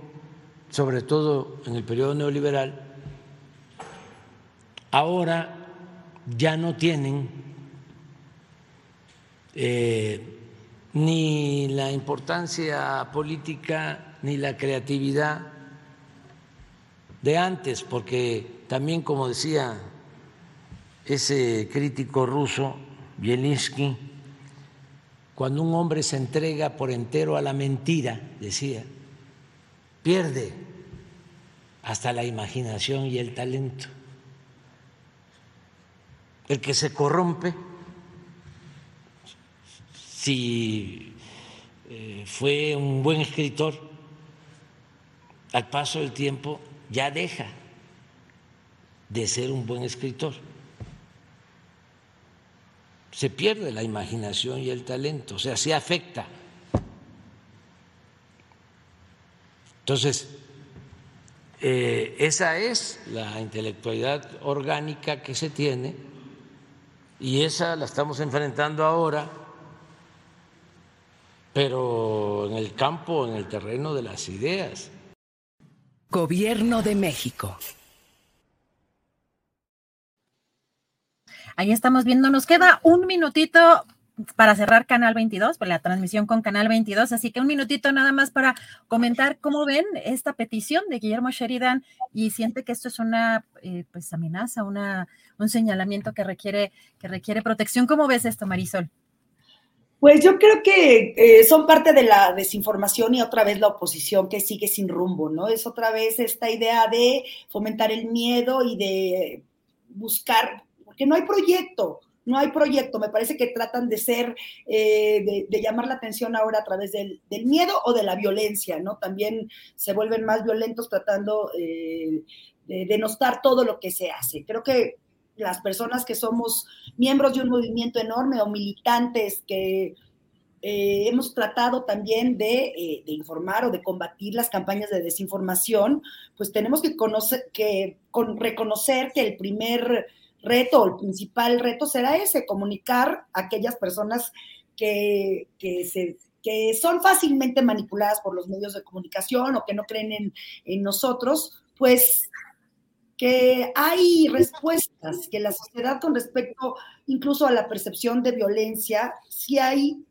sobre todo en el periodo neoliberal, ahora ya no tienen eh, ni la importancia política ni la creatividad de antes, porque también, como decía ese crítico ruso, Bielinski, cuando un hombre se entrega por entero a la mentira, decía, pierde hasta la imaginación y el talento. El que se corrompe, si eh, fue un buen escritor, al paso del tiempo ya deja de ser un buen escritor. Se pierde la imaginación y el talento, o sea, se afecta. Entonces, eh, esa es la intelectualidad orgánica que se tiene y esa la estamos enfrentando ahora, pero en el campo, en el terreno de las ideas. Gobierno de México. Ahí estamos viendo, nos queda un minutito para cerrar Canal 22, por la transmisión con Canal 22, así que un minutito nada más para comentar cómo ven esta petición de Guillermo Sheridan y siente que esto es una eh, pues amenaza, una, un señalamiento que requiere, que requiere protección. ¿Cómo ves esto, Marisol? Pues yo creo que eh, son parte de la desinformación y otra vez la oposición que sigue sin rumbo, ¿no? Es otra vez esta idea de fomentar el miedo y de buscar, porque no hay proyecto, no hay proyecto. Me parece que tratan de ser, eh, de, llamar la atención ahora a través del, miedo o de la violencia, ¿no? También se vuelven más violentos tratando eh, de denostar todo lo que se hace. Creo que las personas que somos miembros de un movimiento enorme o militantes que eh, hemos tratado también de, informar o de combatir las campañas de desinformación, pues tenemos que, conocer, que con, reconocer que el primer reto, el principal reto será ese, comunicar a aquellas personas que, se, que son fácilmente manipuladas por los medios de comunicación o que no creen en, en nosotros, pues que hay respuestas, que la sociedad con respecto incluso a la percepción de violencia, sí hay,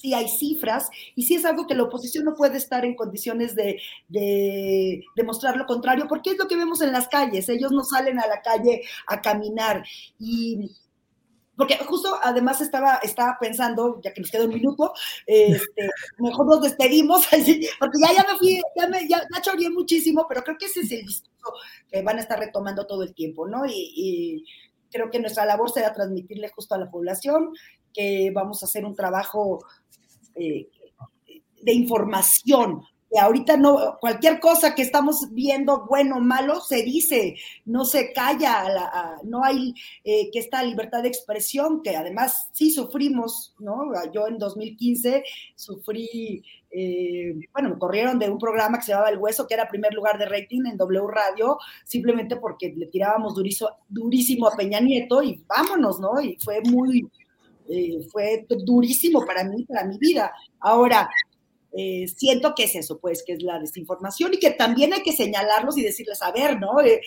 sí hay cifras y sí es algo que la oposición no puede estar en condiciones de, de demostrar lo contrario, porque es lo que vemos en las calles, ellos no salen a la calle a caminar y porque justo además estaba, estaba pensando, ya que nos queda un minuto, este, (laughs) mejor nos despedimos, (laughs) porque ya, ya me fui, ya me ya, muchísimo, pero creo que ese es el discurso que van a estar retomando todo el tiempo, ¿no? Y, creo que nuestra labor será transmitirle justo a la población que vamos a hacer un trabajo eh, de información, que ahorita no, cualquier cosa que estamos viendo, bueno o malo, se dice, no se calla, no hay eh, que esta libertad de expresión, que además sí sufrimos, ¿no? Yo en 2015 sufrí, eh, bueno, me corrieron de un programa que se llamaba El Hueso, que era primer lugar de rating en W Radio, simplemente porque le tirábamos durísimo a Peña Nieto y vámonos, ¿no? Y fue muy, eh, fue durísimo para mí, para mi vida. Ahora, eh, siento que es eso, pues, que es la desinformación y que también hay que señalarlos y decirles, a ver, ¿no? Eh,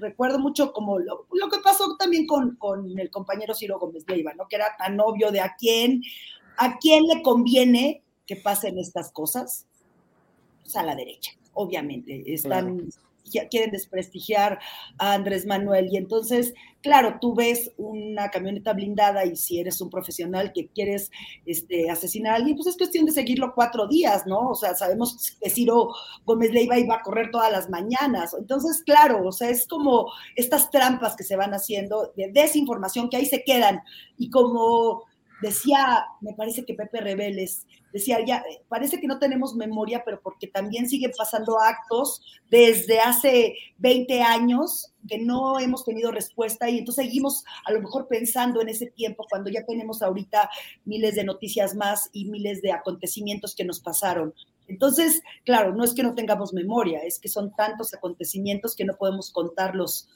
recuerdo mucho como lo, que pasó también con, con, el compañero Ciro Gómez Leiva, ¿no? Que era tan obvio de a quién, a quién le conviene que pasen estas cosas, pues a la derecha, obviamente. Están quieren desprestigiar a Andrés Manuel. Y entonces, claro, tú ves una camioneta blindada y si eres un profesional que quieres este, asesinar a alguien, pues es cuestión de seguirlo cuatro días, ¿no? O sea, sabemos que Ciro Gómez Leiva iba a correr todas las mañanas. Entonces, claro, o sea, es como estas trampas que se van haciendo de desinformación que ahí se quedan. Y como decía, me parece que Pepe Rebeles, decía, ya, eh, parece que no tenemos memoria, pero porque también siguen pasando actos desde hace 20 años que no hemos tenido respuesta y entonces seguimos a lo mejor pensando en ese tiempo cuando ya tenemos ahorita miles de noticias más y miles de acontecimientos que nos pasaron. Entonces, claro, no es que no tengamos memoria, es que son tantos acontecimientos que no podemos contarlos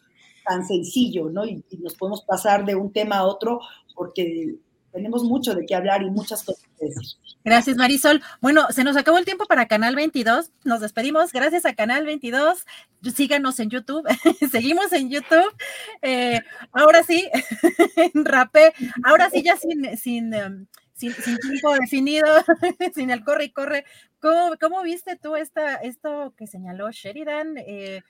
tan sencillo, ¿no? Y, y nos podemos pasar de un tema a otro porque tenemos mucho de qué hablar y muchas cosas que decir. Gracias, Marisol. Bueno, se nos acabó el tiempo para Canal 22. Nos despedimos. Gracias a Canal 22. Síganos en YouTube. (laughs) Seguimos en YouTube. Eh, ahora sí, (laughs) rapé. Ahora sí, ya sin, sin, em, sin, tiempo definido, (laughs) sin el corre y corre. ¿Cómo, cómo viste tú esta, esto que señaló Sheridan? Eh,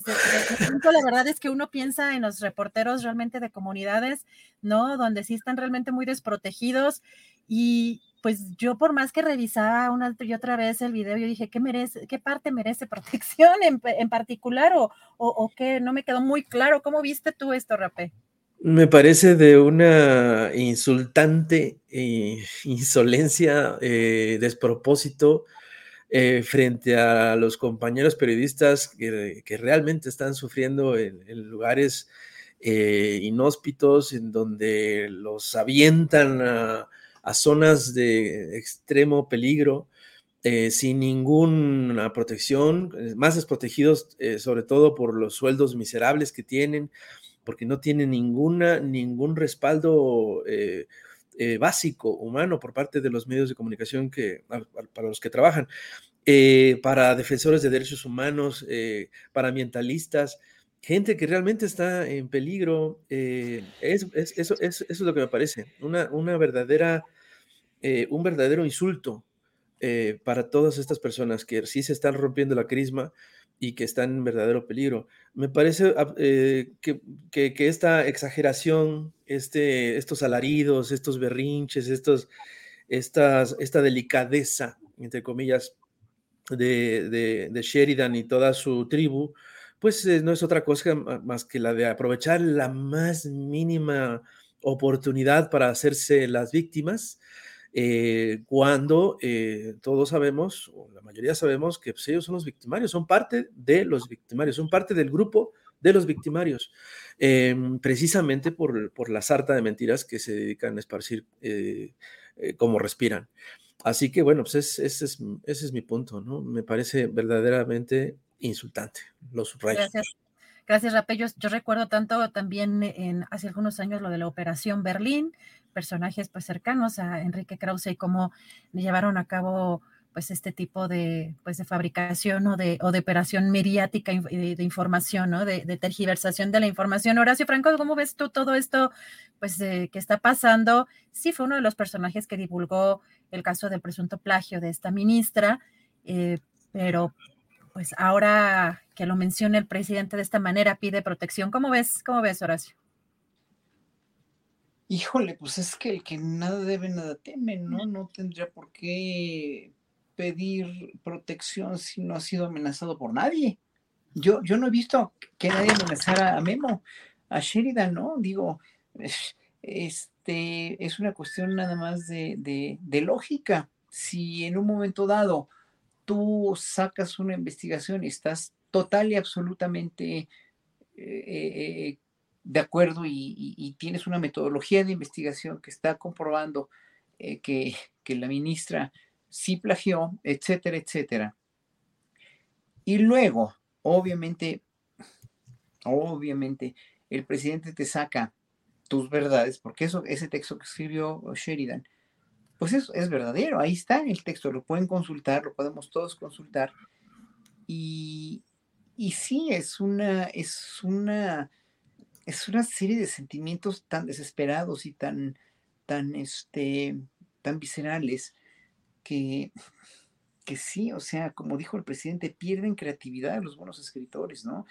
la verdad es que uno piensa en los reporteros realmente de comunidades, ¿no? Donde sí están realmente muy desprotegidos y, pues yo por más que revisaba una y otra vez el video, yo dije, ¿qué merece, qué parte merece (laughs) protección en, particular o, o, qué? No me quedó muy claro. ¿Cómo viste tú esto, Rapé? Me parece de una insultante eh, insolencia, eh, despropósito eh, frente a los compañeros periodistas que, realmente están sufriendo en, lugares inhóspitos, en donde los avientan a, zonas de extremo peligro. sin ninguna protección, más desprotegidos sobre todo por los sueldos miserables que tienen, porque no tiene ninguna, ningún respaldo eh, eh, básico humano por parte de los medios de comunicación que, para los que trabajan. Eh, para defensores de derechos humanos, para ambientalistas, gente que realmente está en peligro. Es, eso, es, lo que me parece, una, una verdadera, un verdadero insulto para todas estas personas que sí se están rompiendo la crisma y que están en verdadero peligro. Me parece eh, que, que, esta exageración, este, estos alaridos, estos berrinches, estos, estas, esta delicadeza, entre comillas, de, de, Sheridan y toda su tribu, pues eh, no es otra cosa más que la de aprovechar la más mínima oportunidad para hacerse las víctimas eh, cuando eh, todos sabemos, o la mayoría sabemos, que pues, ellos son los victimarios, son parte de los victimarios, son parte del grupo de los victimarios, em, precisamente por, por, la sarta de mentiras que se dedican a esparcir eh, como respiran. Así que bueno, pues ese, es, ese es mi punto, ¿no? Me parece verdaderamente insultante, lo subrayo. Gracias. Gracias, Rape. Yo, recuerdo tanto también en hace algunos años lo de la Operación Berlín, personajes pues cercanos a Enrique Krause y cómo llevaron a cabo pues este tipo de, pues, de fabricación o de, o de operación mediática de, información, ¿no? De, tergiversación de la información. Horacio Franco, ¿cómo ves tú todo esto pues, que está pasando? Sí, fue uno de los personajes que divulgó el caso del presunto plagio de esta ministra, eh, pero pues ahora que lo menciona el presidente de esta manera, pide protección. ¿Cómo ves, cómo ves, Horacio? Híjole, pues es que el que nada debe, nada teme, ¿no? No tendría por qué pedir protección si no ha sido amenazado por nadie. Yo, yo no he visto que nadie amenazara a Memo, a Sheridan, ¿no? Digo, este, es una cuestión nada más de, de, lógica. Si en un momento dado tú sacas una investigación y estás total y absolutamente eh, eh, de acuerdo y, tienes una metodología de investigación que está comprobando eh, que, la ministra sí plagió, etcétera, etcétera. Y luego, obviamente, obviamente, el presidente te saca tus verdades, porque eso, ese texto que escribió Sheridan, pues eso es verdadero, ahí está el texto, lo pueden consultar, lo podemos todos consultar. Y, y sí, es una, es una es una serie de sentimientos tan desesperados y tan, tan, este, tan viscerales que, que sí, o sea, como dijo el presidente, pierden creatividad los buenos escritores, ¿no?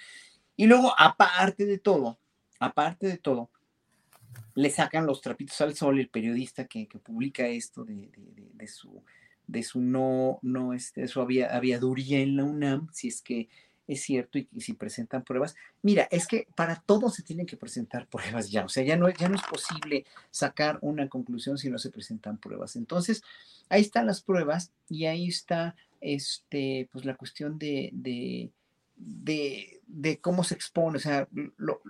Y luego, aparte de todo, aparte de todo, le sacan los trapitos al sol el periodista que, publica esto de, de, su de su no, no, este, su aviaduría en la UNAM, si es que es cierto y, si presentan pruebas. Mira, es que para todo se tienen que presentar pruebas ya, o sea, ya no, ya no es posible sacar una conclusión si no se presentan pruebas. Entonces, ahí están las pruebas y ahí está este, pues la cuestión de, de, de, cómo se expone, o sea, lo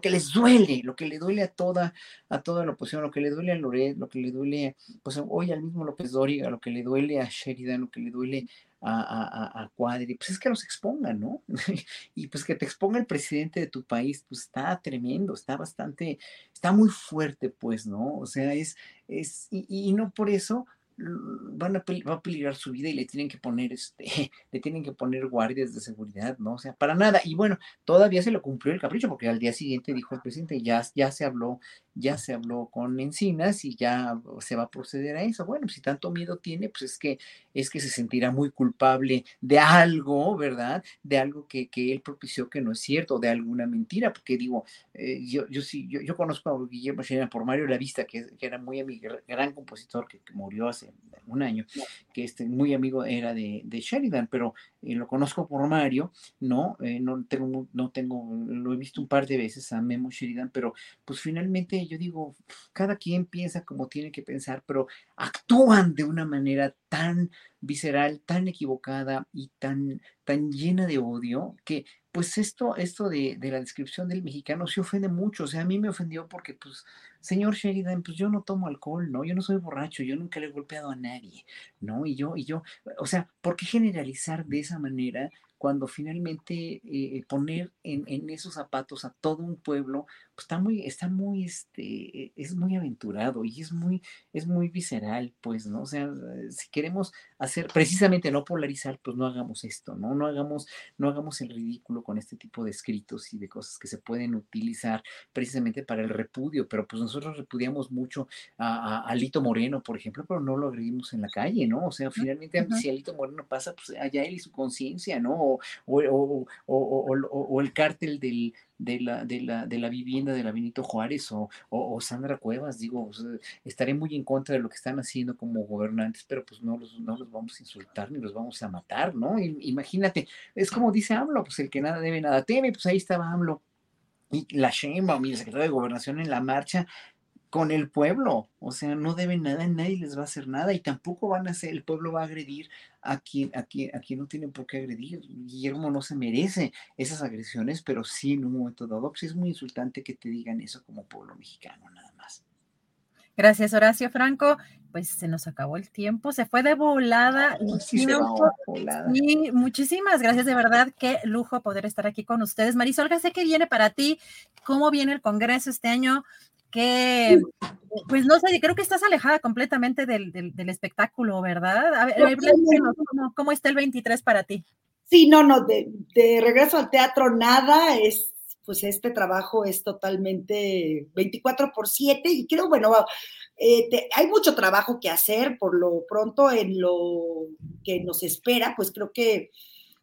que les duele, lo que le duele a toda, a toda la oposición, lo que le duele a Loret, lo que le duele, pues hoy al mismo López Dóriga, lo que le duele a Sheridan, lo que le duele a, a, Cuadri, pues es que los expongan, ¿no? (laughs) y pues que te exponga el presidente de tu país, pues está tremendo, está bastante, está muy fuerte, pues, ¿no? O sea, es, es, y, no por eso van a, va a peligrar su vida y le tienen que poner este, (laughs) le tienen que poner guardias de seguridad, ¿no? O sea, para nada. Y bueno, todavía se lo cumplió el capricho, porque al día siguiente dijo el presidente, ya, ya se habló, ya se habló con Encinas y ya se va a proceder a eso. Bueno, si tanto miedo tiene, pues es que es que se sentirá muy culpable de algo, ¿verdad? De algo que, que él propició que no es cierto, de alguna mentira, porque digo, eh, yo, yo sí, yo, yo conozco a Guillermo Sheridan por Mario La Vista, que, era muy amigo, gran compositor que murió hace un año, que este muy amigo era de, de Sheridan, pero eh, lo conozco por Mario, ¿no? Eh, no tengo, no tengo, lo he visto un par de veces a Memo Sheridan, pero pues finalmente yo digo, cada quien piensa como tiene que pensar, pero actúan de una manera tan visceral, tan equivocada y tan, tan llena de odio que pues esto, esto de, de, la descripción del mexicano se ofende mucho. O sea, a mí me ofendió porque, pues, señor Sheridan, pues yo no tomo alcohol, ¿no? Yo no soy borracho, yo nunca le he golpeado a nadie, ¿no? Y yo, y yo, o sea, ¿por qué generalizar de esa manera cuando finalmente eh, poner en, en, esos zapatos a todo un pueblo, pues está muy, está muy, este, es muy aventurado y es muy, es muy visceral, pues, ¿no? O sea, si queremos hacer, precisamente no polarizar, pues no hagamos esto, ¿no? No hagamos, no hagamos el ridículo con este tipo de escritos y de cosas que se pueden utilizar precisamente para el repudio, pero pues nosotros repudiamos mucho a, a, a Lito Moreno, por ejemplo, pero no lo agredimos en la calle, ¿no? O sea, finalmente, uh -huh. si Alito Moreno pasa, pues allá él y su conciencia, ¿no? O, o, o, o, el cártel del, de la, de la, de la vivienda de la Benito Juárez o, o, Sandra Cuevas, digo, estaré muy en contra de lo que están haciendo como gobernantes, pero pues no los, no los vamos a insultar ni los vamos a matar, ¿no? Imagínate, es como dice AMLO, pues el que nada debe, nada teme, pues ahí estaba AMLO. Y la Sheinbaum y el secretario de Gobernación en la marcha, con el pueblo, o sea, no deben nada, nadie les va a hacer nada y tampoco van a hacer, el pueblo va a agredir a quien, a quien, a quien no tienen por qué agredir. Guillermo no se merece esas agresiones, pero sí en un momento dado, pues es muy insultante que te digan eso como pueblo mexicano, nada más. Gracias, Horacio Franco. Pues se nos acabó el tiempo, se fue de volada. Sí, se va volada. Y muchísimas gracias, de verdad, qué lujo poder estar aquí con ustedes. Marisol, sé que viene para ti, cómo viene el Congreso este año, que, pues no sé, creo que estás alejada completamente del, del, del espectáculo, ¿verdad? A ver, ¿cómo, ¿cómo, está el 23 para ti? Sí, no, no, de, de, regreso al teatro nada, es, pues este trabajo es totalmente 24 por 7 y creo, bueno, eh, hay mucho trabajo que hacer por lo pronto en lo que nos espera, pues creo que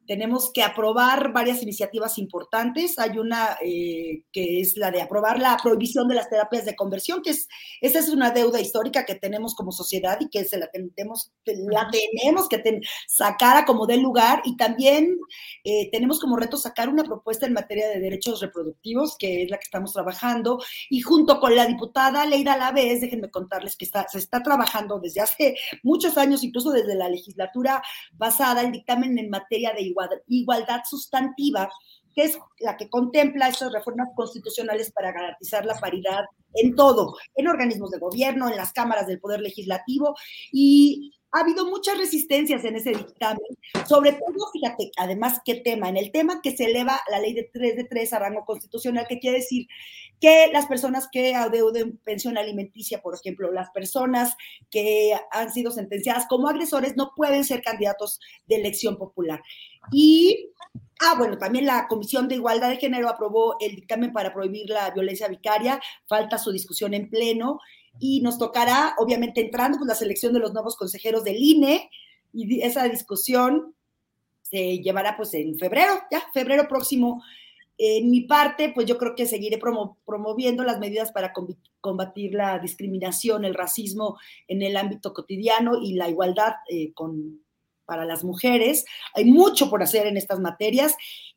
tenemos que aprobar varias iniciativas importantes. Hay una eh, que es la de aprobar la prohibición de las terapias de conversión, que es, esa es una deuda histórica que tenemos como sociedad y que se la tenemos, la tenemos que ten, sacar a como dé lugar. Y también eh, tenemos como reto sacar una propuesta en materia de derechos reproductivos, que es la que estamos trabajando. Y junto con la diputada Leida Lavés, déjenme contarles que está, se está trabajando desde hace muchos años, incluso desde la legislatura pasada, el dictamen en materia de igualdad sustantiva, que es la que contempla estas reformas constitucionales para garantizar la paridad en todo, en organismos de gobierno, en las cámaras del Poder Legislativo y ha habido muchas resistencias en ese dictamen, sobre todo, fíjate, además, ¿qué tema? En el tema que se eleva la ley de 3 de 3 a rango constitucional, que quiere decir que las personas que adeuden pensión alimenticia, por ejemplo, las personas que han sido sentenciadas como agresores no pueden ser candidatos de elección popular. Y, ah, bueno, también la Comisión de Igualdad de Género aprobó el dictamen para prohibir la violencia vicaria, falta su discusión en pleno y nos tocará, obviamente, entrando con la selección de los nuevos consejeros del INE y esa discusión se llevará pues en febrero, ya, febrero próximo. En mi parte, pues yo creo que seguiré promo promoviendo las medidas para combatir la discriminación, el racismo en el ámbito cotidiano y la igualdad eh, con, para las mujeres. Hay mucho por hacer en estas materias.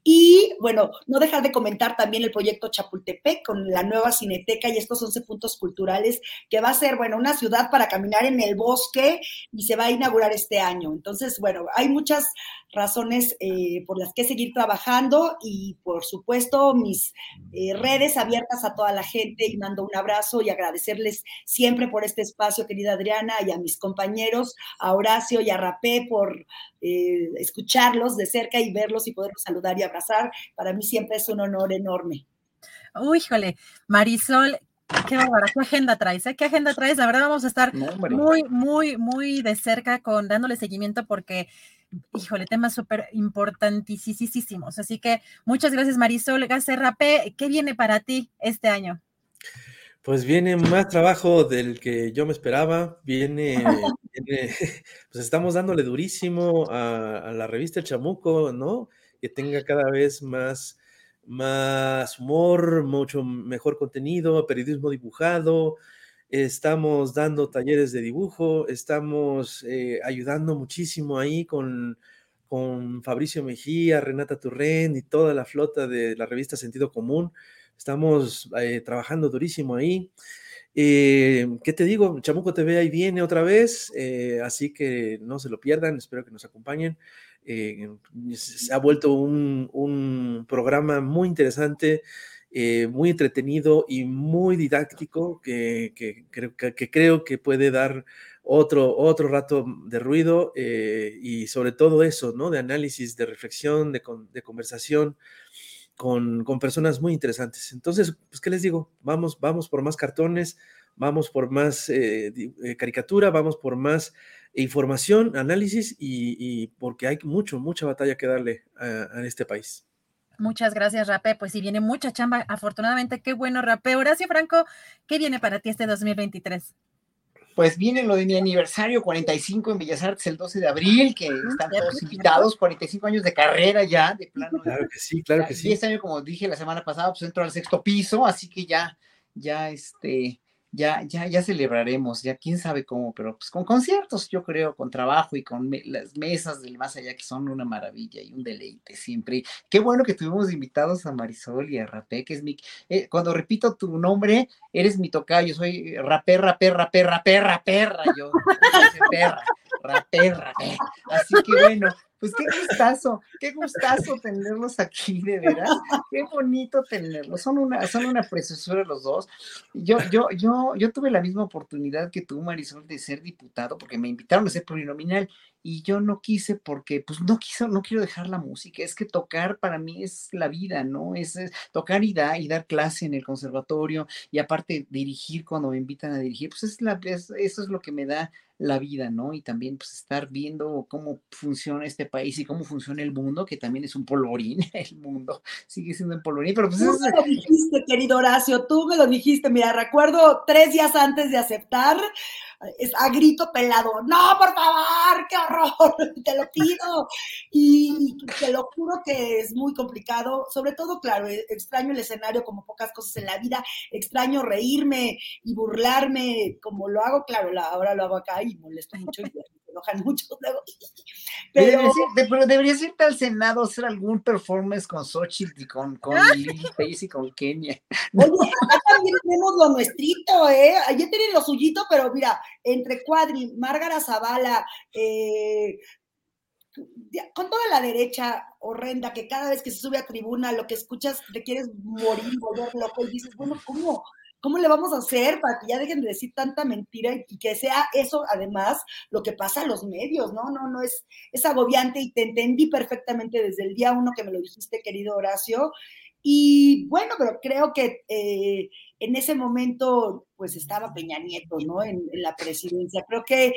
Y bueno, no dejar de comentar también el proyecto Chapultepec con la nueva cineteca y estos 11 puntos culturales que va a ser, bueno, una ciudad para caminar en el bosque y se va a inaugurar este año. Entonces, bueno, hay muchas razones eh, por las que seguir trabajando y por supuesto mis eh, redes abiertas a toda la gente y mando un abrazo y agradecerles siempre por este espacio, querida Adriana, y a mis compañeros, a Horacio y a Rapé por eh, escucharlos de cerca y verlos y poderlos saludar y abrazar. Para mí siempre es un honor enorme. Uy, híjole, Marisol, Qué bárbara, qué agenda traes, ¿eh? ¿Qué agenda traes? La verdad vamos a estar muy, muy, muy de cerca con dándole seguimiento porque, híjole, temas súper importantísimos. Así que muchas gracias Marisol Gacerrape. ¿Qué viene para ti este año? Pues viene más trabajo del que yo me esperaba. Viene, (laughs) (laughs) pues estamos dándole durísimo a, a, la revista El Chamuco, ¿no? Que tenga cada vez más más humor, mucho mejor contenido, periodismo dibujado, estamos dando talleres de dibujo, estamos eh, ayudando muchísimo ahí con, con Fabricio Mejía, Renata Turren y toda la flota de la revista Sentido Común. Estamos eh, trabajando durísimo ahí. Eh, ¿Qué te digo? Chamuco TV ahí viene otra vez, así que no se lo pierdan, espero que nos acompañen. Eh, se ha vuelto un, programa muy interesante, eh, muy entretenido y muy didáctico que, creo que puede dar otro, otro rato de ruido eh, y sobre todo eso, ¿no? De análisis, de reflexión, de, conversación. Con, personas muy interesantes. Entonces, pues, ¿qué les digo? Vamos, vamos por más cartones, vamos por más caricatura, vamos por más información, análisis y, porque hay mucho, mucha batalla que darle a, este país. Muchas gracias, Rapé. Pues si viene mucha chamba, afortunadamente, qué bueno, Rapé. Horacio Franco, ¿qué viene para ti este 2023? Pues viene lo de mi aniversario 45 en Bellas Artes el 12 de abril, que ah, están todos invitados, 45 años de carrera ya, de plano. Claro que sí, claro que sí. Este año, como dije la semana pasada, pues entro al sexto piso, así que ya, ya este, ya, ya, ya celebraremos, ya quién sabe cómo, pero pues con conciertos, yo creo, con trabajo y con las mesas del más allá que son una maravilla y un deleite siempre. Qué bueno que tuvimos invitados a Marisol y a Rapé, que es mi, eh, cuando repito tu nombre, eres mi tocayo, soy Rapé, Rapé, Rapé, Rapé, Rapé, (laughs) yo, perra, Rapé, Rapé. Así que bueno, pues qué gustazo, qué gustazo tenerlos aquí, de veras. Qué bonito tenerlos. Son una, son una preciosura los dos. Yo, yo, yo, yo tuve la misma oportunidad que tú, Marisol, de ser diputado, porque me invitaron a ser plurinominal y yo no quise porque, pues no quiso, no quiero dejar la música. Es que tocar para mí es la vida, ¿no? Es, tocar y dar, y dar clase en el conservatorio y aparte dirigir cuando me invitan a dirigir, pues es la, eso es lo que me da la vida, ¿no? Y también pues estar viendo cómo funciona este país y cómo funciona el mundo, que también es un polvorín, (laughs) el mundo sigue siendo un polvorín, pero pues... Tú me lo dijiste, querido Horacio, tú me lo dijiste, mira, recuerdo tres días antes de aceptar, es a grito pelado, no, por favor, qué horror, (laughs) te lo pido. Y, te lo juro que es muy complicado, sobre todo, claro, e, extraño el escenario como pocas cosas en la vida, extraño reírme y burlarme como lo hago, claro, ahora lo hago acá y molesto mucho y (laughs) enojan (laughs) mucho luego. Pero, pero deberías irte al Senado a hacer algún performance con Xochitl y con, con (laughs) Lili y con Kenia. Oye, acá también tenemos lo nuestrito, ¿eh? Ayer tienen lo suyito, pero mira, entre Cuadri, Márgara Zavala, eh, con toda la derecha horrenda que cada vez que se sube a tribuna lo que escuchas te quieres morir, volver loco y dices, bueno, ¿cómo? ¿Cómo le vamos a hacer para que ya dejen de decir tanta mentira y, que sea eso además lo que pasa a los medios? No, no, no, es, es agobiante y te entendí perfectamente desde el día uno que me lo dijiste, querido Horacio. Y bueno, pero creo que eh, en ese momento pues estaba Peña Nieto, ¿no? En, en la presidencia. Creo que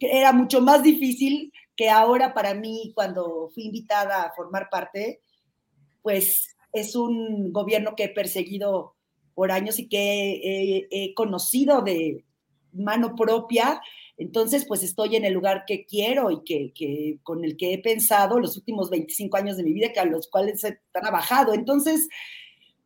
era mucho más difícil que ahora para mí cuando fui invitada a formar parte, pues es un gobierno que he perseguido por años y que he, conocido de mano propia. Entonces, pues estoy en el lugar que quiero y que, con el que he pensado los últimos 25 años de mi vida, que a los cuales he trabajado. Entonces,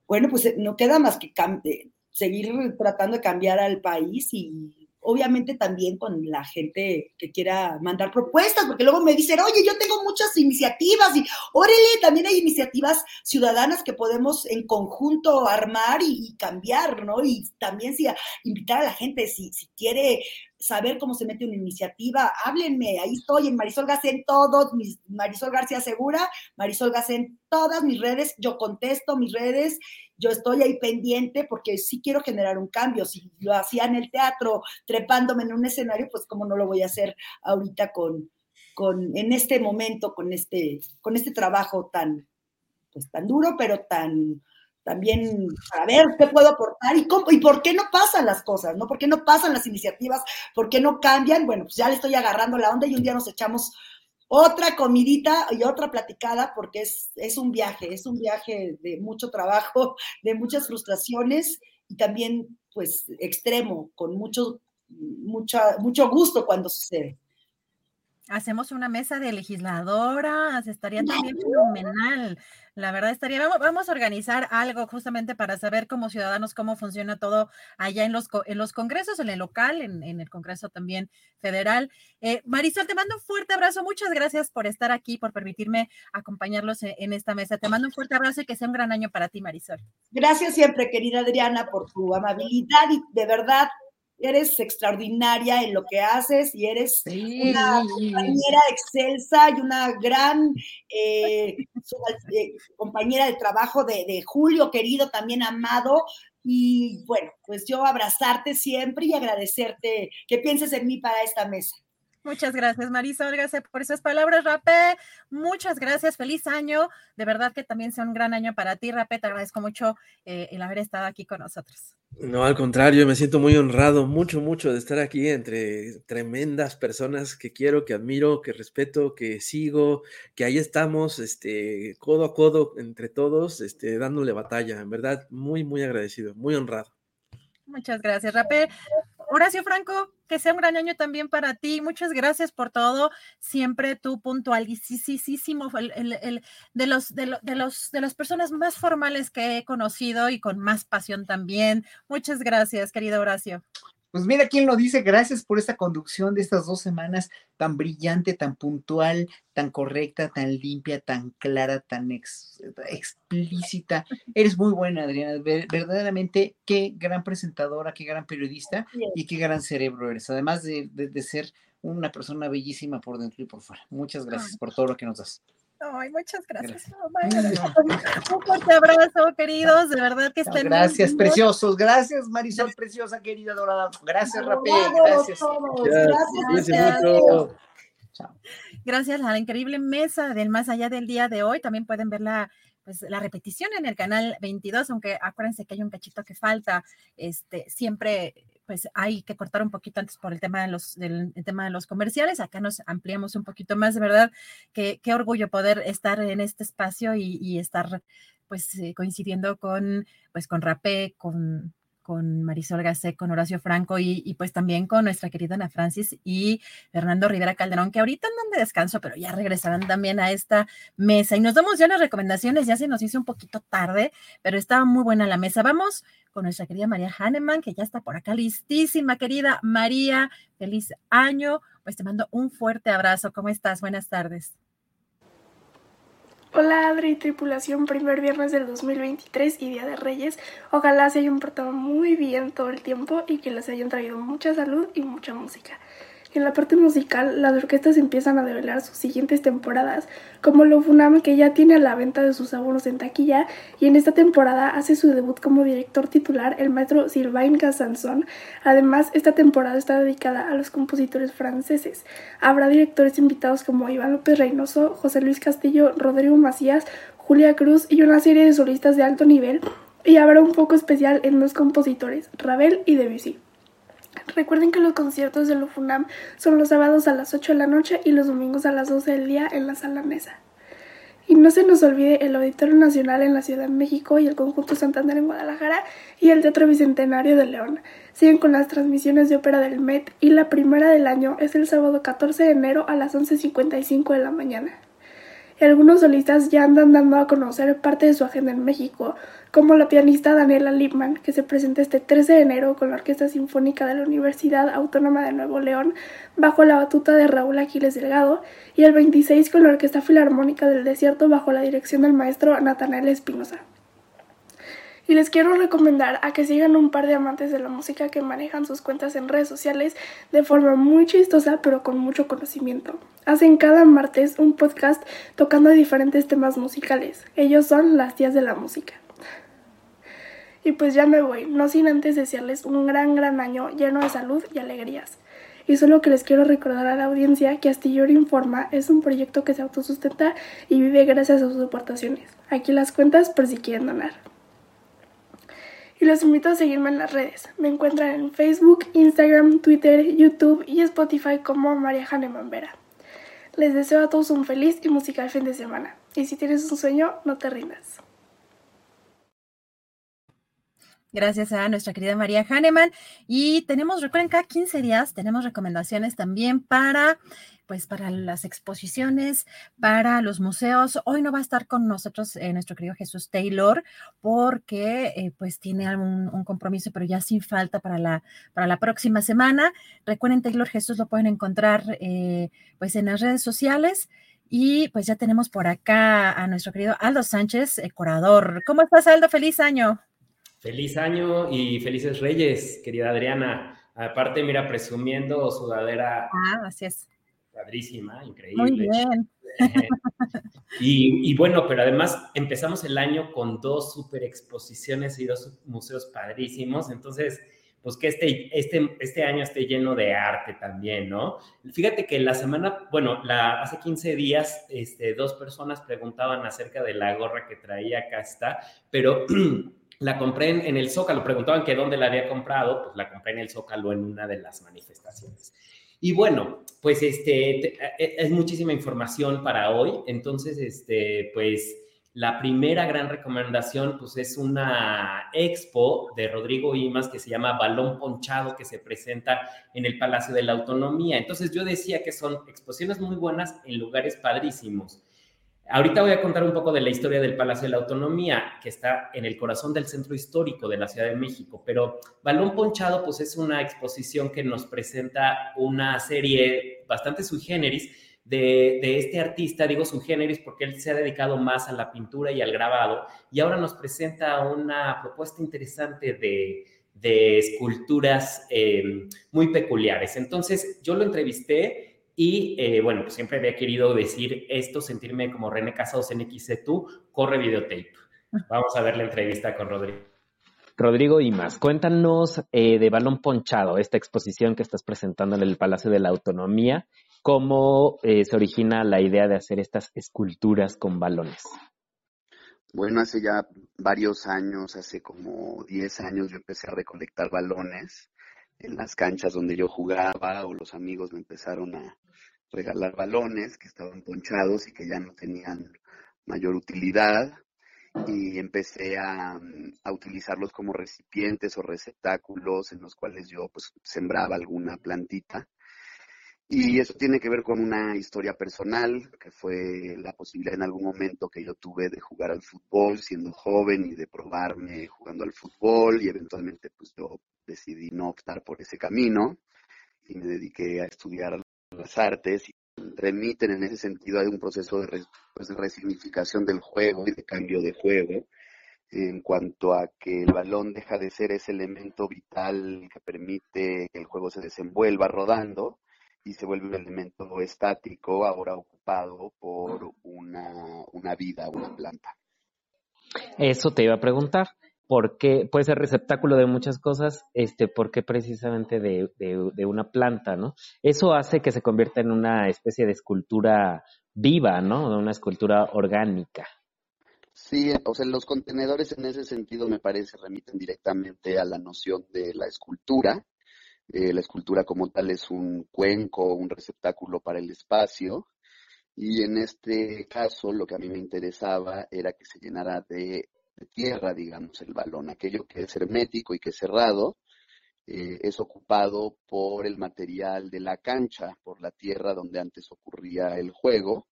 bueno, pues no queda más que eh, seguir tratando de cambiar al país y obviamente también con la gente que quiera mandar propuestas, porque luego me dicen, oye, yo tengo muchas iniciativas y órale, también hay iniciativas ciudadanas que podemos en conjunto armar y, cambiar, ¿no? Y también si invitar a la gente, si, si quiere saber cómo se mete una iniciativa, háblenme, ahí estoy en Marisol García en todos, mis, Marisol García Segura, Marisol García en todas mis redes, yo contesto mis redes, yo estoy ahí pendiente porque sí quiero generar un cambio, si lo hacía en el teatro, trepándome en un escenario, pues cómo no lo voy a hacer ahorita con, con en este momento, con este, con este trabajo tan, pues tan duro, pero tan también para ver qué puedo aportar y, cómo, y por qué no pasan las cosas, ¿no? ¿Por qué no pasan las iniciativas? ¿Por qué no cambian? Bueno, pues ya le estoy agarrando la onda y un día nos echamos otra comidita y otra platicada porque es, es un viaje, es un viaje de mucho trabajo, (laughs) de muchas frustraciones y también pues extremo, con mucho, mucha, mucho gusto cuando sucede. Hacemos una mesa de legisladoras, estaría también fenomenal. La verdad estaría, vamos, vamos, a organizar algo justamente para saber como ciudadanos cómo funciona todo allá en los, en los congresos, en el local, en, en el Congreso también federal. Eh, Marisol, te mando un fuerte abrazo. Muchas gracias por estar aquí, por permitirme acompañarlos en, en, esta mesa. Te mando un fuerte abrazo y que sea un gran año para ti, Marisol. Gracias siempre, querida Adriana, por tu amabilidad y de verdad eres extraordinaria en lo que haces y eres una compañera excelsa y una gran eh, (laughs) eh, compañera de trabajo de, de, Julio, querido, también amado. Y bueno, pues yo abrazarte siempre y agradecerte que pienses en mí para esta mesa. Muchas gracias, Marisol, gracias por esas palabras, Rapé. Muchas gracias, feliz año. De verdad que también sea un gran año para ti, Rapé. Te agradezco mucho eh, el haber estado aquí con nosotros. No, al contrario, me siento muy honrado, mucho, mucho de estar aquí entre tremendas personas que quiero, que admiro, que respeto, que sigo, que ahí estamos, este, codo a codo entre todos, este, dándole batalla. En verdad, muy, muy agradecido, muy honrado. Muchas gracias, Rapé. Horacio Franco, que sea un gran año también para ti. Muchas gracias por todo. Siempre tú puntualísimo, el, el, de, los, de, de, los, de las personas más formales que he conocido y con más pasión también. Muchas gracias, querido Horacio. Pues mira quién lo dice, gracias por esta conducción de estas dos semanas tan brillante, tan puntual, tan correcta, tan limpia, tan clara, tan ex, explícita. (laughs) Eres muy buena, Adriana, verdaderamente qué gran presentadora, qué gran periodista y qué gran cerebro eres, además de, de, de ser una persona bellísima por dentro y por fuera. Muchas gracias por todo lo que nos das. Ay, muchas gracias. gracias. (laughs) Un fuerte abrazo, queridos. De verdad que estén. Gracias, muy preciosos. Gracias, Marisol, preciosa, querida Dorada. Gracias, Rapé. Gracias. Gracias. Gracias. Gracias a la increíble mesa del más allá del día de hoy. También pueden ver la, pues, la repetición en el canal 22, aunque acuérdense que hay un cachito que falta. Este, siempre pues hay que cortar un poquito antes por el tema de los, del tema de los comerciales. Acá nos ampliamos un poquito más, de verdad. Qué, qué orgullo poder estar en este espacio y, y estar pues eh, coincidiendo con, pues con Rapé, con, con Marisol Gasset, con Horacio Franco y, y, pues también con nuestra querida Ana Francis y Fernando Rivera Calderón, que ahorita andan de descanso, pero ya regresarán también a esta mesa. Y nos damos ya las recomendaciones, ya se nos hizo un poquito tarde, pero estaba muy buena la mesa. Vamos con nuestra querida María Hahnemann, que ya está por acá listísima, querida María, feliz año. Pues te mando un fuerte abrazo. ¿Cómo estás? Buenas tardes. Hola Adri tripulación, primer viernes del 2023 y Día de Reyes. Ojalá se hayan portado muy bien todo el tiempo y que les hayan traído mucha salud y mucha música. En la parte musical, las orquestas empiezan a develar sus siguientes temporadas, como lo Funam que ya tiene a la venta de sus abonos en taquilla y en esta temporada hace su debut como director titular el maestro Sylvain Cassanson. Además, esta temporada está dedicada a los compositores franceses. Habrá directores invitados como Iván López Reynoso, José Luis Castillo, Rodrigo Macías, Julia Cruz y una serie de solistas de alto nivel y habrá un foco especial en dos compositores, Ravel y Debussy. Recuerden que los conciertos de Lufunam son los sábados a las 8 de la noche y los domingos a las 12 del día en la sala mesa. Y no se nos olvide el Auditorio Nacional en la Ciudad de México y el Conjunto Santander en Guadalajara y el Teatro Bicentenario de León. Siguen con las transmisiones de ópera del Met y la primera del año es el sábado 14 de enero a las 11.55 de la mañana. Algunos solistas ya andan dando a conocer parte de su agenda en México, como la pianista Daniela Lipman, que se presenta este 13 de enero con la Orquesta Sinfónica de la Universidad Autónoma de Nuevo León, bajo la batuta de Raúl Aquiles Delgado, y el 26 con la Orquesta Filarmónica del Desierto, bajo la dirección del maestro Natanael Espinosa. Y les quiero recomendar a que sigan un par de amantes de la música que manejan sus cuentas en redes sociales de forma muy chistosa pero con mucho conocimiento. Hacen cada martes un podcast tocando diferentes temas musicales. Ellos son las tías de la música. Y pues ya me voy, no sin antes desearles un gran, gran año lleno de salud y alegrías. Y solo que les quiero recordar a la audiencia que Astillor Informa es un proyecto que se autosustenta y vive gracias a sus aportaciones. Aquí las cuentas por si quieren donar. y los invito a seguirme en las redes. Me encuentran en Facebook, Instagram, Twitter, YouTube y Spotify como María Hahnemann Vera. Les deseo a todos un feliz y musical fin de semana. Y si tienes un sueño, no te rindas. Gracias a nuestra querida María Hahnemann. Y tenemos, recuerden, cada 15 días tenemos recomendaciones también para, pues, para las exposiciones, para los museos. Hoy no va a estar con nosotros eh, nuestro querido Jesús Taylor porque, eh, pues, tiene un, un, compromiso, pero ya sin falta para la, para la próxima semana. Recuerden, Taylor Jesús lo pueden encontrar, eh, pues, en las redes sociales. Y pues ya tenemos por acá a nuestro querido Aldo Sánchez, curador. ¿Cómo estás, Aldo? Feliz año. Feliz año y felices reyes, querida Adriana. Aparte, mira, presumiendo sudadera. Ah, así es. Padrísima, increíble. Muy bien. (laughs) y, y, bueno, pero además empezamos el año con dos super exposiciones y dos museos padrísimos. Entonces, pues que este, este, este año esté lleno de arte también, ¿no? Fíjate que la semana, bueno, la, hace 15 días, este, dos personas preguntaban acerca de la gorra que traía, acá está, pero (clears throat) la compré en, el Zócalo, preguntaban que dónde la había comprado, pues la compré en el Zócalo en una de las manifestaciones. Y bueno, pues este, e, es muchísima información para hoy, entonces, este, pues la primera gran recomendación, pues es una expo de Rodrigo Imas que se llama Balón Ponchado, que se presenta en el Palacio de la Autonomía. Entonces yo decía que son exposiciones muy buenas en lugares padrísimos. Ahorita voy a contar un poco de la historia del Palacio de la Autonomía, que está en el corazón del centro histórico de la Ciudad de México, pero Balón Ponchado pues es una exposición que nos presenta una serie bastante sui generis de, de, este artista, digo sui generis porque él se ha dedicado más a la pintura y al grabado, y ahora nos presenta una propuesta interesante de, de esculturas eh, muy peculiares. Entonces yo lo entrevisté y eh, bueno, pues siempre había querido decir esto, sentirme como René Casados en tú corre videotape. Vamos a ver la entrevista con Rodrigo. Rodrigo Imas, cuéntanos eh, de Balón Ponchado, esta exposición que estás presentando en el Palacio de la Autonomía, cómo eh, se origina la idea de hacer estas esculturas con balones. Bueno, hace ya varios años, hace como 10 años, yo empecé a recolectar balones en las canchas donde yo jugaba o los amigos me empezaron a regalar balones que estaban ponchados y que ya no tenían mayor utilidad y empecé a, a, utilizarlos como recipientes o receptáculos en los cuales yo pues sembraba alguna plantita. Y eso tiene que ver con una historia personal, que fue la posibilidad en algún momento que yo tuve de jugar al fútbol siendo joven y de probarme jugando al fútbol y eventualmente pues yo decidí no optar por ese camino y me dediqué a estudiar las artes remiten en ese sentido a un proceso de, pues, de resignificación del juego y de cambio de juego en cuanto a que el balón deja de ser ese elemento vital que permite que el juego se desenvuelva rodando y se vuelve un elemento estático ahora ocupado por una, una vida, una planta. Eso te iba a preguntar. ¿Por qué puede ser receptáculo de muchas cosas? Este, ¿Por qué precisamente de, de, una planta, no? Eso hace que se convierta en una especie de escultura viva, ¿no? Una escultura orgánica. Sí, o sea, los contenedores en ese sentido me parece remiten directamente a la noción de la escultura. Eh, la escultura como tal es un cuenco, un receptáculo para el espacio. Y en este caso lo que a mí me interesaba era que se llenara de tierra, digamos, el balón. Aquello que es hermético y que es cerrado eh, es ocupado por el material de la cancha, por la tierra donde antes ocurría el juego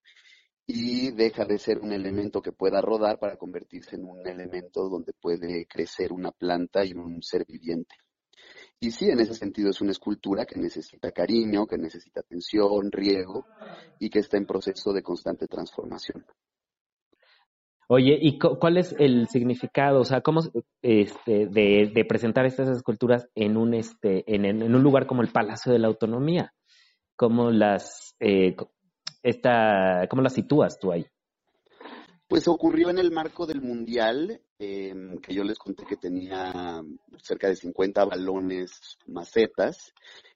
y deja de ser un elemento que pueda rodar para convertirse en un elemento donde puede crecer una planta y un ser viviente. Y sí, en ese sentido es una escultura que necesita cariño, que necesita atención, riego y que está en proceso de constante transformación. Oye, ¿y cuál es el significado, o sea, cómo este, de, presentar estas esculturas en un este, en, un lugar como el Palacio de la Autonomía? ¿Cómo las eh, cómo las sitúas tú ahí? Pues ocurrió en el marco del Mundial, em, que yo les conté que tenía cerca de 50 balones macetas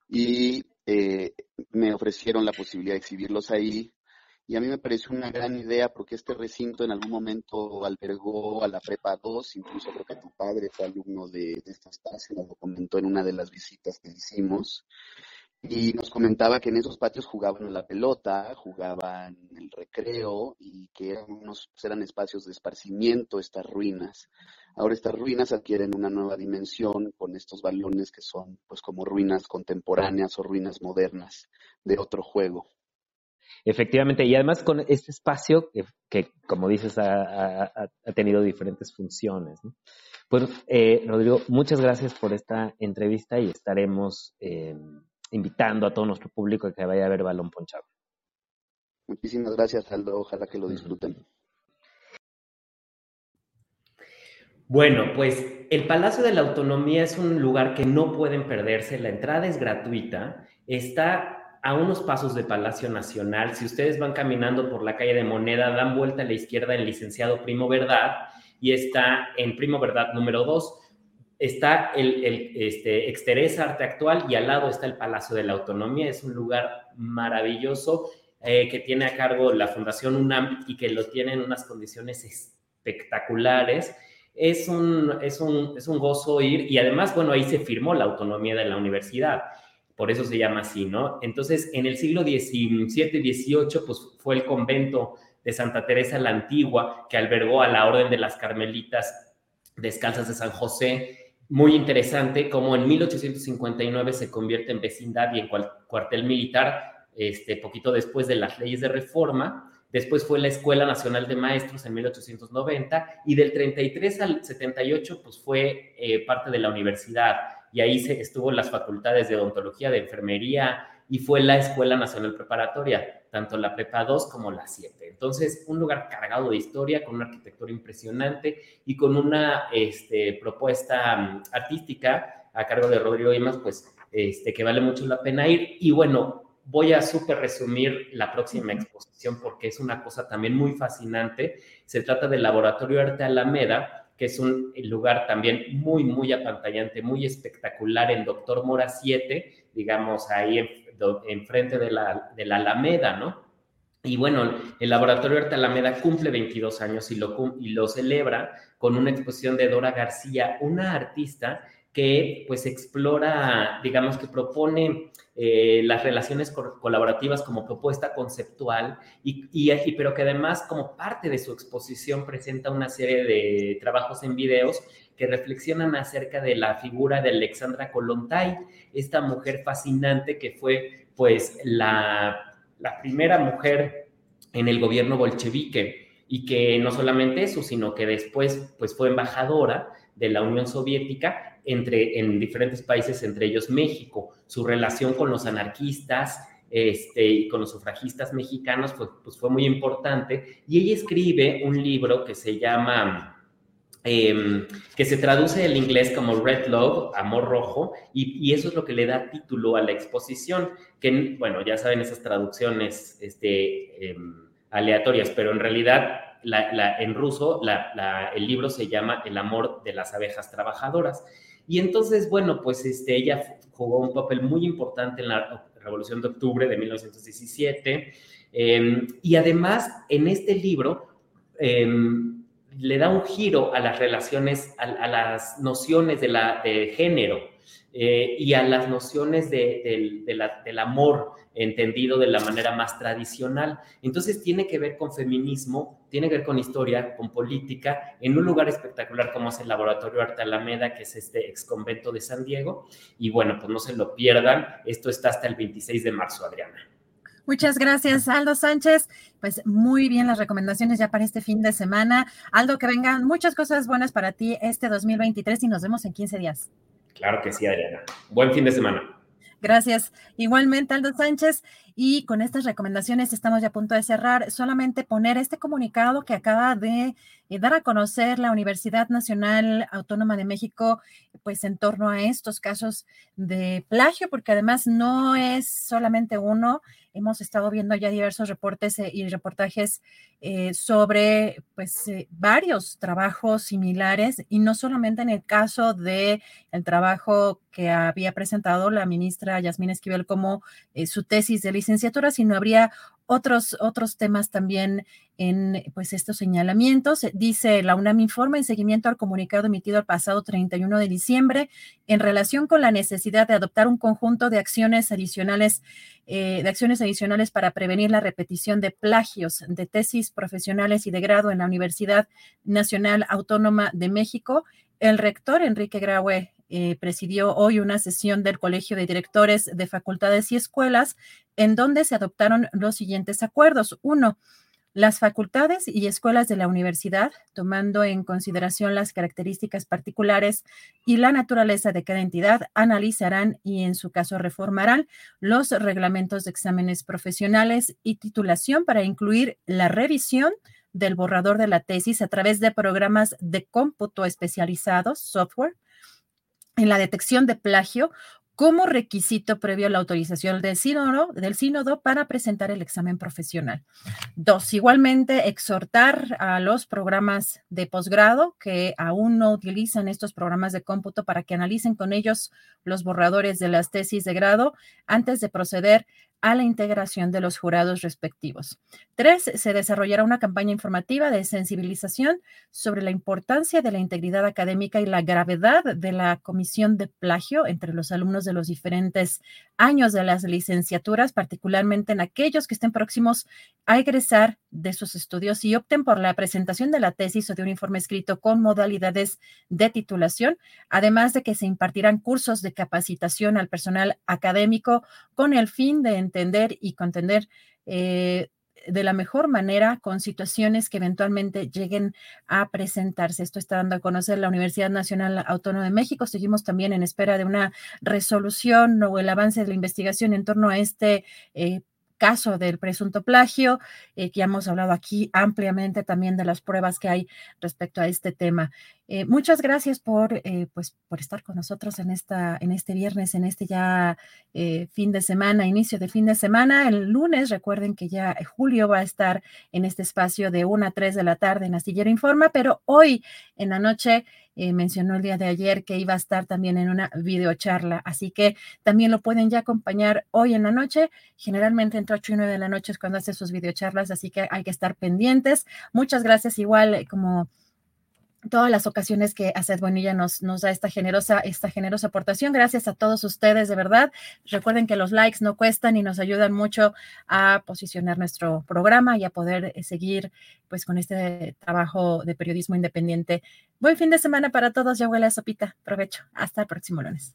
y eh, me ofrecieron la posibilidad de exhibirlos ahí y a mí me pareció una gran idea porque este recinto en algún momento albergó a la Prepa 2, incluso creo que tu padre fue alumno de, de esta estancia, nos lo comentó en una de las visitas que hicimos, y nos comentaba que en esos patios jugaban la pelota, jugaban el recreo y que eran, unos, eran espacios de esparcimiento estas ruinas. Ahora estas ruinas adquieren una nueva dimensión con estos balones que son pues como ruinas contemporáneas o ruinas modernas de otro juego. Efectivamente, y además con este espacio que, como dices, ha, tenido diferentes funciones. Pues, eh, Rodrigo, muchas gracias por esta entrevista y estaremos eh, invitando a todo nuestro público a que vaya a ver Balón Ponchado. Muchísimas gracias, Aldo. Ojalá que lo disfruten. Bueno, pues el Palacio de la Autonomía es un lugar que no pueden perderse. La entrada es gratuita. Está a unos pasos de Palacio Nacional. Si ustedes van caminando por la calle de Moneda, dan vuelta a la izquierda en Licenciado Primo Verdad y está en Primo Verdad número 2. Está el, el este, Exterés Arte Actual y al lado está el Palacio de la Autonomía. Es un lugar maravilloso eh, que tiene a cargo la Fundación UNAM y que lo tiene en unas condiciones espectaculares. Es un, es, un, es un gozo ir y además, bueno, ahí se firmó la autonomía de la universidad por eso se llama así, ¿no? Entonces, en el siglo XVII XVIII, pues fue el convento de Santa Teresa la Antigua que albergó a la Orden de las Carmelitas Descalzas de San José. Muy interesante como en 1859 se convierte en vecindad y en cuartel militar, este, poquito después de las leyes de reforma. Después fue la Escuela Nacional de Maestros en 1890 y del 33 al 78 pues fue eh, parte de la universidad y ahí se, estuvo las facultades de odontología, de enfermería y fue la Escuela Nacional Preparatoria, tanto la Prepa 2 como la 7. Entonces, un lugar cargado de historia, con una arquitectura impresionante y con una este, propuesta mm, artística a cargo de Rodrigo Imas, pues este, que vale mucho la pena ir. Y bueno, voy a súper resumir la próxima exposición porque es una cosa también muy fascinante. Se trata del Laboratorio Arte Alameda, que es un lugar también muy, muy apantallante, muy espectacular en Doctor Mora 7, digamos, ahí enfrente de la, de la Alameda, ¿no? Y bueno, el Laboratorio Arte Alameda cumple 22 años y lo, y lo celebra con una exposición de Dora García, una artista que pues explora, digamos que propone eh, las relaciones colaborativas como propuesta conceptual, y, y, pero que además como parte de su exposición presenta una serie de trabajos en videos que reflexionan acerca de la figura de Alexandra Kolontai, esta mujer fascinante que fue pues la, la primera mujer en el gobierno bolchevique y que no solamente eso, sino que después pues fue embajadora de la Unión Soviética entre, en diferentes países, entre ellos México. Su relación con los anarquistas este, y con los sufragistas mexicanos pues, pues fue muy importante. Y ella escribe un libro que se llama... Em, que se traduce del inglés como Red Love, Amor Rojo, y, eso es lo que le da título a la exposición, que, bueno, ya saben esas traducciones este, em, aleatorias, pero en realidad en ruso el libro se llama El amor de las abejas trabajadoras. Y entonces, bueno, pues este, ella jugó un papel muy importante en la Revolución de Octubre de 1917. Em, y además, en este libro, em, le da un giro a las relaciones, a, las nociones de, la, de género eh, y a las nociones de, del amor entendido de la manera más tradicional. Entonces tiene que ver con feminismo, tiene que ver con historia, con política, en un lugar espectacular como es el Laboratorio Arte Alameda, que es este ex convento de San Diego. Y bueno, pues no se lo pierdan, esto está hasta el 26 de marzo, Adriana. Muchas gracias, Aldo Sánchez. Pues muy bien las recomendaciones ya para este fin de semana. Aldo, que vengan muchas cosas buenas para ti este 2023 y nos vemos en 15 días. Claro que sí, Adriana. Buen fin de semana. Gracias. Igualmente, Aldo Sánchez. Y con estas recomendaciones estamos ya a punto de cerrar. Solamente poner este comunicado que acaba de eh, dar a conocer la Universidad Nacional Autónoma de México, pues en torno a estos casos de plagio, porque además no es solamente uno. Hemos estado viendo ya diversos reportes eh, y reportajes eh, sobre pues varios trabajos similares y no solamente en el caso de el trabajo que había presentado la ministra Yasmín Esquivel como su tesis de licenciatura, sino habría otros, otros temas también en pues estos señalamientos. Dice la UNAM informa en seguimiento al comunicado emitido el pasado 31 de diciembre en relación con la necesidad de adoptar un conjunto de acciones adicionales, eh, de acciones adicionales para prevenir la repetición de plagios de tesis profesionales y de grado en la Universidad Nacional Autónoma de México. El rector Enrique Graue eh, presidió hoy una sesión del Colegio de Directores de Facultades y Escuelas en donde se adoptaron los siguientes acuerdos. Uno, las facultades y escuelas de la universidad, tomando en consideración las características particulares y la naturaleza de cada entidad, analizarán y en su caso reformarán los reglamentos de exámenes profesionales y titulación para incluir la revisión del borrador de la tesis a través de programas de cómputo especializados, software, en la detección de plagio como requisito previo a la autorización del sínodo, del sínodo para presentar el examen profesional. Dos, igualmente exhortar a los programas de posgrado que aún no utilizan estos programas de cómputo para que analicen con ellos los borradores de las tesis de grado antes de proceder a la integración de los jurados respectivos. Tres, se desarrollará una campaña informativa de sensibilización sobre la importancia de la integridad académica y la gravedad de la comisión de plagio entre los alumnos de los diferentes años de las licenciaturas, particularmente en aquellos que estén próximos a egresar de sus estudios y opten por la presentación de la tesis o de un informe escrito con modalidades de titulación, además de que se impartirán cursos de capacitación al personal académico con el fin de entender y contender eh, de la mejor manera con situaciones que eventualmente lleguen a presentarse. Esto está dando a conocer la Universidad Nacional Autónoma de México. Seguimos también en espera de una resolución o el avance de la investigación en torno a este eh, caso del presunto plagio, eh, que hemos hablado aquí ampliamente también de las pruebas que hay respecto a este tema. Eh, muchas gracias por, eh, pues, por estar con nosotros en, esta, en este viernes, en este ya fin de semana, inicio de fin de semana. El lunes, recuerden que ya Julio va a estar en este espacio de 1 a 3 de la tarde en Astillero Informa, pero hoy en la noche eh, mencionó el día de ayer que iba a estar también en una videocharla, así que también lo pueden ya acompañar hoy en la noche. Generalmente entre 8 y 9 de la noche es cuando hace sus videocharlas, así que hay que estar pendientes. Muchas gracias igual eh, como todas las ocasiones que Aced Bonilla nos, nos da esta generosa, esta generosa aportación. Gracias a todos ustedes, de verdad. Recuerden que los likes no cuestan y nos ayudan mucho a posicionar nuestro programa y a poder eh, seguir pues con este trabajo de periodismo independiente. Buen fin de semana para todos. Ya huele a sopita. Provecho. Hasta el próximo lunes.